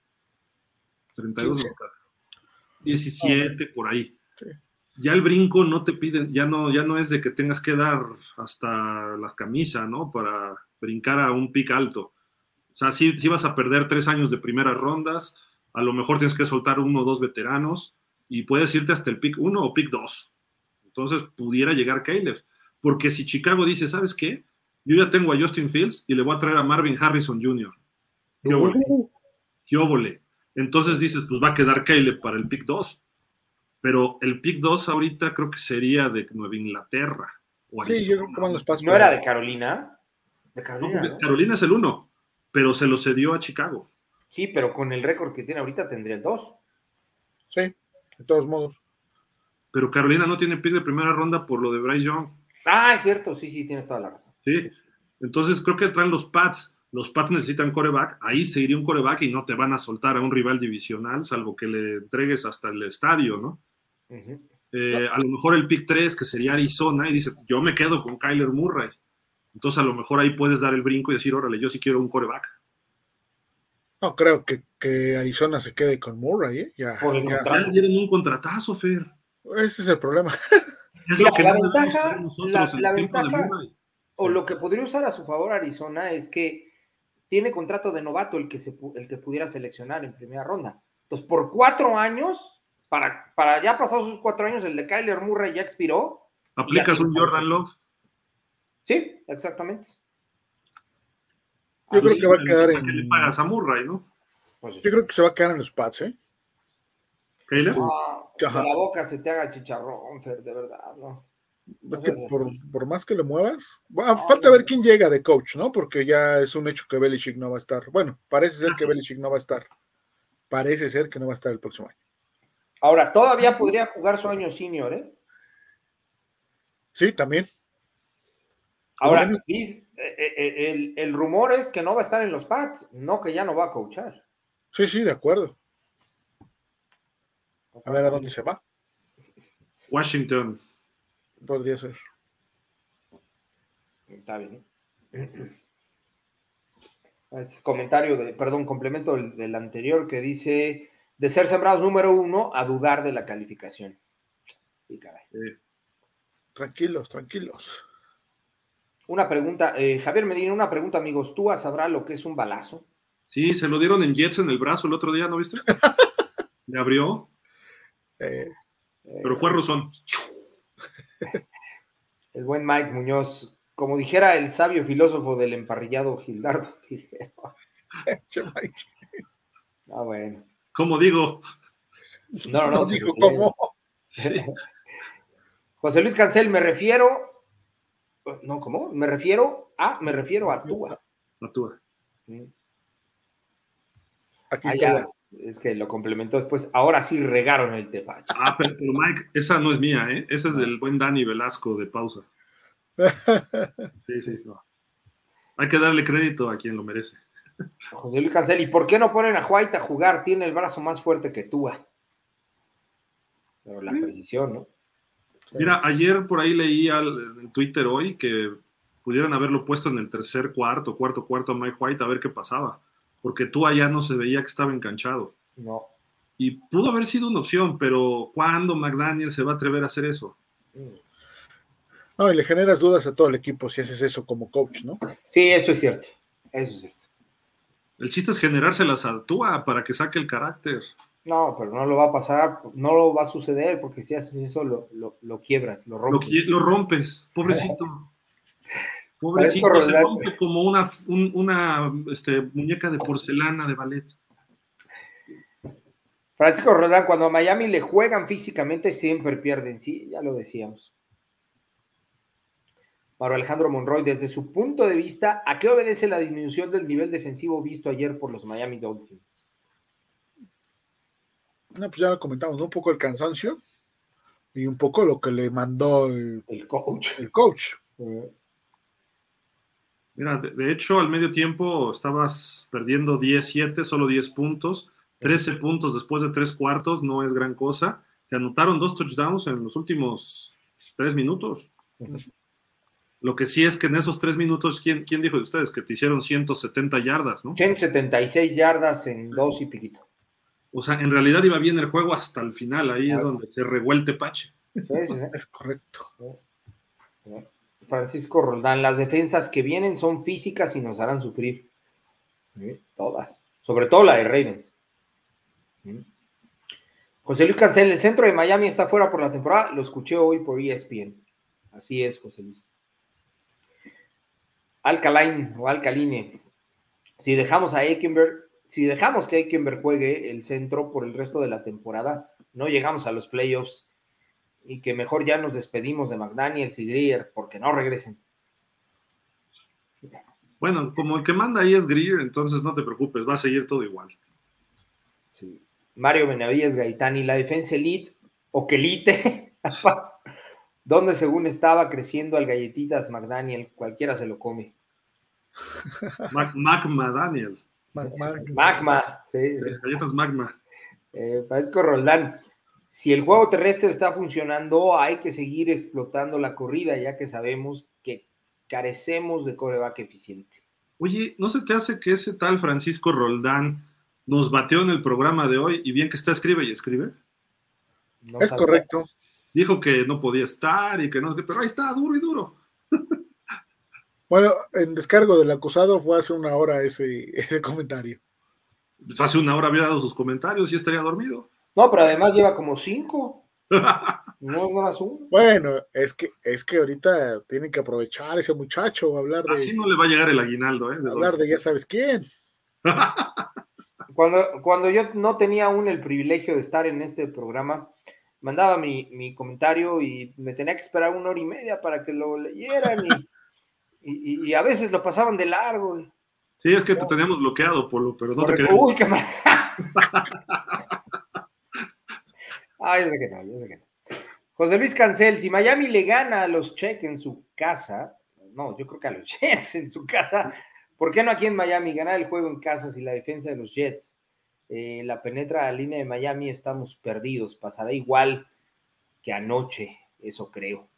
32, 17, por ahí. Ya el brinco no te piden, ya no, ya no es de que tengas que dar hasta la camisa, ¿no? Para brincar a un pick alto. O sea, si, si vas a perder tres años de primeras rondas, a lo mejor tienes que soltar uno o dos veteranos y puedes irte hasta el pick 1 o pick 2. Entonces pudiera llegar Caleb. Porque si Chicago dice, ¿sabes qué? Yo ya tengo a Justin Fields y le voy a traer a Marvin Harrison Jr. ¿Qué óvole? Entonces dices, pues va a quedar Caleb para el pick 2. Pero el pick 2 ahorita creo que sería de Nueva Inglaterra. sí, yo creo los ¿No era de Carolina? De Carolina, Carolina es el 1, pero se lo cedió a Chicago. Sí, pero con el récord que tiene ahorita tendría el 2. Sí, de todos modos. Pero Carolina no tiene pick de primera ronda por lo de Bryce Young. Ah, es cierto, sí, sí, tienes toda la razón. Sí, entonces creo que traen los Pats los Pats necesitan coreback, ahí seguiría un coreback y no te van a soltar a un rival divisional, salvo que le entregues hasta el estadio, ¿no? Eh, a lo mejor el pick 3, que sería Arizona, y dice, yo me quedo con Kyler Murray. Entonces a lo mejor ahí puedes dar el brinco y decir, órale, yo sí quiero un coreback. No creo que, Arizona se quede con Murray, ¿eh? Ya, ya. dieron un contratazo, Fer. Ese es el problema. Es lo que la ventaja, la, ventaja o lo que podría usar a su favor Arizona es que tiene contrato de novato el que, se, el que pudiera seleccionar en primera ronda. Entonces, por cuatro años, para, para ya pasados sus cuatro años, el de Kyler Murray ya expiró. ¿Aplicas un Jordan Love? Sí, exactamente. Yo creo que va a quedar en. le pagas a Murray, ¿no? Pues Yo creo que se va a quedar en los Pats, ¿eh? Ah, que la boca se te haga chicharrón, Fer, de verdad, ¿no? Por, más que lo muevas, falta ver quién llega de coach, ¿no? Porque ya es un hecho que Belichick no va a estar. Bueno, parece ser que Belichick no va a estar. Parece ser que no va a estar el próximo año. Ahora, todavía podría jugar su año senior, ¿eh? Sí, también. Ahora, eh, eh, el, el, rumor es que no va a estar en los Pats, no que ya no va a coachar. Sí, sí, de acuerdo. A ver a dónde se va. Washington. Podría ser. Está bien. Este es comentario, de, perdón, complemento del, anterior que dice, de ser sembrados número uno a dudar de la calificación. Tranquilos, tranquilos. Una pregunta, eh, Javier Medina, una pregunta, amigos. ¿Tú sabrá lo que es un balazo? Sí, se lo dieron en Jets en el brazo el otro día, ¿no viste? Le abrió. Eh, Pero fue Rosón. El buen Mike Muñoz, como dijera el sabio filósofo del emparrillado Gildardo Ah, bueno. ¿Cómo digo? No, no, dijo cómo. José Luis Cancel, me refiero. No, ¿cómo? Me refiero a, me refiero a Tua. A Tua. Aquí está es que lo complementó después. Ahora sí regaron el tepache. Ah, pero, Mike, esa no es mía, ¿eh? Esa es del buen Dani Velasco de pausa. Sí, sí, no. Hay que darle crédito a quien lo merece. José Luis Cancel, ¿y por qué no ponen a White a jugar? Tiene el brazo más fuerte que tú. Pero la precisión, ¿no? Mira, ayer por ahí leí al, en Twitter hoy que pudieran haberlo puesto en el tercer cuarto, cuarto, cuarto a Mike White a ver qué pasaba porque tú allá no se veía que estaba enganchado. No. Y pudo haber sido una opción, pero ¿cuándo McDaniel se va a atrever a hacer eso? No, y le generas dudas a todo el equipo si haces eso como coach, ¿no? Sí, eso es cierto. Eso es cierto. El chiste es generárselas a Tua para que saque el carácter. No, pero no lo va a pasar, no lo va a suceder, porque si haces eso lo, lo quiebras, lo rompes. Lo, lo rompes, pobrecito. Pobrecito, se rompe como una, una este, muñeca de porcelana de ballet. Francisco Rodán, cuando a Miami le juegan físicamente, siempre pierden, sí, ya lo decíamos. Mauro Alejandro Monroy, desde su punto de vista, ¿a qué obedece la disminución del nivel defensivo visto ayer por los Miami Dolphins? No, pues ya lo comentamos, un poco el cansancio y un poco lo que le mandó el, coach. El coach. Mira, de, hecho, al medio tiempo estabas perdiendo 10-7, solo 10 puntos. 13 puntos después de tres cuartos no es gran cosa. Te anotaron dos touchdowns en los últimos tres minutos. Lo que sí es que en esos tres minutos, ¿quién, quién dijo de ustedes? Que te hicieron 170 yardas, ¿no? 176 yardas en dos y piquito. O sea, en realidad iba bien el juego hasta el final, ahí es donde se revuelte Pache. Es correcto. Francisco Roldán, las defensas que vienen son físicas y nos harán sufrir. Todas. Sobre todo la de Ravens. José Luis Cancel, el centro de Miami está fuera por la temporada. Lo escuché hoy por ESPN. Así es, José Luis. Alcaline o Alcaline. Si dejamos a Ekenberg, si dejamos que Ekenberg juegue el centro por el resto de la temporada, no llegamos a los playoffs y que mejor ya nos despedimos de McDaniels y Greer porque no regresen. Bueno, como el que manda ahí es Greer, entonces no te preocupes, va a seguir todo igual. Sí. Mario Benavides Gaitani, la defensa elite o quelite, donde según estaba creciendo al galletitas McDaniel, cualquiera se lo come. Magma Daniel. Magma, sí. Galletas Magma. Eh, Francisco Roldán, si el juego terrestre está funcionando, hay que seguir explotando la corrida, ya que sabemos que carecemos de coreback eficiente. Oye, ¿no se te hace que ese tal Francisco Roldán nos bateó en el programa de hoy y bien que está escribe y escribe. es correcto. Dijo que no podía estar y que no, pero ahí está, duro y duro. Bueno, en descargo del acusado fue hace una hora ese, ese comentario. Pues hace una hora había dado sus comentarios y estaría dormido. No, pero además lleva como cinco. No, no más uno. Bueno, es que, es que ahorita tienen que aprovechar ese muchacho, hablar de. Así no le va a llegar el aguinaldo, ¿eh? hablar de ya sabes quién. Cuando, cuando yo no tenía aún el privilegio de estar en este programa, mandaba mi, comentario y me tenía que esperar una hora y media para que lo leyeran y, a veces lo pasaban de largo. Sí, es que te teníamos bloqueado, Polo, pero no te queremos. Uy, qué mal. Ay, yo sé que no, yo sé que no. José Luis Cancel, si Miami le gana a los Check en su casa, no, yo creo que a los Jets en su casa, ¿Por qué no aquí en Miami ganar el juego en casa si la defensa de los Jets eh, la penetra a la línea de Miami? Estamos perdidos. Pasará igual que anoche, eso creo.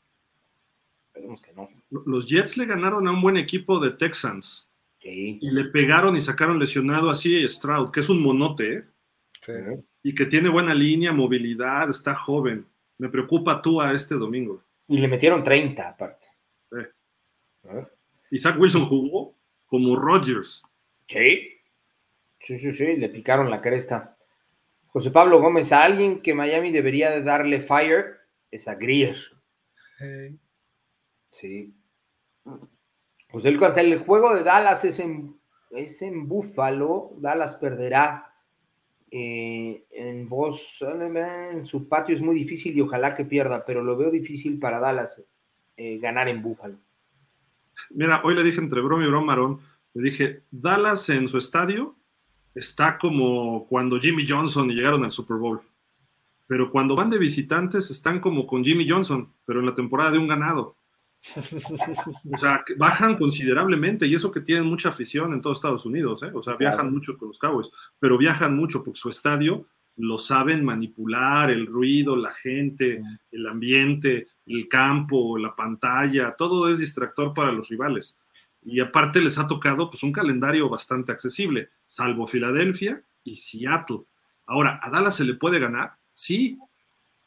Esperemos que no. Los Jets le ganaron a un buen equipo de Texans. Sí. Y le pegaron y sacaron lesionado así a Stroud, que es un monote, ¿eh? Sí. Y que tiene buena línea, movilidad, está joven. Me preocupa tú a este domingo. Y le metieron 30 aparte. Sí. Isaac Wilson jugó como Rogers. Sí. Sí, sí, sí, le picaron la cresta. José Pablo Gómez, a alguien que Miami debería de darle fire es a Greer. Sí. José Luis el juego de Dallas es en, es en Búfalo. Dallas perderá eh, en voz, en su patio es muy difícil y ojalá que pierda, pero lo veo difícil para Dallas eh, ganar en Búfalo. Mira, hoy le dije entre broma y broma, Marón, le dije, Dallas en su estadio está como cuando Jimmy Johnson llegaron al Super Bowl. Pero cuando van de visitantes están como con Jimmy Johnson, pero en la temporada de un ganado. O sea, bajan considerablemente y eso que tienen mucha afición en todos Estados Unidos, ¿eh? o sea, viajan mucho con los Cowboys, pero viajan mucho porque su estadio lo saben manipular, el ruido, la gente, el ambiente, el campo, la pantalla, todo es distractor para los rivales. Y aparte les ha tocado pues un calendario bastante accesible, salvo Filadelfia y Seattle. Ahora, ¿a Dallas se le puede ganar? Sí.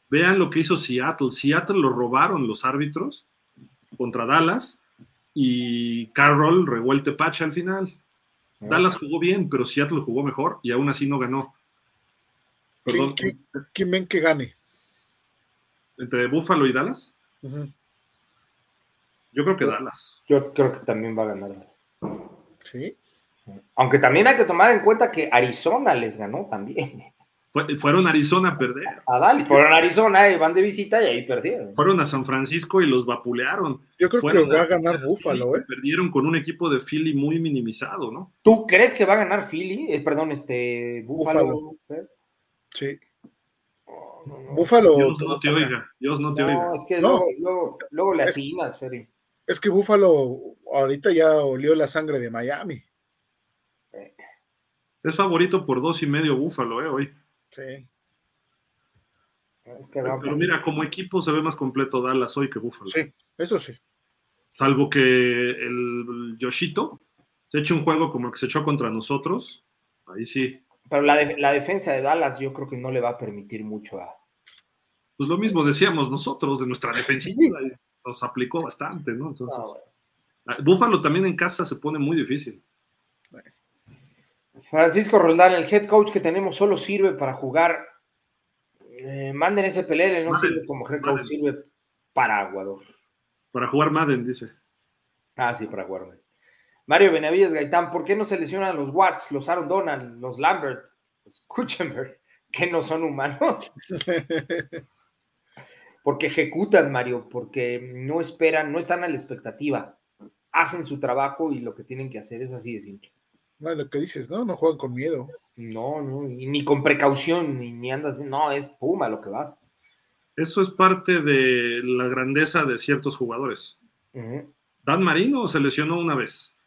Vean lo que hizo Seattle. Seattle lo robaron los árbitros contra Dallas y Carroll revuelte pacha al final. Ah. Dallas jugó bien, pero Seattle jugó mejor y aún así no ganó. Perdón. ¿Quién, ven que gane? ¿Entre Buffalo y Dallas? Yo creo que Dallas. Yo creo que también va a ganar. Sí. Aunque también hay que tomar en cuenta que Arizona les ganó también. Fueron a Arizona a perder. A Dallas, fueron a Arizona y van de visita y ahí perdieron. Fueron a San Francisco y los vapulearon. Yo creo que va a ganar Buffalo, ¿eh? Perdieron con un equipo de Philly muy minimizado, ¿no? ¿Tú crees que va a ganar Philly? Eh, perdón, este, Buffalo. Sí. Búfalo. Dios no te oiga, Dios no te oiga. Es que luego, luego, le atinas, Feri. Es que Búfalo ahorita ya olió la sangre de Miami. Es favorito por dos y medio Búfalo, ¿eh? Hoy. Sí. pero, mira, como equipo se ve más completo Dallas hoy que Búfalo. Sí, eso sí. Salvo que el Yoshito se eche un juego como el que se echó contra nosotros. Ahí sí. Pero la, la defensa de Dallas yo creo que no le va a permitir mucho a. Pues lo mismo decíamos nosotros de nuestra defensiva. Nos aplicó bastante, ¿no? Entonces, ah, Búfalo también en casa se pone muy difícil. Francisco Roldán, el head coach que tenemos solo sirve para jugar. Eh, manden ese pelele, no sirve como head coach, sirve para Aguador. Para jugar Madden, dice. Ah, sí, para jugar Mario Benavides Gaitán, ¿por qué no se lesionan los Watts, los Aaron Donald, los Lambert, los Kuchenberg, que no son humanos? porque ejecutan, Mario, porque no esperan, no están a la expectativa. Hacen su trabajo y lo que tienen que hacer es así de simple. No, lo que dices, ¿no? No juegan con miedo. No, no, ni con precaución, ni, andas, no, es puma lo que vas. Eso es parte de la grandeza de ciertos jugadores. Dan Marino se lesionó una vez.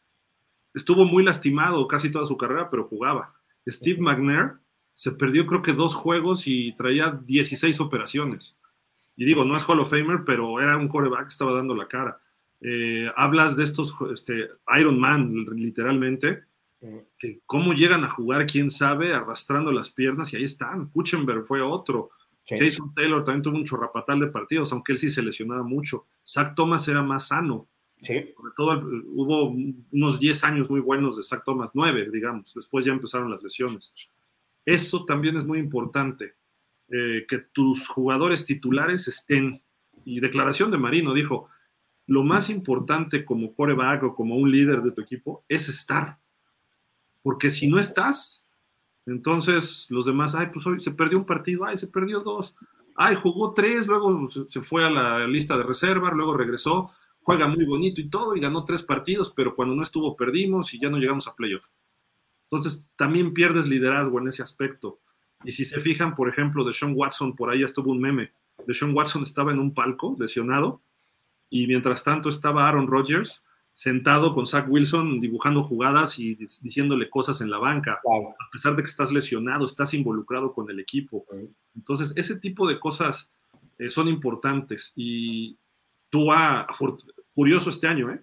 Estuvo muy lastimado casi toda su carrera, pero jugaba. Steve McNair se perdió creo que dos juegos y traía 16 operaciones. Y digo, no es Hall of Famer, pero era un coreback que estaba dando la cara. Eh, hablas de estos este, Iron Man, literalmente que cómo llegan a jugar, quién sabe, arrastrando las piernas y ahí están. Kuchenberg fue otro. Jason Taylor también tuvo un chorrapatal de partidos, aunque él sí se lesionaba mucho. Zach Thomas era más sano. Sobre todo hubo unos 10 años muy buenos de Zach Thomas, 9, digamos. Después ya empezaron las lesiones. Eso también es muy importante, eh, que tus jugadores titulares estén. Y declaración de Marino dijo, lo más importante como coreback o como un líder de tu equipo es estar porque si no estás, entonces los demás, ay, pues hoy se perdió un partido, ay, se perdió dos, ay, jugó tres, luego se fue a la lista de reserva, luego regresó, juega muy bonito y todo, y ganó tres partidos, pero cuando no estuvo perdimos y ya no llegamos a playoff. Entonces también pierdes liderazgo en ese aspecto. Y si se fijan, por ejemplo, de Sean Watson, por ahí ya estuvo un meme. De Sean Watson estaba en un palco lesionado y mientras tanto estaba Aaron Rodgers sentado con Zach Wilson dibujando jugadas y diciéndole cosas en la banca, a pesar de que estás lesionado, estás involucrado con el equipo. Entonces, ese tipo de cosas eh, son importantes y tú, ah, curioso este año, ¿eh?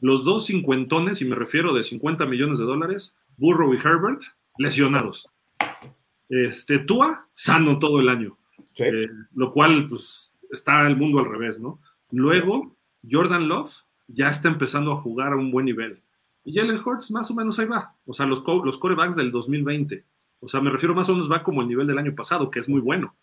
Los dos cincuentones, y me refiero de 50 millones de dólares, Burrow y Herbert, lesionados. Este, Tua, sano todo el año. Eh, lo cual, pues, está el mundo al revés, ¿no? Luego, Jordan Love, ya está empezando a jugar a un buen nivel. Y Jalen Hurts más o menos ahí va. O sea, los, los corebacks del 2020. O sea, me refiero más o menos va como el nivel del año pasado, que es muy bueno.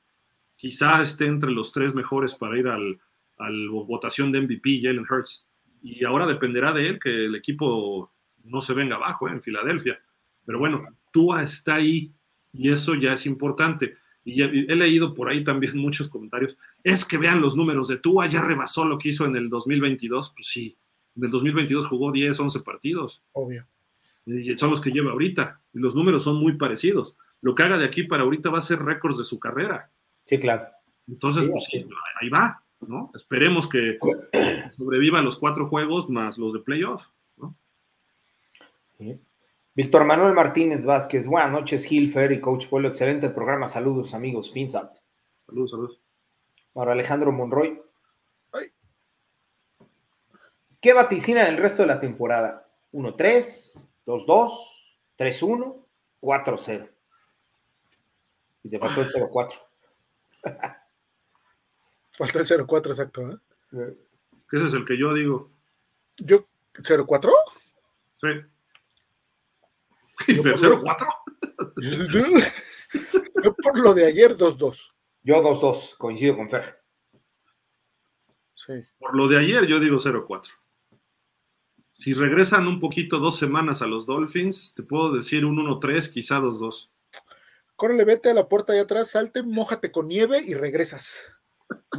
Quizá esté entre los tres mejores para ir al, al votación de MVP, Jalen Hurts. Y ahora dependerá de él que el equipo no se venga abajo ¿eh? en Filadelfia. Pero bueno, Tua está ahí y eso ya es importante. Y he leído por ahí también muchos comentarios. Es que vean los números de Tua, ya rebasó lo que hizo en el 2022. Pues sí, en el 2022 jugó 10, 11 partidos. Obvio. Y son los que lleva ahorita. Y los números son muy parecidos. Lo que haga de aquí para ahorita va a ser récords de su carrera. Sí, claro. Entonces, pues ahí va, ¿no? Esperemos que sobreviva los cuatro juegos más los de playoff, ¿no? Víctor Manuel Martínez Vázquez, buenas noches, Gil, Fer y Coach Pueblo, excelente programa, saludos amigos, FinSap. Saludos, saludos. Ahora Alejandro Monroy. ¿Qué vaticina el resto de la temporada? 1-3, 2-2, 3-1, 4-0. Y te faltó el 0-4. Falta el 0-4, exacto. ¿eh? Ese es el que yo digo. ¿Yo 0-4? Sí. ¿Pero 4 Yo por lo de ayer 2-2. Yo 2-2, coincido con Fer. Sí. Por lo de ayer yo digo 0-4. Si regresan un poquito dos semanas a los Dolphins, te puedo decir un 1-3, quizá 2-2. Córrele, vete a la puerta allá atrás, salte, mójate con nieve y regresas.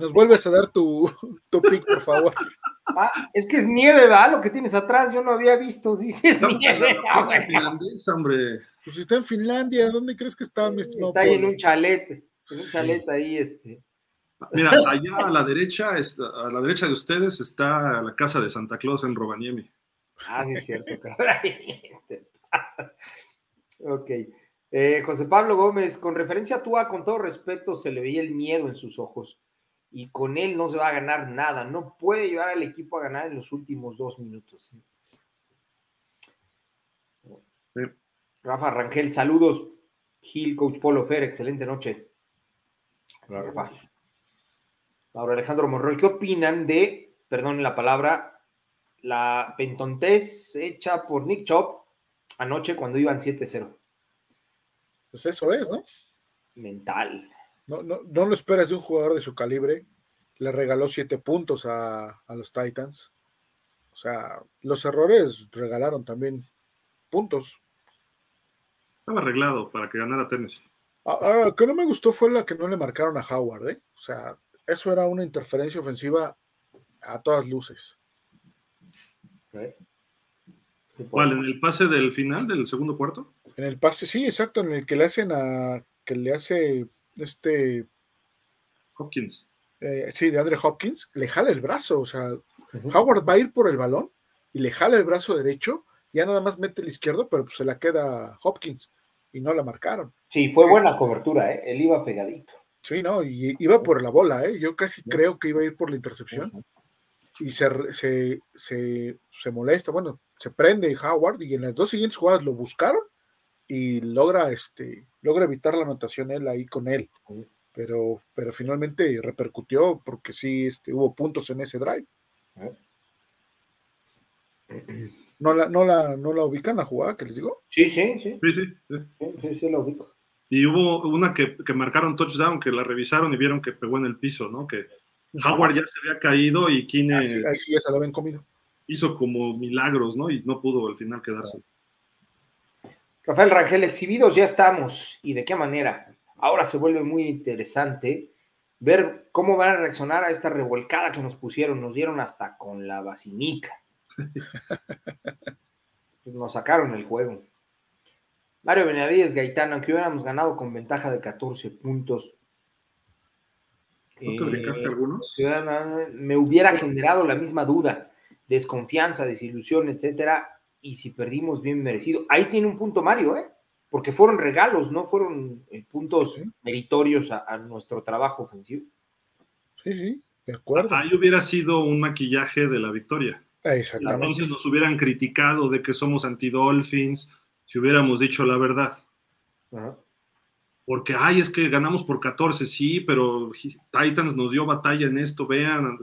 Nos vuelves a dar tu, tu pick, por favor. Ah, es que es nieve, ¿va? Lo que tienes atrás, yo no había visto. Sí, sí es nieve. finlandés, hombre. Pues si está en Finlandia, ¿dónde crees que está, mi estimado? Está ahí en un chalet. En un chalet ahí, este. Mira, allá a la derecha, a la derecha de ustedes está la casa de Santa Claus en Robaniemi. Ah, sí, es cierto. ok. Eh, José Pablo Gómez, con referencia a Tua, con todo respeto, se le veía el miedo en sus ojos. Y con él no se va a ganar nada. No puede llevar al equipo a ganar en los últimos dos minutos. Rafa Rangel, saludos. Gil, Coach Polo Fer, excelente noche. Rafa. Ahora, Alejandro Morroy, ¿qué opinan de, perdón la palabra, la pentontés hecha por Nick Chop anoche cuando iban 7-0? Pues eso es, ¿no? Mental. No, no, no lo esperas de un jugador de su calibre. Le regaló siete puntos a, a los Titans. O sea, los errores regalaron también puntos. Estaba arreglado para que ganara Tennessee. Ah, ah, lo que no me gustó fue la que no le marcaron a Howard, ¿eh? O sea, eso era una interferencia ofensiva a todas luces. ¿Cuál? ¿En el pase del final del segundo cuarto? En el pase, sí, exacto, en el que le hacen a. que le hace este. Hopkins. Eh, sí, de Andre Hopkins, le jala el brazo, o sea, Howard va a ir por el balón y le jala el brazo derecho, ya nada más mete el izquierdo, pero pues se la queda Hopkins y no la marcaron. Sí, fue buena cobertura, ¿eh? él iba pegadito. Sí, no, y iba por la bola, ¿eh? yo casi creo que iba a ir por la intercepción. Y se, se, se, se molesta, bueno, se prende Howard y en las dos siguientes jugadas lo buscaron y logra, este, logra evitar la anotación él ahí con él. Pero, pero finalmente repercutió porque sí este, hubo puntos en ese drive. ¿No la, no, la, ¿No la ubican la jugada que les digo? Sí, sí, sí. Sí, sí, sí. sí, la ubico. Y hubo una que, que, marcaron touchdown, que la revisaron y vieron que pegó en el piso, ¿no? Que Howard ya se había caído y Kine... Ahí sí, ahí sí ya se lo habían comido. Hizo como milagros, ¿no? Y no pudo al final quedarse. Rafael Rangel, exhibidos ya estamos. ¿Y de qué manera? Ahora se vuelve muy interesante ver cómo van a reaccionar a esta revolcada que nos pusieron. Nos dieron hasta con la basinica. Pues nos sacaron el juego. Mario Benavides Gaitán, aunque hubiéramos ganado con ventaja de 14 puntos. ¿No te brincaste eh, algunos? Me hubiera generado la misma duda, desconfianza, desilusión, etcétera y si perdimos bien merecido. Ahí tiene un punto Mario, ¿eh? Porque fueron regalos, no fueron eh, puntos meritorios a, nuestro trabajo ofensivo. Sí, sí, de acuerdo. Ahí hubiera sido un maquillaje de la victoria. Exactamente. Entonces nos hubieran criticado de que somos anti-Dolphins si hubiéramos dicho la verdad. Porque, ay, es que ganamos por 14, sí, pero Titans nos dio batalla en esto, vean,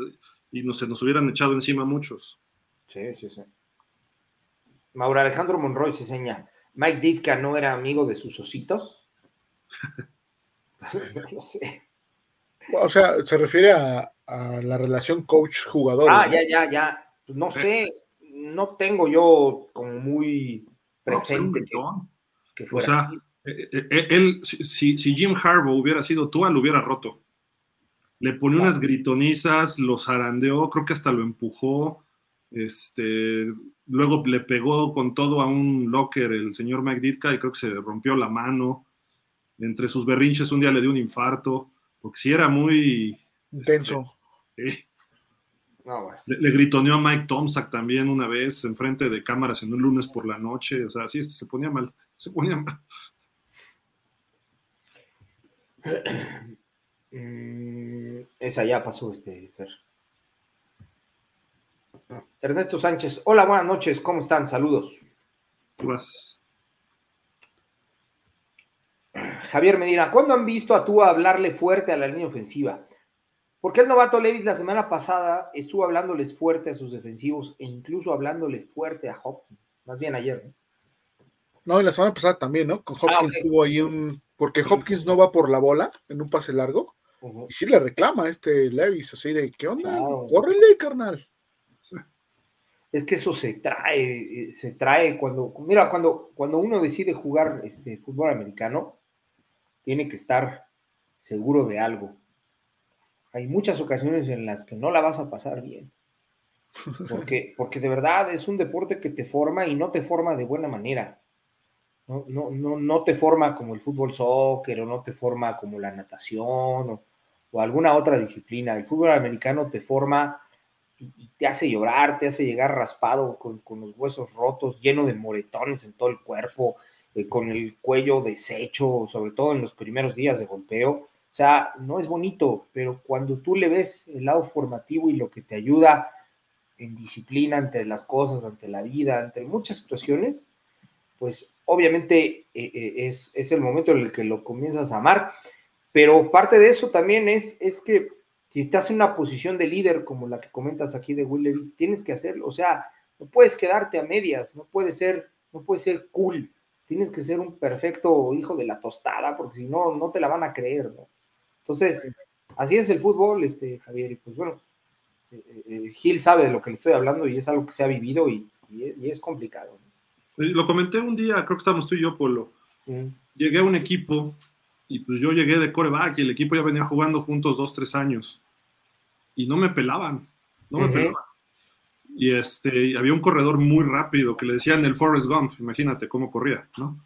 y nos, se nos hubieran echado encima muchos. Sí, sí, sí. Mauro Alejandro Monroy se señala. Mike Ditka no era amigo de sus ositos. no sé. O sea, se refiere a, la relación coach-jugador. Ah, ya, ya, ya. No sé, no tengo yo como muy presente. o sea, eh, eh, eh, él, si, si, Jim Harbaugh hubiera sido tú, lo hubiera roto. Le pone unas gritonizas, lo zarandeó, creo que hasta lo empujó. Este, luego le pegó con todo a un locker el señor Mike Ditka y creo que se rompió la mano. Entre sus berrinches un día le dio un infarto, porque si era muy intenso. Este, le, gritoneó a Mike Tomczak también una vez enfrente de cámaras en un lunes por la noche. O sea, sí, se ponía mal. Se ponía mal. Mm, esa ya pasó, este, Fer. Ernesto Sánchez, hola, buenas noches, ¿cómo están? Saludos. Pues. Javier Medina, ¿cuándo han visto a tú hablarle fuerte a la línea ofensiva? Porque el novato Levis la semana pasada estuvo hablándoles fuerte a sus defensivos e incluso hablándole fuerte a Hopkins, más bien ayer, ¿no? No, y la semana pasada también, ¿no? Con ah, Hopkins tuvo ahí un. Porque Hopkins no va por la bola en un pase largo. Y sí le reclama a este Levis, así de: ¿qué onda? Córrele, carnal es que eso se trae, eh, se trae cuando, mira, cuando, cuando uno decide jugar este fútbol americano, tiene que estar seguro de algo. Hay muchas ocasiones en las que no la vas a pasar bien. Porque, porque de verdad es un deporte que te forma y no te forma de buena manera. No, no, no, no te forma como el fútbol soccer o no te forma como la natación o, alguna otra disciplina. El fútbol americano te forma y, te hace llorar, te hace llegar raspado con, los huesos rotos, lleno de moretones en todo el cuerpo, eh, con el cuello deshecho, sobre todo en los primeros días de golpeo. O sea, no es bonito, pero cuando tú le ves el lado formativo y lo que te ayuda en disciplina ante las cosas, ante la vida, ante muchas situaciones, pues obviamente eh, eh, es, es, el momento en el que lo comienzas a amar. Pero parte de eso también es, es que si estás en una posición de líder como la que comentas aquí de Will Levis, tienes que hacerlo. O sea, no puedes quedarte a medias, no puede ser, no puede ser cool. Tienes que ser un perfecto hijo de la tostada, porque si no, no te la van a creer, ¿no? Entonces, así es el fútbol, este, Javier, y pues bueno, eh, eh, Gil sabe de lo que le estoy hablando y es algo que se ha vivido y, es, complicado. Lo comenté un día, creo que estábamos tú y yo, Polo. Llegué a un equipo y pues yo llegué de coreback y el equipo ya venía jugando juntos dos, tres años y no me pelaban, no me pelaban. Y este, había un corredor muy rápido que le decían el Forrest Gump, imagínate cómo corría, ¿no?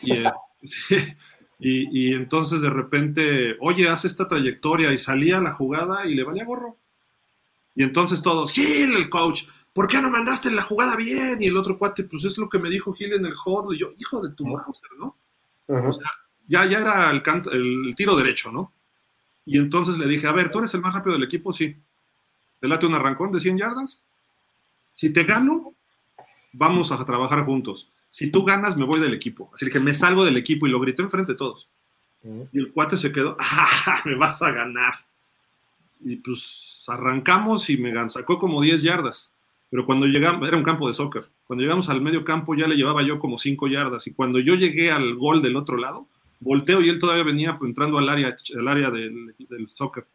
Y, eh, y, y, entonces de repente, oye, hace esta trayectoria y salía la jugada y le valía gorro. Y entonces todos, Gil, el coach, ¿por qué no mandaste la jugada bien? Y el otro cuate, pues es lo que me dijo Gil en el hall. Y yo, hijo de tu mouse, ¿no? O sea, ya, ya era el, el, tiro derecho, ¿no? Y entonces le dije, a ver, ¿tú eres el más rápido del equipo? Sí. ¿Te late un arrancón de 100 yardas? Si te gano, vamos a trabajar juntos. Si tú ganas, me voy del equipo. Así que me salgo del equipo y lo grité enfrente de todos. Y el cuate se quedó, ¡ah, me vas a ganar! Y pues arrancamos y me sacó como 10 yardas. Pero cuando llegamos, era un campo de soccer. Cuando llegamos al medio campo ya le llevaba yo como 5 yardas. Y cuando yo llegué al gol del otro lado, volteo y él todavía venía pues, entrando al área, al área del, del soccer.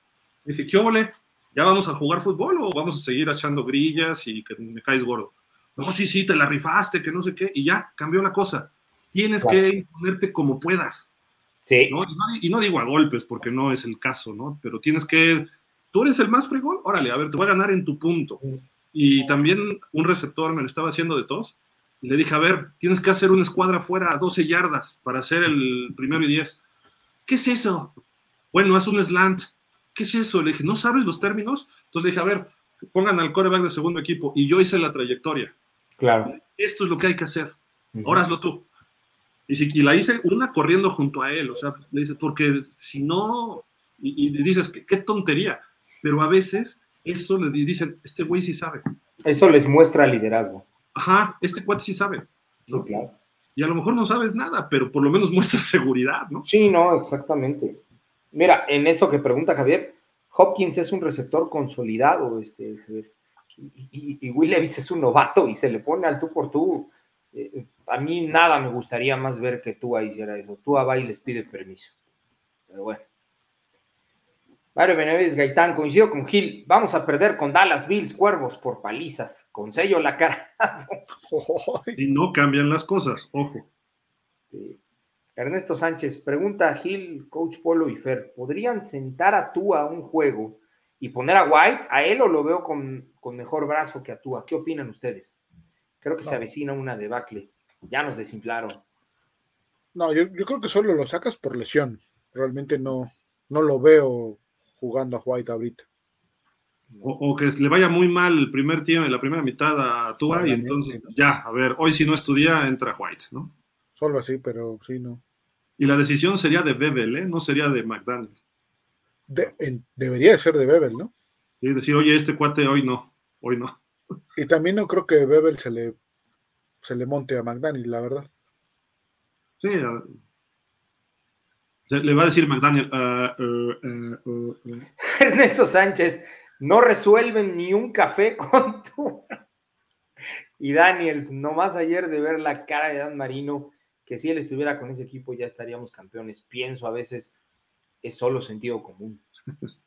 dije, ¿qué óvole? ¿Ya vamos a jugar fútbol o vamos a seguir echando grillas y que me caes gordo? No, sí, sí, te la rifaste, que no sé qué. Y ya, cambió la cosa. Tienes que imponerte como puedas. Sí. ¿no? Y, no, digo a golpes porque no es el caso, ¿no? Pero tienes que tú eres el más fregón, órale, a ver, te voy a ganar en tu punto. Y también un receptor me lo estaba haciendo de tos. Y le dije, a ver, tienes que hacer una escuadra fuera a 12 yardas para hacer el primero y 10. ¿Qué es eso? Bueno, es un slant. ¿Qué es eso? Le dije, ¿no sabes los términos? Entonces le dije, a ver, pongan al coreback de segundo equipo. Y yo hice la trayectoria. Claro. Esto es lo que hay que hacer. Ahora hazlo tú. Y, si, y la hice una corriendo junto a él. O sea, le dice, porque si no, y, dices, qué tontería pero a veces eso le dicen, este güey sí sabe. Eso les muestra liderazgo. Ajá, este cuate sí sabe. claro. Y a lo mejor no sabes nada, pero por lo menos muestra seguridad, ¿no? Sí, no, exactamente. Mira, en eso que pregunta Javier, Hopkins es un receptor consolidado, este, y, y, Will Levis es un novato y se le pone al tú por tú. Eh, a mí nada me gustaría más ver que tú hiciera eso. Tú a y les pide permiso. Pero bueno. Mario Benavides Gaitán, coincido con Gil, vamos a perder con Dallas Bills, Cuervos por palizas, con sello la cara. y no cambian las cosas, ojo. Ernesto Sánchez, pregunta a Gil, Coach Polo y Fer, ¿podrían sentar a Tua a un juego y poner a White? A él o lo veo con, mejor brazo que a Tua. ¿Qué opinan ustedes? Creo que se avecina una debacle. Ya nos desinflaron. No, yo, yo creo que solo lo sacas por lesión. Realmente no, no lo veo jugando a White ahorita. O, que le vaya muy mal el primer tiempo, la primera mitad a Tua y entonces ya, a ver, hoy si no estudia entra White, ¿no? Solo así, pero sí, no. Y la decisión sería de Bebel, ¿eh? No sería de McDaniel. debería de ser de Bebel, ¿no? Sí, decir, oye, este cuate hoy no, hoy no. Y también no creo que Bebel se le, se le monte a McDaniel, la verdad. Sí, le va a decir McDaniel. Ah, ah, ah, Ernesto Sánchez, no resuelven ni un café con tu. y Daniels, nomás ayer de ver la cara de Dan Marino, que si él estuviera con ese equipo ya estaríamos campeones. Pienso a veces, es solo sentido común.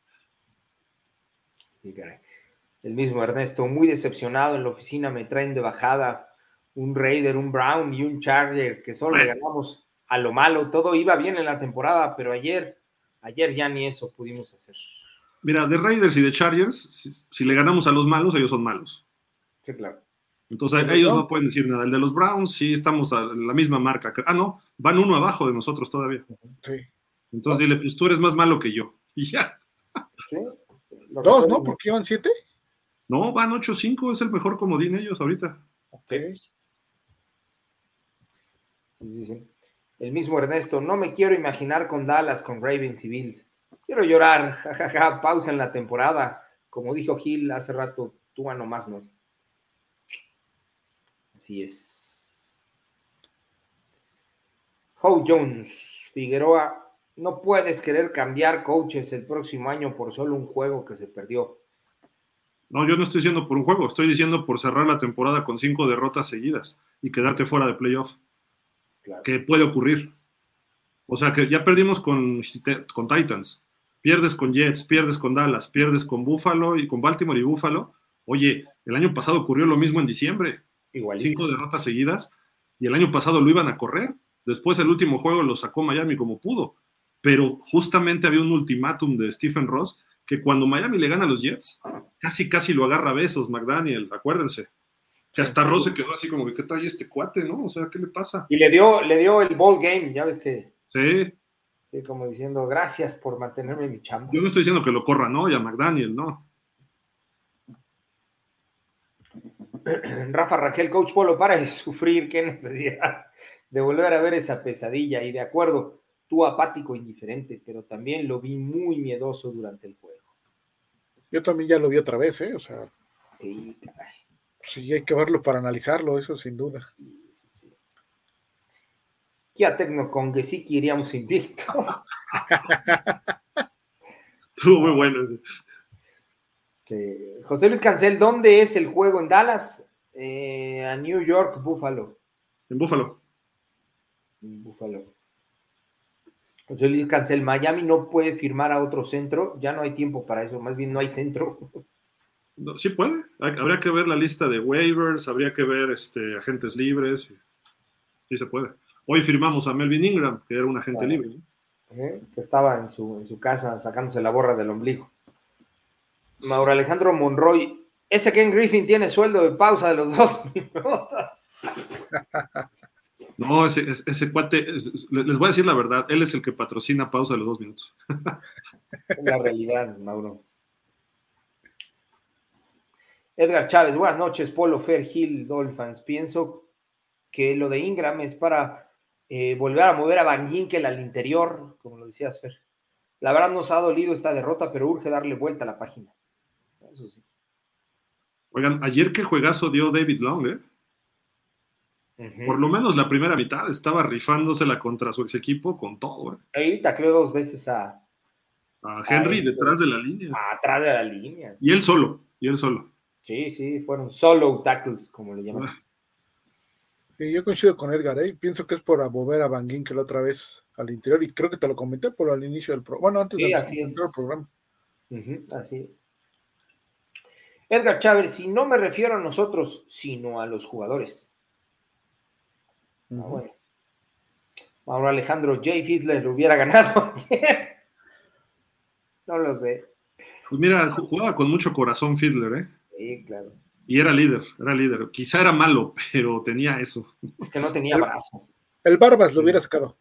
El mismo Ernesto, muy decepcionado en la oficina, me traen de bajada un Raider, un Brown y un Charger, que solo le ganamos a lo malo. Todo iba bien en la temporada, pero ayer, ayer ya ni eso pudimos hacer. Mira, de Raiders y de Chargers, si, le ganamos a los malos, ellos son malos. Sí, claro. Entonces ellos no pueden decir nada. El de los Browns sí estamos a la misma marca. Ah, no, van uno abajo de nosotros todavía. Sí. Entonces dile, pues tú eres más malo que yo. Y ya. Sí. Dos, ¿no? ¿Por qué van siete? No, van 8-5, es el mejor comodín ellos ahorita. Ok. Sí, sí. El mismo Ernesto, no me quiero imaginar con Dallas, con Ravens y Bills. Quiero llorar, jajaja, pausa en la temporada. Como dijo Gil hace rato, tú a nomás no. Así es. Howe Jones, Figueroa, no puedes querer cambiar coaches el próximo año por solo un juego que se perdió. No, yo no estoy diciendo por un juego, estoy diciendo por cerrar la temporada con cinco derrotas seguidas y quedarte fuera de playoff. Que puede ocurrir. O sea, que ya perdimos con, con Titans, pierdes con Jets, pierdes con Dallas, pierdes con Buffalo y con Baltimore y Buffalo. Oye, el año pasado ocurrió lo mismo en diciembre. Cinco derrotas seguidas y el año pasado lo iban a correr. Después el último juego lo sacó Miami como pudo. Pero justamente había un ultimátum de Stephen Ross que cuando Miami le gana a los Jets, casi casi lo agarra a besos McDaniel, acuérdense. Que hasta Ross se quedó así como que, ¿qué trae este cuate, no? O sea, ¿qué le pasa? Y le dio, le dio el ball game, ya ves que. Sí. sí como diciendo, gracias por mantenerme en mi chamba. Yo no estoy diciendo que lo corra, ¿no? Y a McDaniel, ¿no? Rafa Raquel, coach Polo, para de sufrir, qué necesidad de volver a ver esa pesadilla. Y de acuerdo, tú apático, indiferente, pero también lo vi muy miedoso durante el juego. Yo también ya lo vi otra vez, ¿eh? O sea. Sí, caray. Sí, hay que verlo para analizarlo, eso sin duda. Sí, sí, sí. Ya Tecno con que sí iríamos invictos. Estuvo muy bueno ese. José Luis Cancel, ¿dónde es el juego? ¿En Dallas? Eh, a New York, Buffalo. En Buffalo. En Buffalo. José Luis Cancel, Miami no puede firmar a otro centro, ya no hay tiempo para eso, más bien no hay centro. Sí puede, habría que ver la lista de waivers, habría que ver este, agentes libres, sí se puede. Hoy firmamos a Melvin Ingram, que era un agente libre. Que estaba en su, en su casa sacándose la borra del ombligo. Mauro Alejandro Monroy, ese Ken Griffin tiene sueldo de pausa de los dos minutos. No, ese, ese cuate, les voy a decir la verdad, él es el que patrocina pausa de los dos minutos. la realidad, Mauro. Edgar Chávez, buenas noches, Polo Fer Hill, Dolphins. Pienso que lo de Ingram es para eh, volver a mover a Van Ginkel al interior, como lo decías, Fer. La verdad nos ha dolido esta derrota, pero urge darle vuelta a la página. Eso sí. Oigan, ayer qué juegazo dio David Long, ¿eh? Por lo menos la primera mitad estaba rifándosela contra su ex equipo con todo. ¿eh? Ahí tacleó dos veces a, a Henry detrás de la línea. Atrás de la línea. Y él solo, y él solo. Sí, sí, fueron solo tackles, como le llaman. Y yo coincido con Edgar, ¿eh? pienso que es por mover a Van la otra vez al interior, y creo que te lo comenté por al inicio del programa. Bueno, antes del programa. así es. Edgar Chávez, si no me refiero a nosotros, sino a los jugadores. Ah, Ahora Alejandro J. Fiedler hubiera ganado. no lo sé. Pues mira, jugaba con mucho corazón Fiedler, ¿eh? Sí, claro. Y era líder, era líder. Quizá era malo, pero tenía eso. Es que no tenía brazo. El Barbas lo hubiera sacado.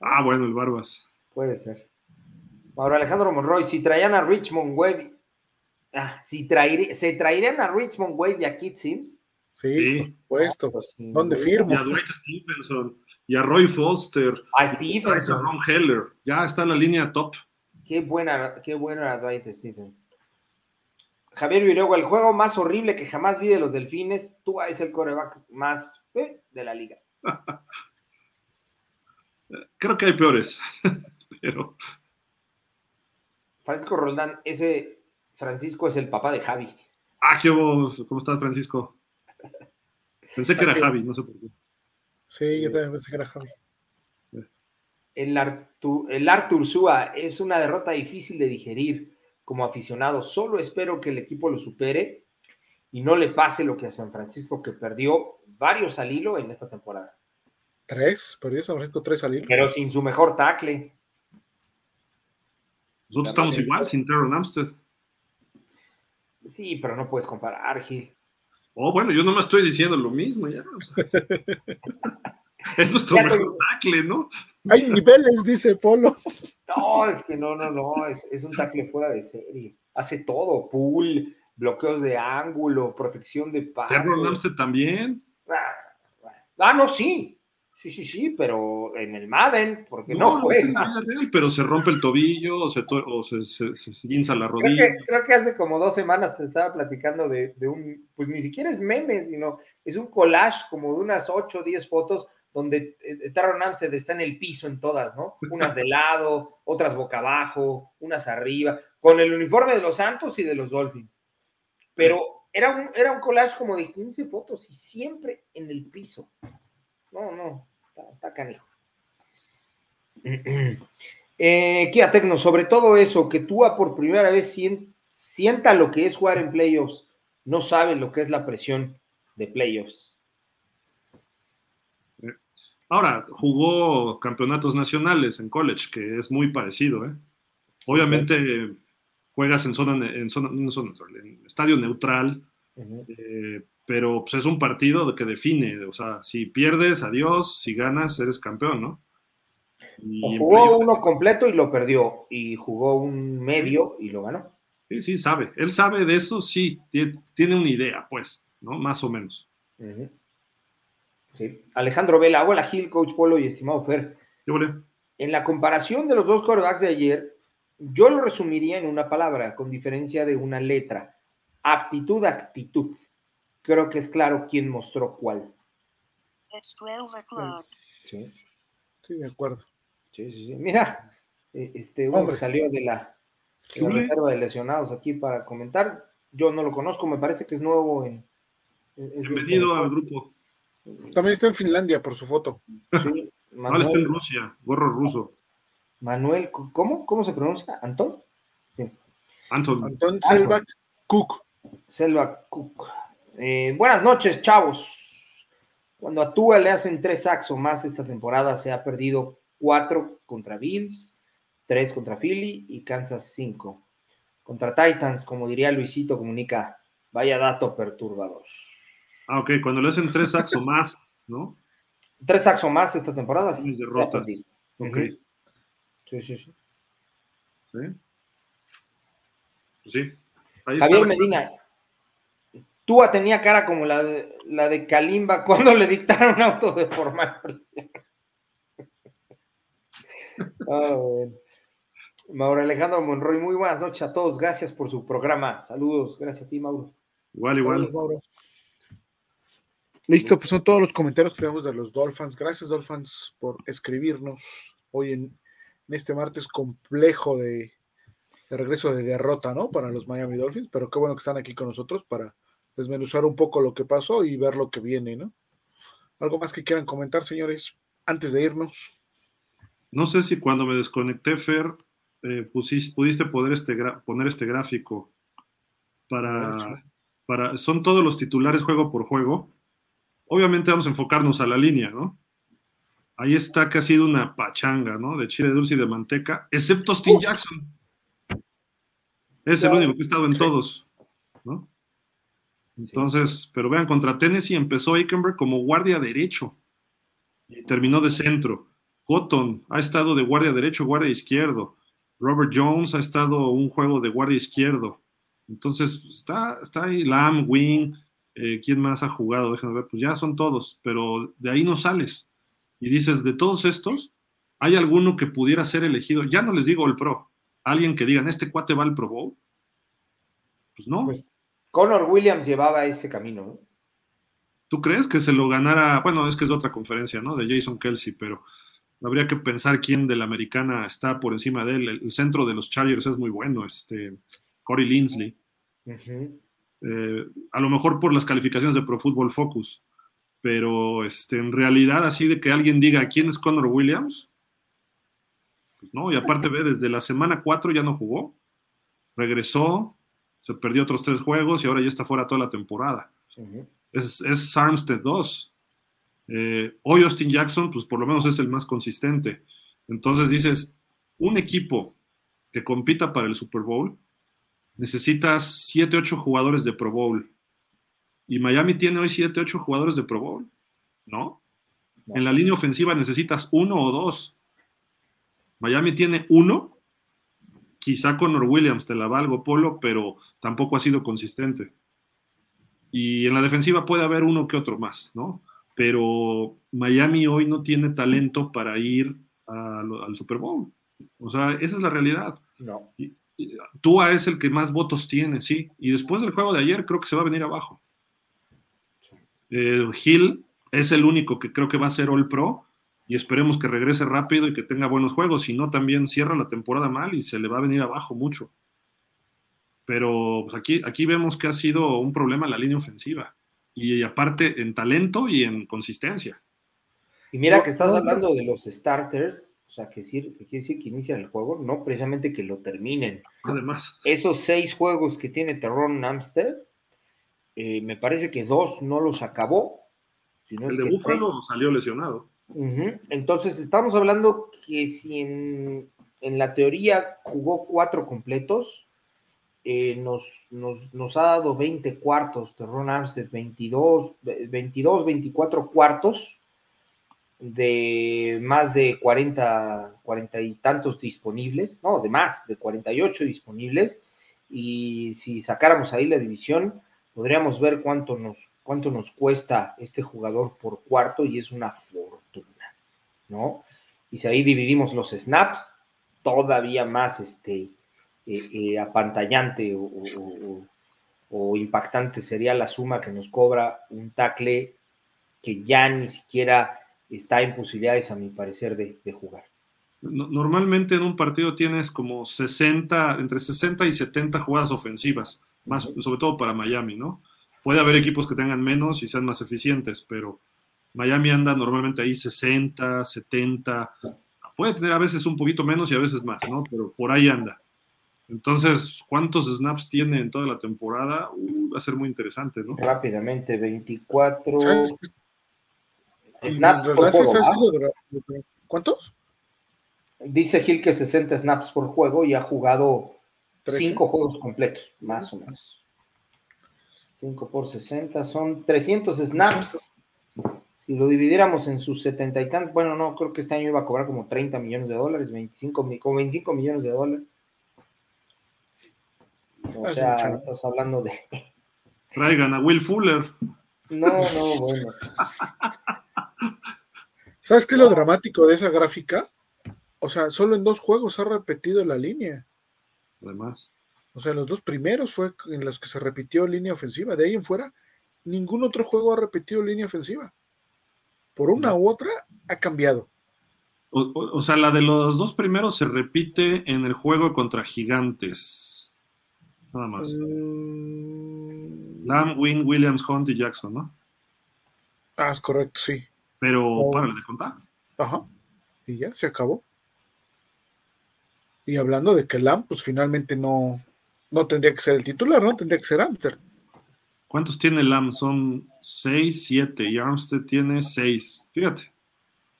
Ah, bueno, el Barbas. Puede ser. Ahora Alejandro Monroy, si traían a Richmond Webb, ah, si se traerían a Richmond Webb y a Kit Sims, Sí, por supuesto. Pues, ¿Dónde firmo? Y a Dwight Stevenson, y a Roy Foster, a Stevenson. a Ron Heller. Ya está en la línea top. Qué buena, qué buena Dwight Stevenson. Javier Villegua, el juego más horrible que jamás vi de los delfines. Tú es el coreback más eh, de la liga. Creo que hay peores, pero. Francisco Roldán, ese Francisco es el papá de Javi. Ah, ¿qué ¿Cómo estás, Francisco? Pensé que era Javi, no sé por qué. Sí, yo también pensé que era Javi. El, Artur, el Artur Súa es una derrota difícil de digerir como aficionado. Solo espero que el equipo lo supere y no le pase lo que a San Francisco, que perdió varios al hilo en esta temporada. ¿Tres? ¿Perdió San Francisco tres al hilo? Pero sin su mejor tackle. Nosotros estamos igual sin Terron Amstead. Sí, pero no puedes comparar, Gil. Oh, bueno, yo no me estoy diciendo lo mismo ya. es nuestro mejor tackle, ¿no? Hay niveles, dice Polo. No, es que no, no, no, es, un tackle fuera de serie. Hace todo, pool, bloqueos de ángulo, protección de pase. Terror también. Ah, ah, no, sí, Sí, sí, sí, pero en el Madden, porque no, no pero se rompe el tobillo o se, o se, se, la rodilla. Creo que, hace como dos semanas te estaba platicando de, un, pues ni siquiera es meme, sino es un collage como de unas 8 o 10 fotos donde eh, Taron Amstead está en el piso en todas, ¿no? Unas de lado, otras boca abajo, unas arriba, con el uniforme de los Santos y de los Dolphins. Pero era un, era un collage como de 15 fotos y siempre en el piso. No, no, está, canijo. Eh, Kia Tecno, sobre todo eso, que tú por primera vez sienta lo que es jugar en playoffs, no sabe lo que es la presión de playoffs. Ahora, jugó campeonatos nacionales en college, que es muy parecido, ¿eh? Obviamente juegas en zona, en zona, en estadio neutral, pero pues, es un partido que define, o sea, si pierdes, adiós, si ganas, eres campeón, ¿no? jugó uno completo y lo perdió, y jugó un medio y lo ganó. Sí, sí, sabe. Él sabe de eso, sí, tiene, una idea, pues, ¿no? Más o menos. Sí. Alejandro Vela, hola Gil, Coach Polo y estimado Fer. En la comparación de los dos quarterbacks de ayer, yo lo resumiría en una palabra, con diferencia de una letra. Aptitud, actitud creo que es claro quién mostró cuál. Sí. Sí, de acuerdo. Sí, sí, sí. Mira, eh, este hombre salió de la, reserva de lesionados aquí para comentar. Yo no lo conozco, me parece que es nuevo en. Bienvenido al grupo. También está en Finlandia por su foto. Sí, Manuel, está en Rusia, gorro ruso. Manuel, ¿cómo? ¿Cómo se pronuncia? ¿Antón? Sí. Anton. Anton Selvak Cook. Selvak Cook. Eh, buenas noches, chavos. Cuando a Tua le hacen tres sacks o más esta temporada, se ha perdido cuatro contra Bills, tres contra Philly y Kansas cinco. Contra Titans, como diría Luisito, comunica, vaya dato perturbador. Ah, ok, cuando le hacen tres sacks o más, ¿no? Tres sacks o más esta temporada, sí. Derrotas. Sí, sí, sí. ¿Sí? Pues sí. Javier Medina, Tua tenía cara como la de, la de Kalimba cuando le dictaron auto de formal ah, Mauro Alejandro Monroy, muy buenas noches a todos. Gracias por su programa. Saludos. Gracias a ti, Mauro. Igual, igual. Listo, pues son todos los comentarios que tenemos de los Dolphins. Gracias, Dolphins, por escribirnos hoy en, en este martes complejo de, de, regreso de derrota, ¿no? Para los Miami Dolphins, pero qué bueno que están aquí con nosotros para desmenuzar un poco lo que pasó y ver lo que viene, ¿no? ¿Algo más que quieran comentar, señores, antes de irnos? No sé si cuando me desconecté, Fer, eh, pudiste poder este poner este gráfico para, para... Son todos los titulares juego por juego. Obviamente vamos a enfocarnos a la línea, ¿no? Ahí está que ha sido una pachanga, ¿no? De chile dulce y de manteca, excepto Steve Jackson. Es el único que ha estado en todos, ¿no? Entonces, pero vean, contra Tennessee empezó Aikenberg como guardia derecho y terminó de centro. Cotton ha estado de guardia derecho, guardia izquierdo. Robert Jones ha estado un juego de guardia izquierdo. Entonces, está, está ahí Lamb, Wing, eh, ¿quién más ha jugado? Déjenme ver, pues ya son todos, pero de ahí no sales. Y dices, de todos estos, ¿hay alguno que pudiera ser elegido? Ya no les digo el pro, alguien que digan, ¿este cuate va al Pro Bowl? Pues no. Pues, Connor Williams llevaba ese camino, ¿no? ¿Tú crees que se lo ganara? Bueno, es que es otra conferencia, ¿no? De Jason Kelsey, pero habría que pensar quién de la americana está por encima de él. El, centro de los Chargers es muy bueno, este Corey Linsley. Eh, a lo mejor por las calificaciones de Pro Football Focus, pero este, en realidad así de que alguien diga quién es Connor Williams, pues no, y aparte ve, desde la semana 4 ya no jugó, regresó, se perdió otros tres juegos y ahora ya está fuera toda la temporada. es, es Armstead 2. Eh, hoy Austin Jackson, pues por lo menos es el más consistente. Entonces dices, un equipo que compita para el Super Bowl necesita 7, 8 jugadores de Pro Bowl. Y Miami tiene hoy 7, 8 jugadores de Pro Bowl, ¿no? En la línea ofensiva necesitas uno o dos. Miami tiene uno, quizá Connor Williams te la valgo, Polo, pero tampoco ha sido consistente. Y en la defensiva puede haber uno que otro más, ¿no? Pero Miami hoy no tiene talento para ir al Super Bowl. O sea, esa es la realidad. No. Tua es el que más votos tiene, sí. Y después del juego de ayer creo que se va a venir abajo. Eh, Hill es el único que creo que va a ser All Pro y esperemos que regrese rápido y que tenga buenos juegos. Si no, también cierra la temporada mal y se le va a venir abajo mucho. Pero pues, aquí, aquí vemos que ha sido un problema la línea ofensiva. Y, aparte en talento y en consistencia. Y mira que estás hablando de los starters, o sea, que, quiere decir que inician el juego, no precisamente que lo terminen. Además. Esos seis juegos que tiene Terron Amstead, eh, me parece que dos no los acabó. el de Búfalo salió lesionado. Entonces, estamos hablando que si en, la teoría jugó cuatro completos, eh, nos, nos, ha dado 20 cuartos, Terron Amstead 22, 22, 24 cuartos de más de 40, 40 y tantos disponibles, no, de más, de 48 disponibles, y si sacáramos ahí la división, podríamos ver cuánto nos, cuánto nos cuesta este jugador por cuarto y es una fortuna, ¿no? Y si ahí dividimos los snaps, todavía más este, eh, eh, apantallante o, impactante sería la suma que nos cobra un tackle que ya ni siquiera está en posibilidades, a mi parecer, de, jugar. Normalmente en un partido tienes como 60, entre 60 y 70 jugadas ofensivas más, sobre todo para Miami, ¿no? Puede haber equipos que tengan menos y sean más eficientes, pero Miami anda normalmente ahí 60, 70, puede tener a veces un poquito menos y a veces más, ¿no? Pero por ahí anda. Entonces, ¿cuántos snaps tiene en toda la temporada? Uh, va a ser muy interesante, ¿no? Rápidamente, 24 snaps por juego. ¿Cuántos? Dice Gil que 60 snaps por juego y ha jugado Cinco juegos completos, más o menos. 5 por 60 son 300 snaps. Si lo dividiéramos en sus 70 y tantos, bueno, no, creo que este año iba a cobrar como 30 millones de dólares, 25, como 25 millones de dólares. O sea, estás hablando de. Traigan a Will Fuller. No, no, bueno. ¿Sabes qué es lo dramático de esa gráfica? O sea, solo en dos juegos ha repetido la línea además. O sea, los dos primeros fue en los que se repitió línea ofensiva. De ahí en fuera, ningún otro juego ha repetido línea ofensiva. Por una u otra, ha cambiado. O, sea, la de los dos primeros se repite en el juego contra Gigantes. Nada más. Mm. Lamb, Williams, Hunt y Jackson, ¿no? Ah, es correcto, sí. Pero, para de contar. Ajá. Y ya, se acabó. Y hablando de que Lam, pues finalmente no, no tendría que ser el titular, ¿no? Tendría que ser Amster. ¿Cuántos tiene Lam? Son 6, 7 y Armstead tiene 6. Fíjate.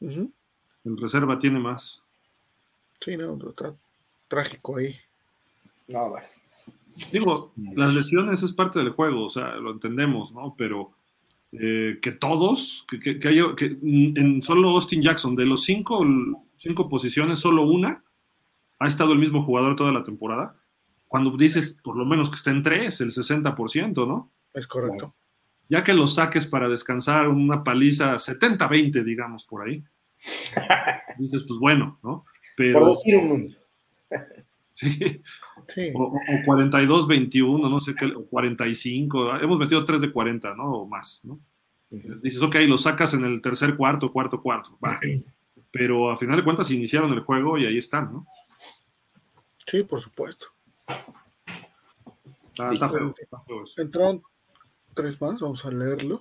El reserva tiene más. Sí, no, está trágico ahí. No, vale. Digo, las lesiones es parte del juego, o sea, lo entendemos, ¿no? Pero eh, que todos, que, que, que, que, en solo Austin Jackson, de los cinco, cinco posiciones, solo una ha estado el mismo jugador toda la temporada, cuando dices por lo menos que está en tres, el 60%, ¿no? Es correcto. Ya que los saques para descansar una paliza 70-20, digamos, por ahí. dices, pues bueno, ¿no? Pero, por decir un sí. sí. O, 42-21, no sé qué, o 45, hemos metido 3 de 40, ¿no? O más, ¿no? Dices, ok, los sacas en el tercer cuarto, cuarto, cuarto, va. Pero a final de cuentas iniciaron el juego y ahí están, ¿no? Sí, por supuesto. Ah, está feo, Entraron tres más, vamos a leerlos.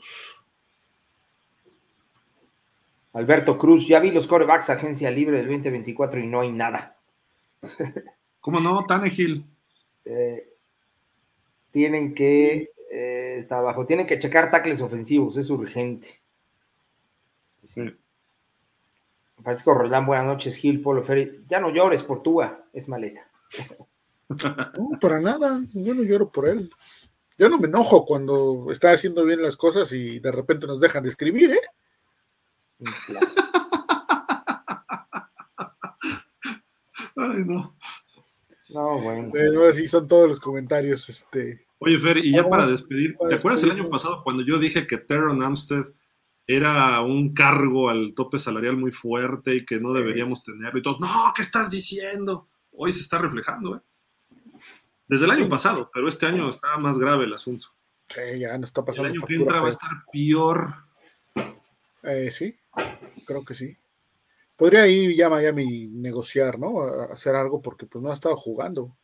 Alberto Cruz, ya vi los corebacks agencia libre del 2024 y no hay nada. ¿Cómo no? Tanegil. Eh, tienen que, eh, está abajo, tienen que checar tackles ofensivos, es urgente. Sí. Francisco Roldán, buenas noches, Gil, Polo Ferry. Ya no llores por Túa, es maleta. No, para nada, yo no lloro por él. Yo no me enojo cuando está haciendo bien las cosas y de repente nos dejan de escribir, ¿eh? Ay, no. No, bueno. Pero así son todos los comentarios. Este. Oye, Fer, y ya para despedir, ¿te acuerdas el año pasado cuando yo dije que Terron Amstead era un cargo al tope salarial muy fuerte y que no deberíamos tenerlo? Y todos, no, ¿qué estás diciendo? Hoy se está reflejando, ¿eh? Desde el año pasado, pero este año está más grave el asunto. Sí, ya no está pasando. El año que entra va a estar peor. Eh, sí, creo que sí. Podría ir ya Miami negociar, ¿no? hacer algo porque pues no ha estado jugando.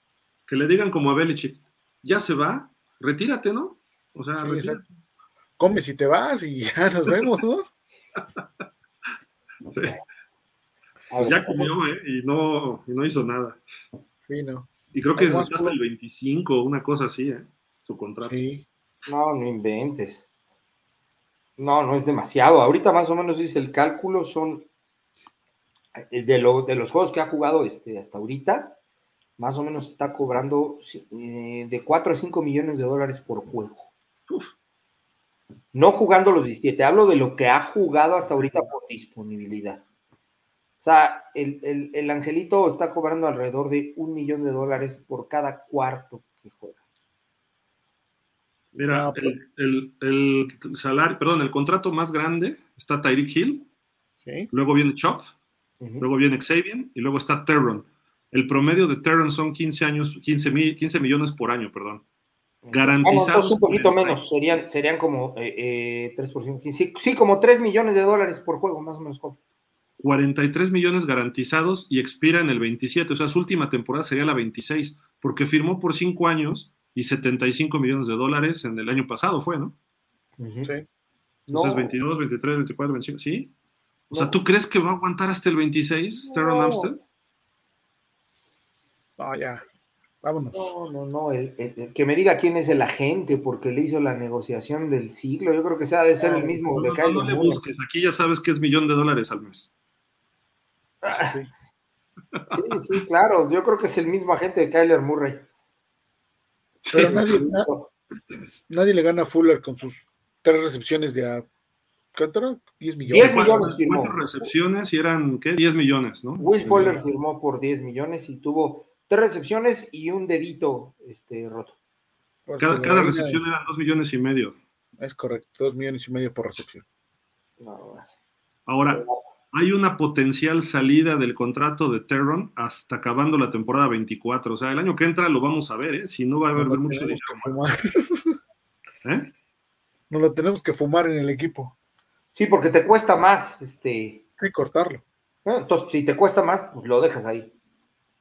Que le digan como a Belichick, ya se va, retírate, ¿no? O sea, come si te vas y ya nos vemos, ¿no? sí. Ya comió, ¿eh? Y no, y no hizo nada. Sí, no. Y creo que está hasta el 25, una cosa así, ¿eh? Su contrato. Sí. No, no inventes. No, no es demasiado. Ahorita más o menos dice el cálculo, son eh, de, de los juegos que ha jugado este, hasta ahorita, más o menos está cobrando eh, de 4 a 5 millones de dólares por juego. No jugando los 17, hablo de lo que ha jugado hasta ahorita por disponibilidad. O sea, el, angelito está cobrando alrededor de un millón de dólares por cada cuarto que juega. Mira, ah, el, salario, perdón, el contrato más grande está Tyreek Hill, luego viene Choff, luego viene Xavier y luego está Terron. El promedio de Terron son 15 años, 15, 15 millones por año, perdón. Garantizados. un poquito menos, serían, serían como eh, 3%. Eh, sí, sí, como 3 millones de dólares por juego, más o menos. 43 millones garantizados y expira en el 27, o sea, su última temporada sería la 26, porque firmó por 5 años y 75 millones de dólares en el año pasado, fue, ¿no? Sí. Entonces, 22, 23, 24, 25, ¿sí? O sea, ¿tú crees que va a aguantar hasta el 26, Terron Amstead? No, ya. Vámonos. No, no, no. que me diga quién es el agente porque le hizo la negociación del siglo. Yo creo que se ha de ser el mismo de no, no le busques. Aquí ya sabes que es millón de dólares al mes. Sí. sí, claro. Yo creo que es el mismo agente de Kyler Murray. Pero nadie, le gana a Fuller con sus tres recepciones de a, ¿cuánto 10 millones. 10 millones firmó. recepciones y eran, ¿qué? 10 millones, ¿no? Will Fuller firmó por 10 millones y tuvo tres recepciones y un dedito este, roto. Cada, recepción eran 2 millones y medio. Es correcto, 2 millones y medio por recepción. Ahora, hay una potencial salida del contrato de Terron hasta acabando la temporada 24. O sea, el año que entra lo vamos a ver, ¿eh? Si no va a haber mucho dinero. ¿Eh? No lo tenemos que fumar en el equipo. Sí, porque te cuesta más, este. Sí, cortarlo. Entonces, si te cuesta más, pues lo dejas ahí.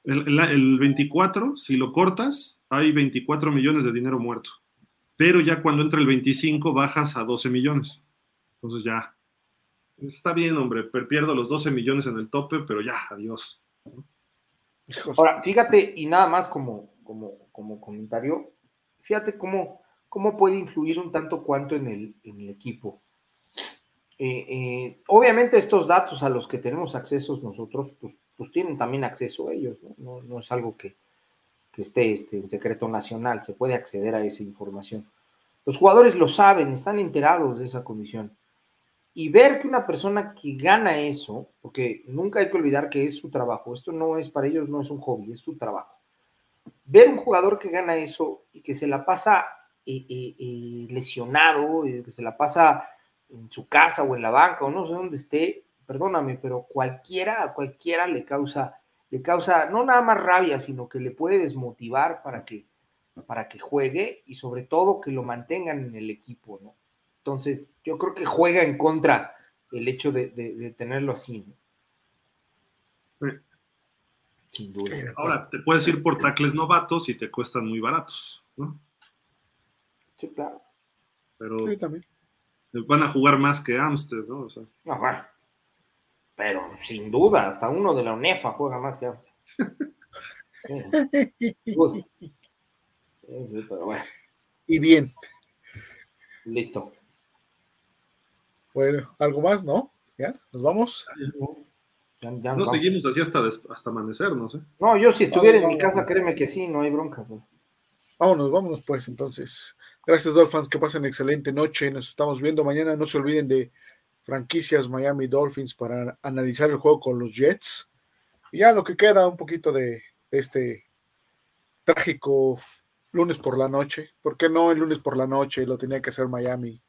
El, el 24, si lo cortas, hay 24 millones de dinero muerto. Pero ya cuando entra el 25, bajas a 12 millones. Entonces ya, Está bien, hombre, pierdo los 12 millones en el tope, pero ya, adiós. Ahora, fíjate, y nada más como, como, como comentario, fíjate cómo, cómo puede influir un tanto cuanto en el, en el equipo. Eh, eh, obviamente estos datos a los que tenemos acceso nosotros, pues, pues tienen también acceso a ellos, no, es algo que, esté este, en secreto nacional, se puede acceder a esa información. Los jugadores lo saben, están enterados de esa condición. Y ver que una persona que gana eso, porque nunca hay que olvidar que es su trabajo, esto no es para ellos, no es un hobby, es su trabajo. Ver un jugador que gana eso y que se la pasa eh, lesionado, que se la pasa en su casa o en la banca o no sé dónde esté, perdóname, pero cualquiera, a cualquiera le causa, le causa no nada más rabia, sino que le puede desmotivar para que, para que juegue y sobre todo que lo mantengan en el equipo, ¿no? Entonces, yo creo que juega en contra el hecho de, tenerlo así. Sin duda. Ahora, te puedes ir por tacles novatos y te cuestan muy baratos, ¿no? Sí, claro. Pero también. Van a jugar más que Amster, ¿no? No, bueno. Pero sin duda, hasta uno de la UNEFA juega más que Amster. pero bueno. Y bien. Listo. Bueno, ¿algo más, no? ¿Ya? ¿Nos vamos? no seguimos así hasta, hasta amanecer, no sé. No, yo si estuviera en mi casa, créeme que sí, no hay bronca. Vámonos, vámonos pues entonces. Gracias Dolphins, que pasen excelente noche. Nos estamos viendo mañana. No se olviden de franquicias Miami Dolphins para analizar el juego con los Jets. Y ya lo que queda un poquito de este trágico lunes por la noche. ¿Por qué no el lunes por la noche? Lo tenía que hacer Miami.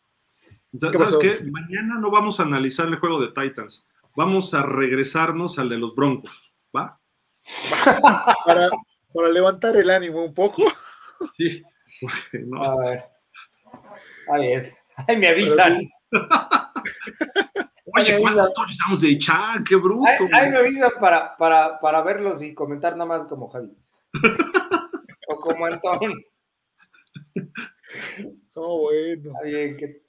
¿Sabes qué? Mañana no vamos a analizar el juego de Titans. Vamos a regresarnos al de los Broncos. ¿Va? para, para levantar el ánimo un poco. Sí. No. A ver. A ver. Ay, me avisan. Oye, ¿cuántos touchdowns de Chan? ¡Qué bruto! Ay, me avisan para, para, para verlos y comentar nada más como Javi. o como Antón. Oh, bueno.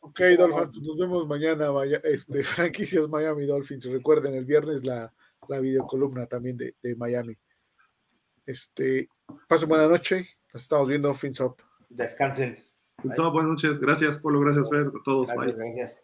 Ok, Dolphins, pues nos vemos mañana. este, franquicias Miami Dolphins. Recuerden, el viernes la, la videocolumna también de, de Miami. Este, pasen buena noche. Nos estamos viendo Fins Up. Descansen. Fins Up, buenas noches. Gracias, Polo. Gracias, Fer. A todos. Gracias, Gracias.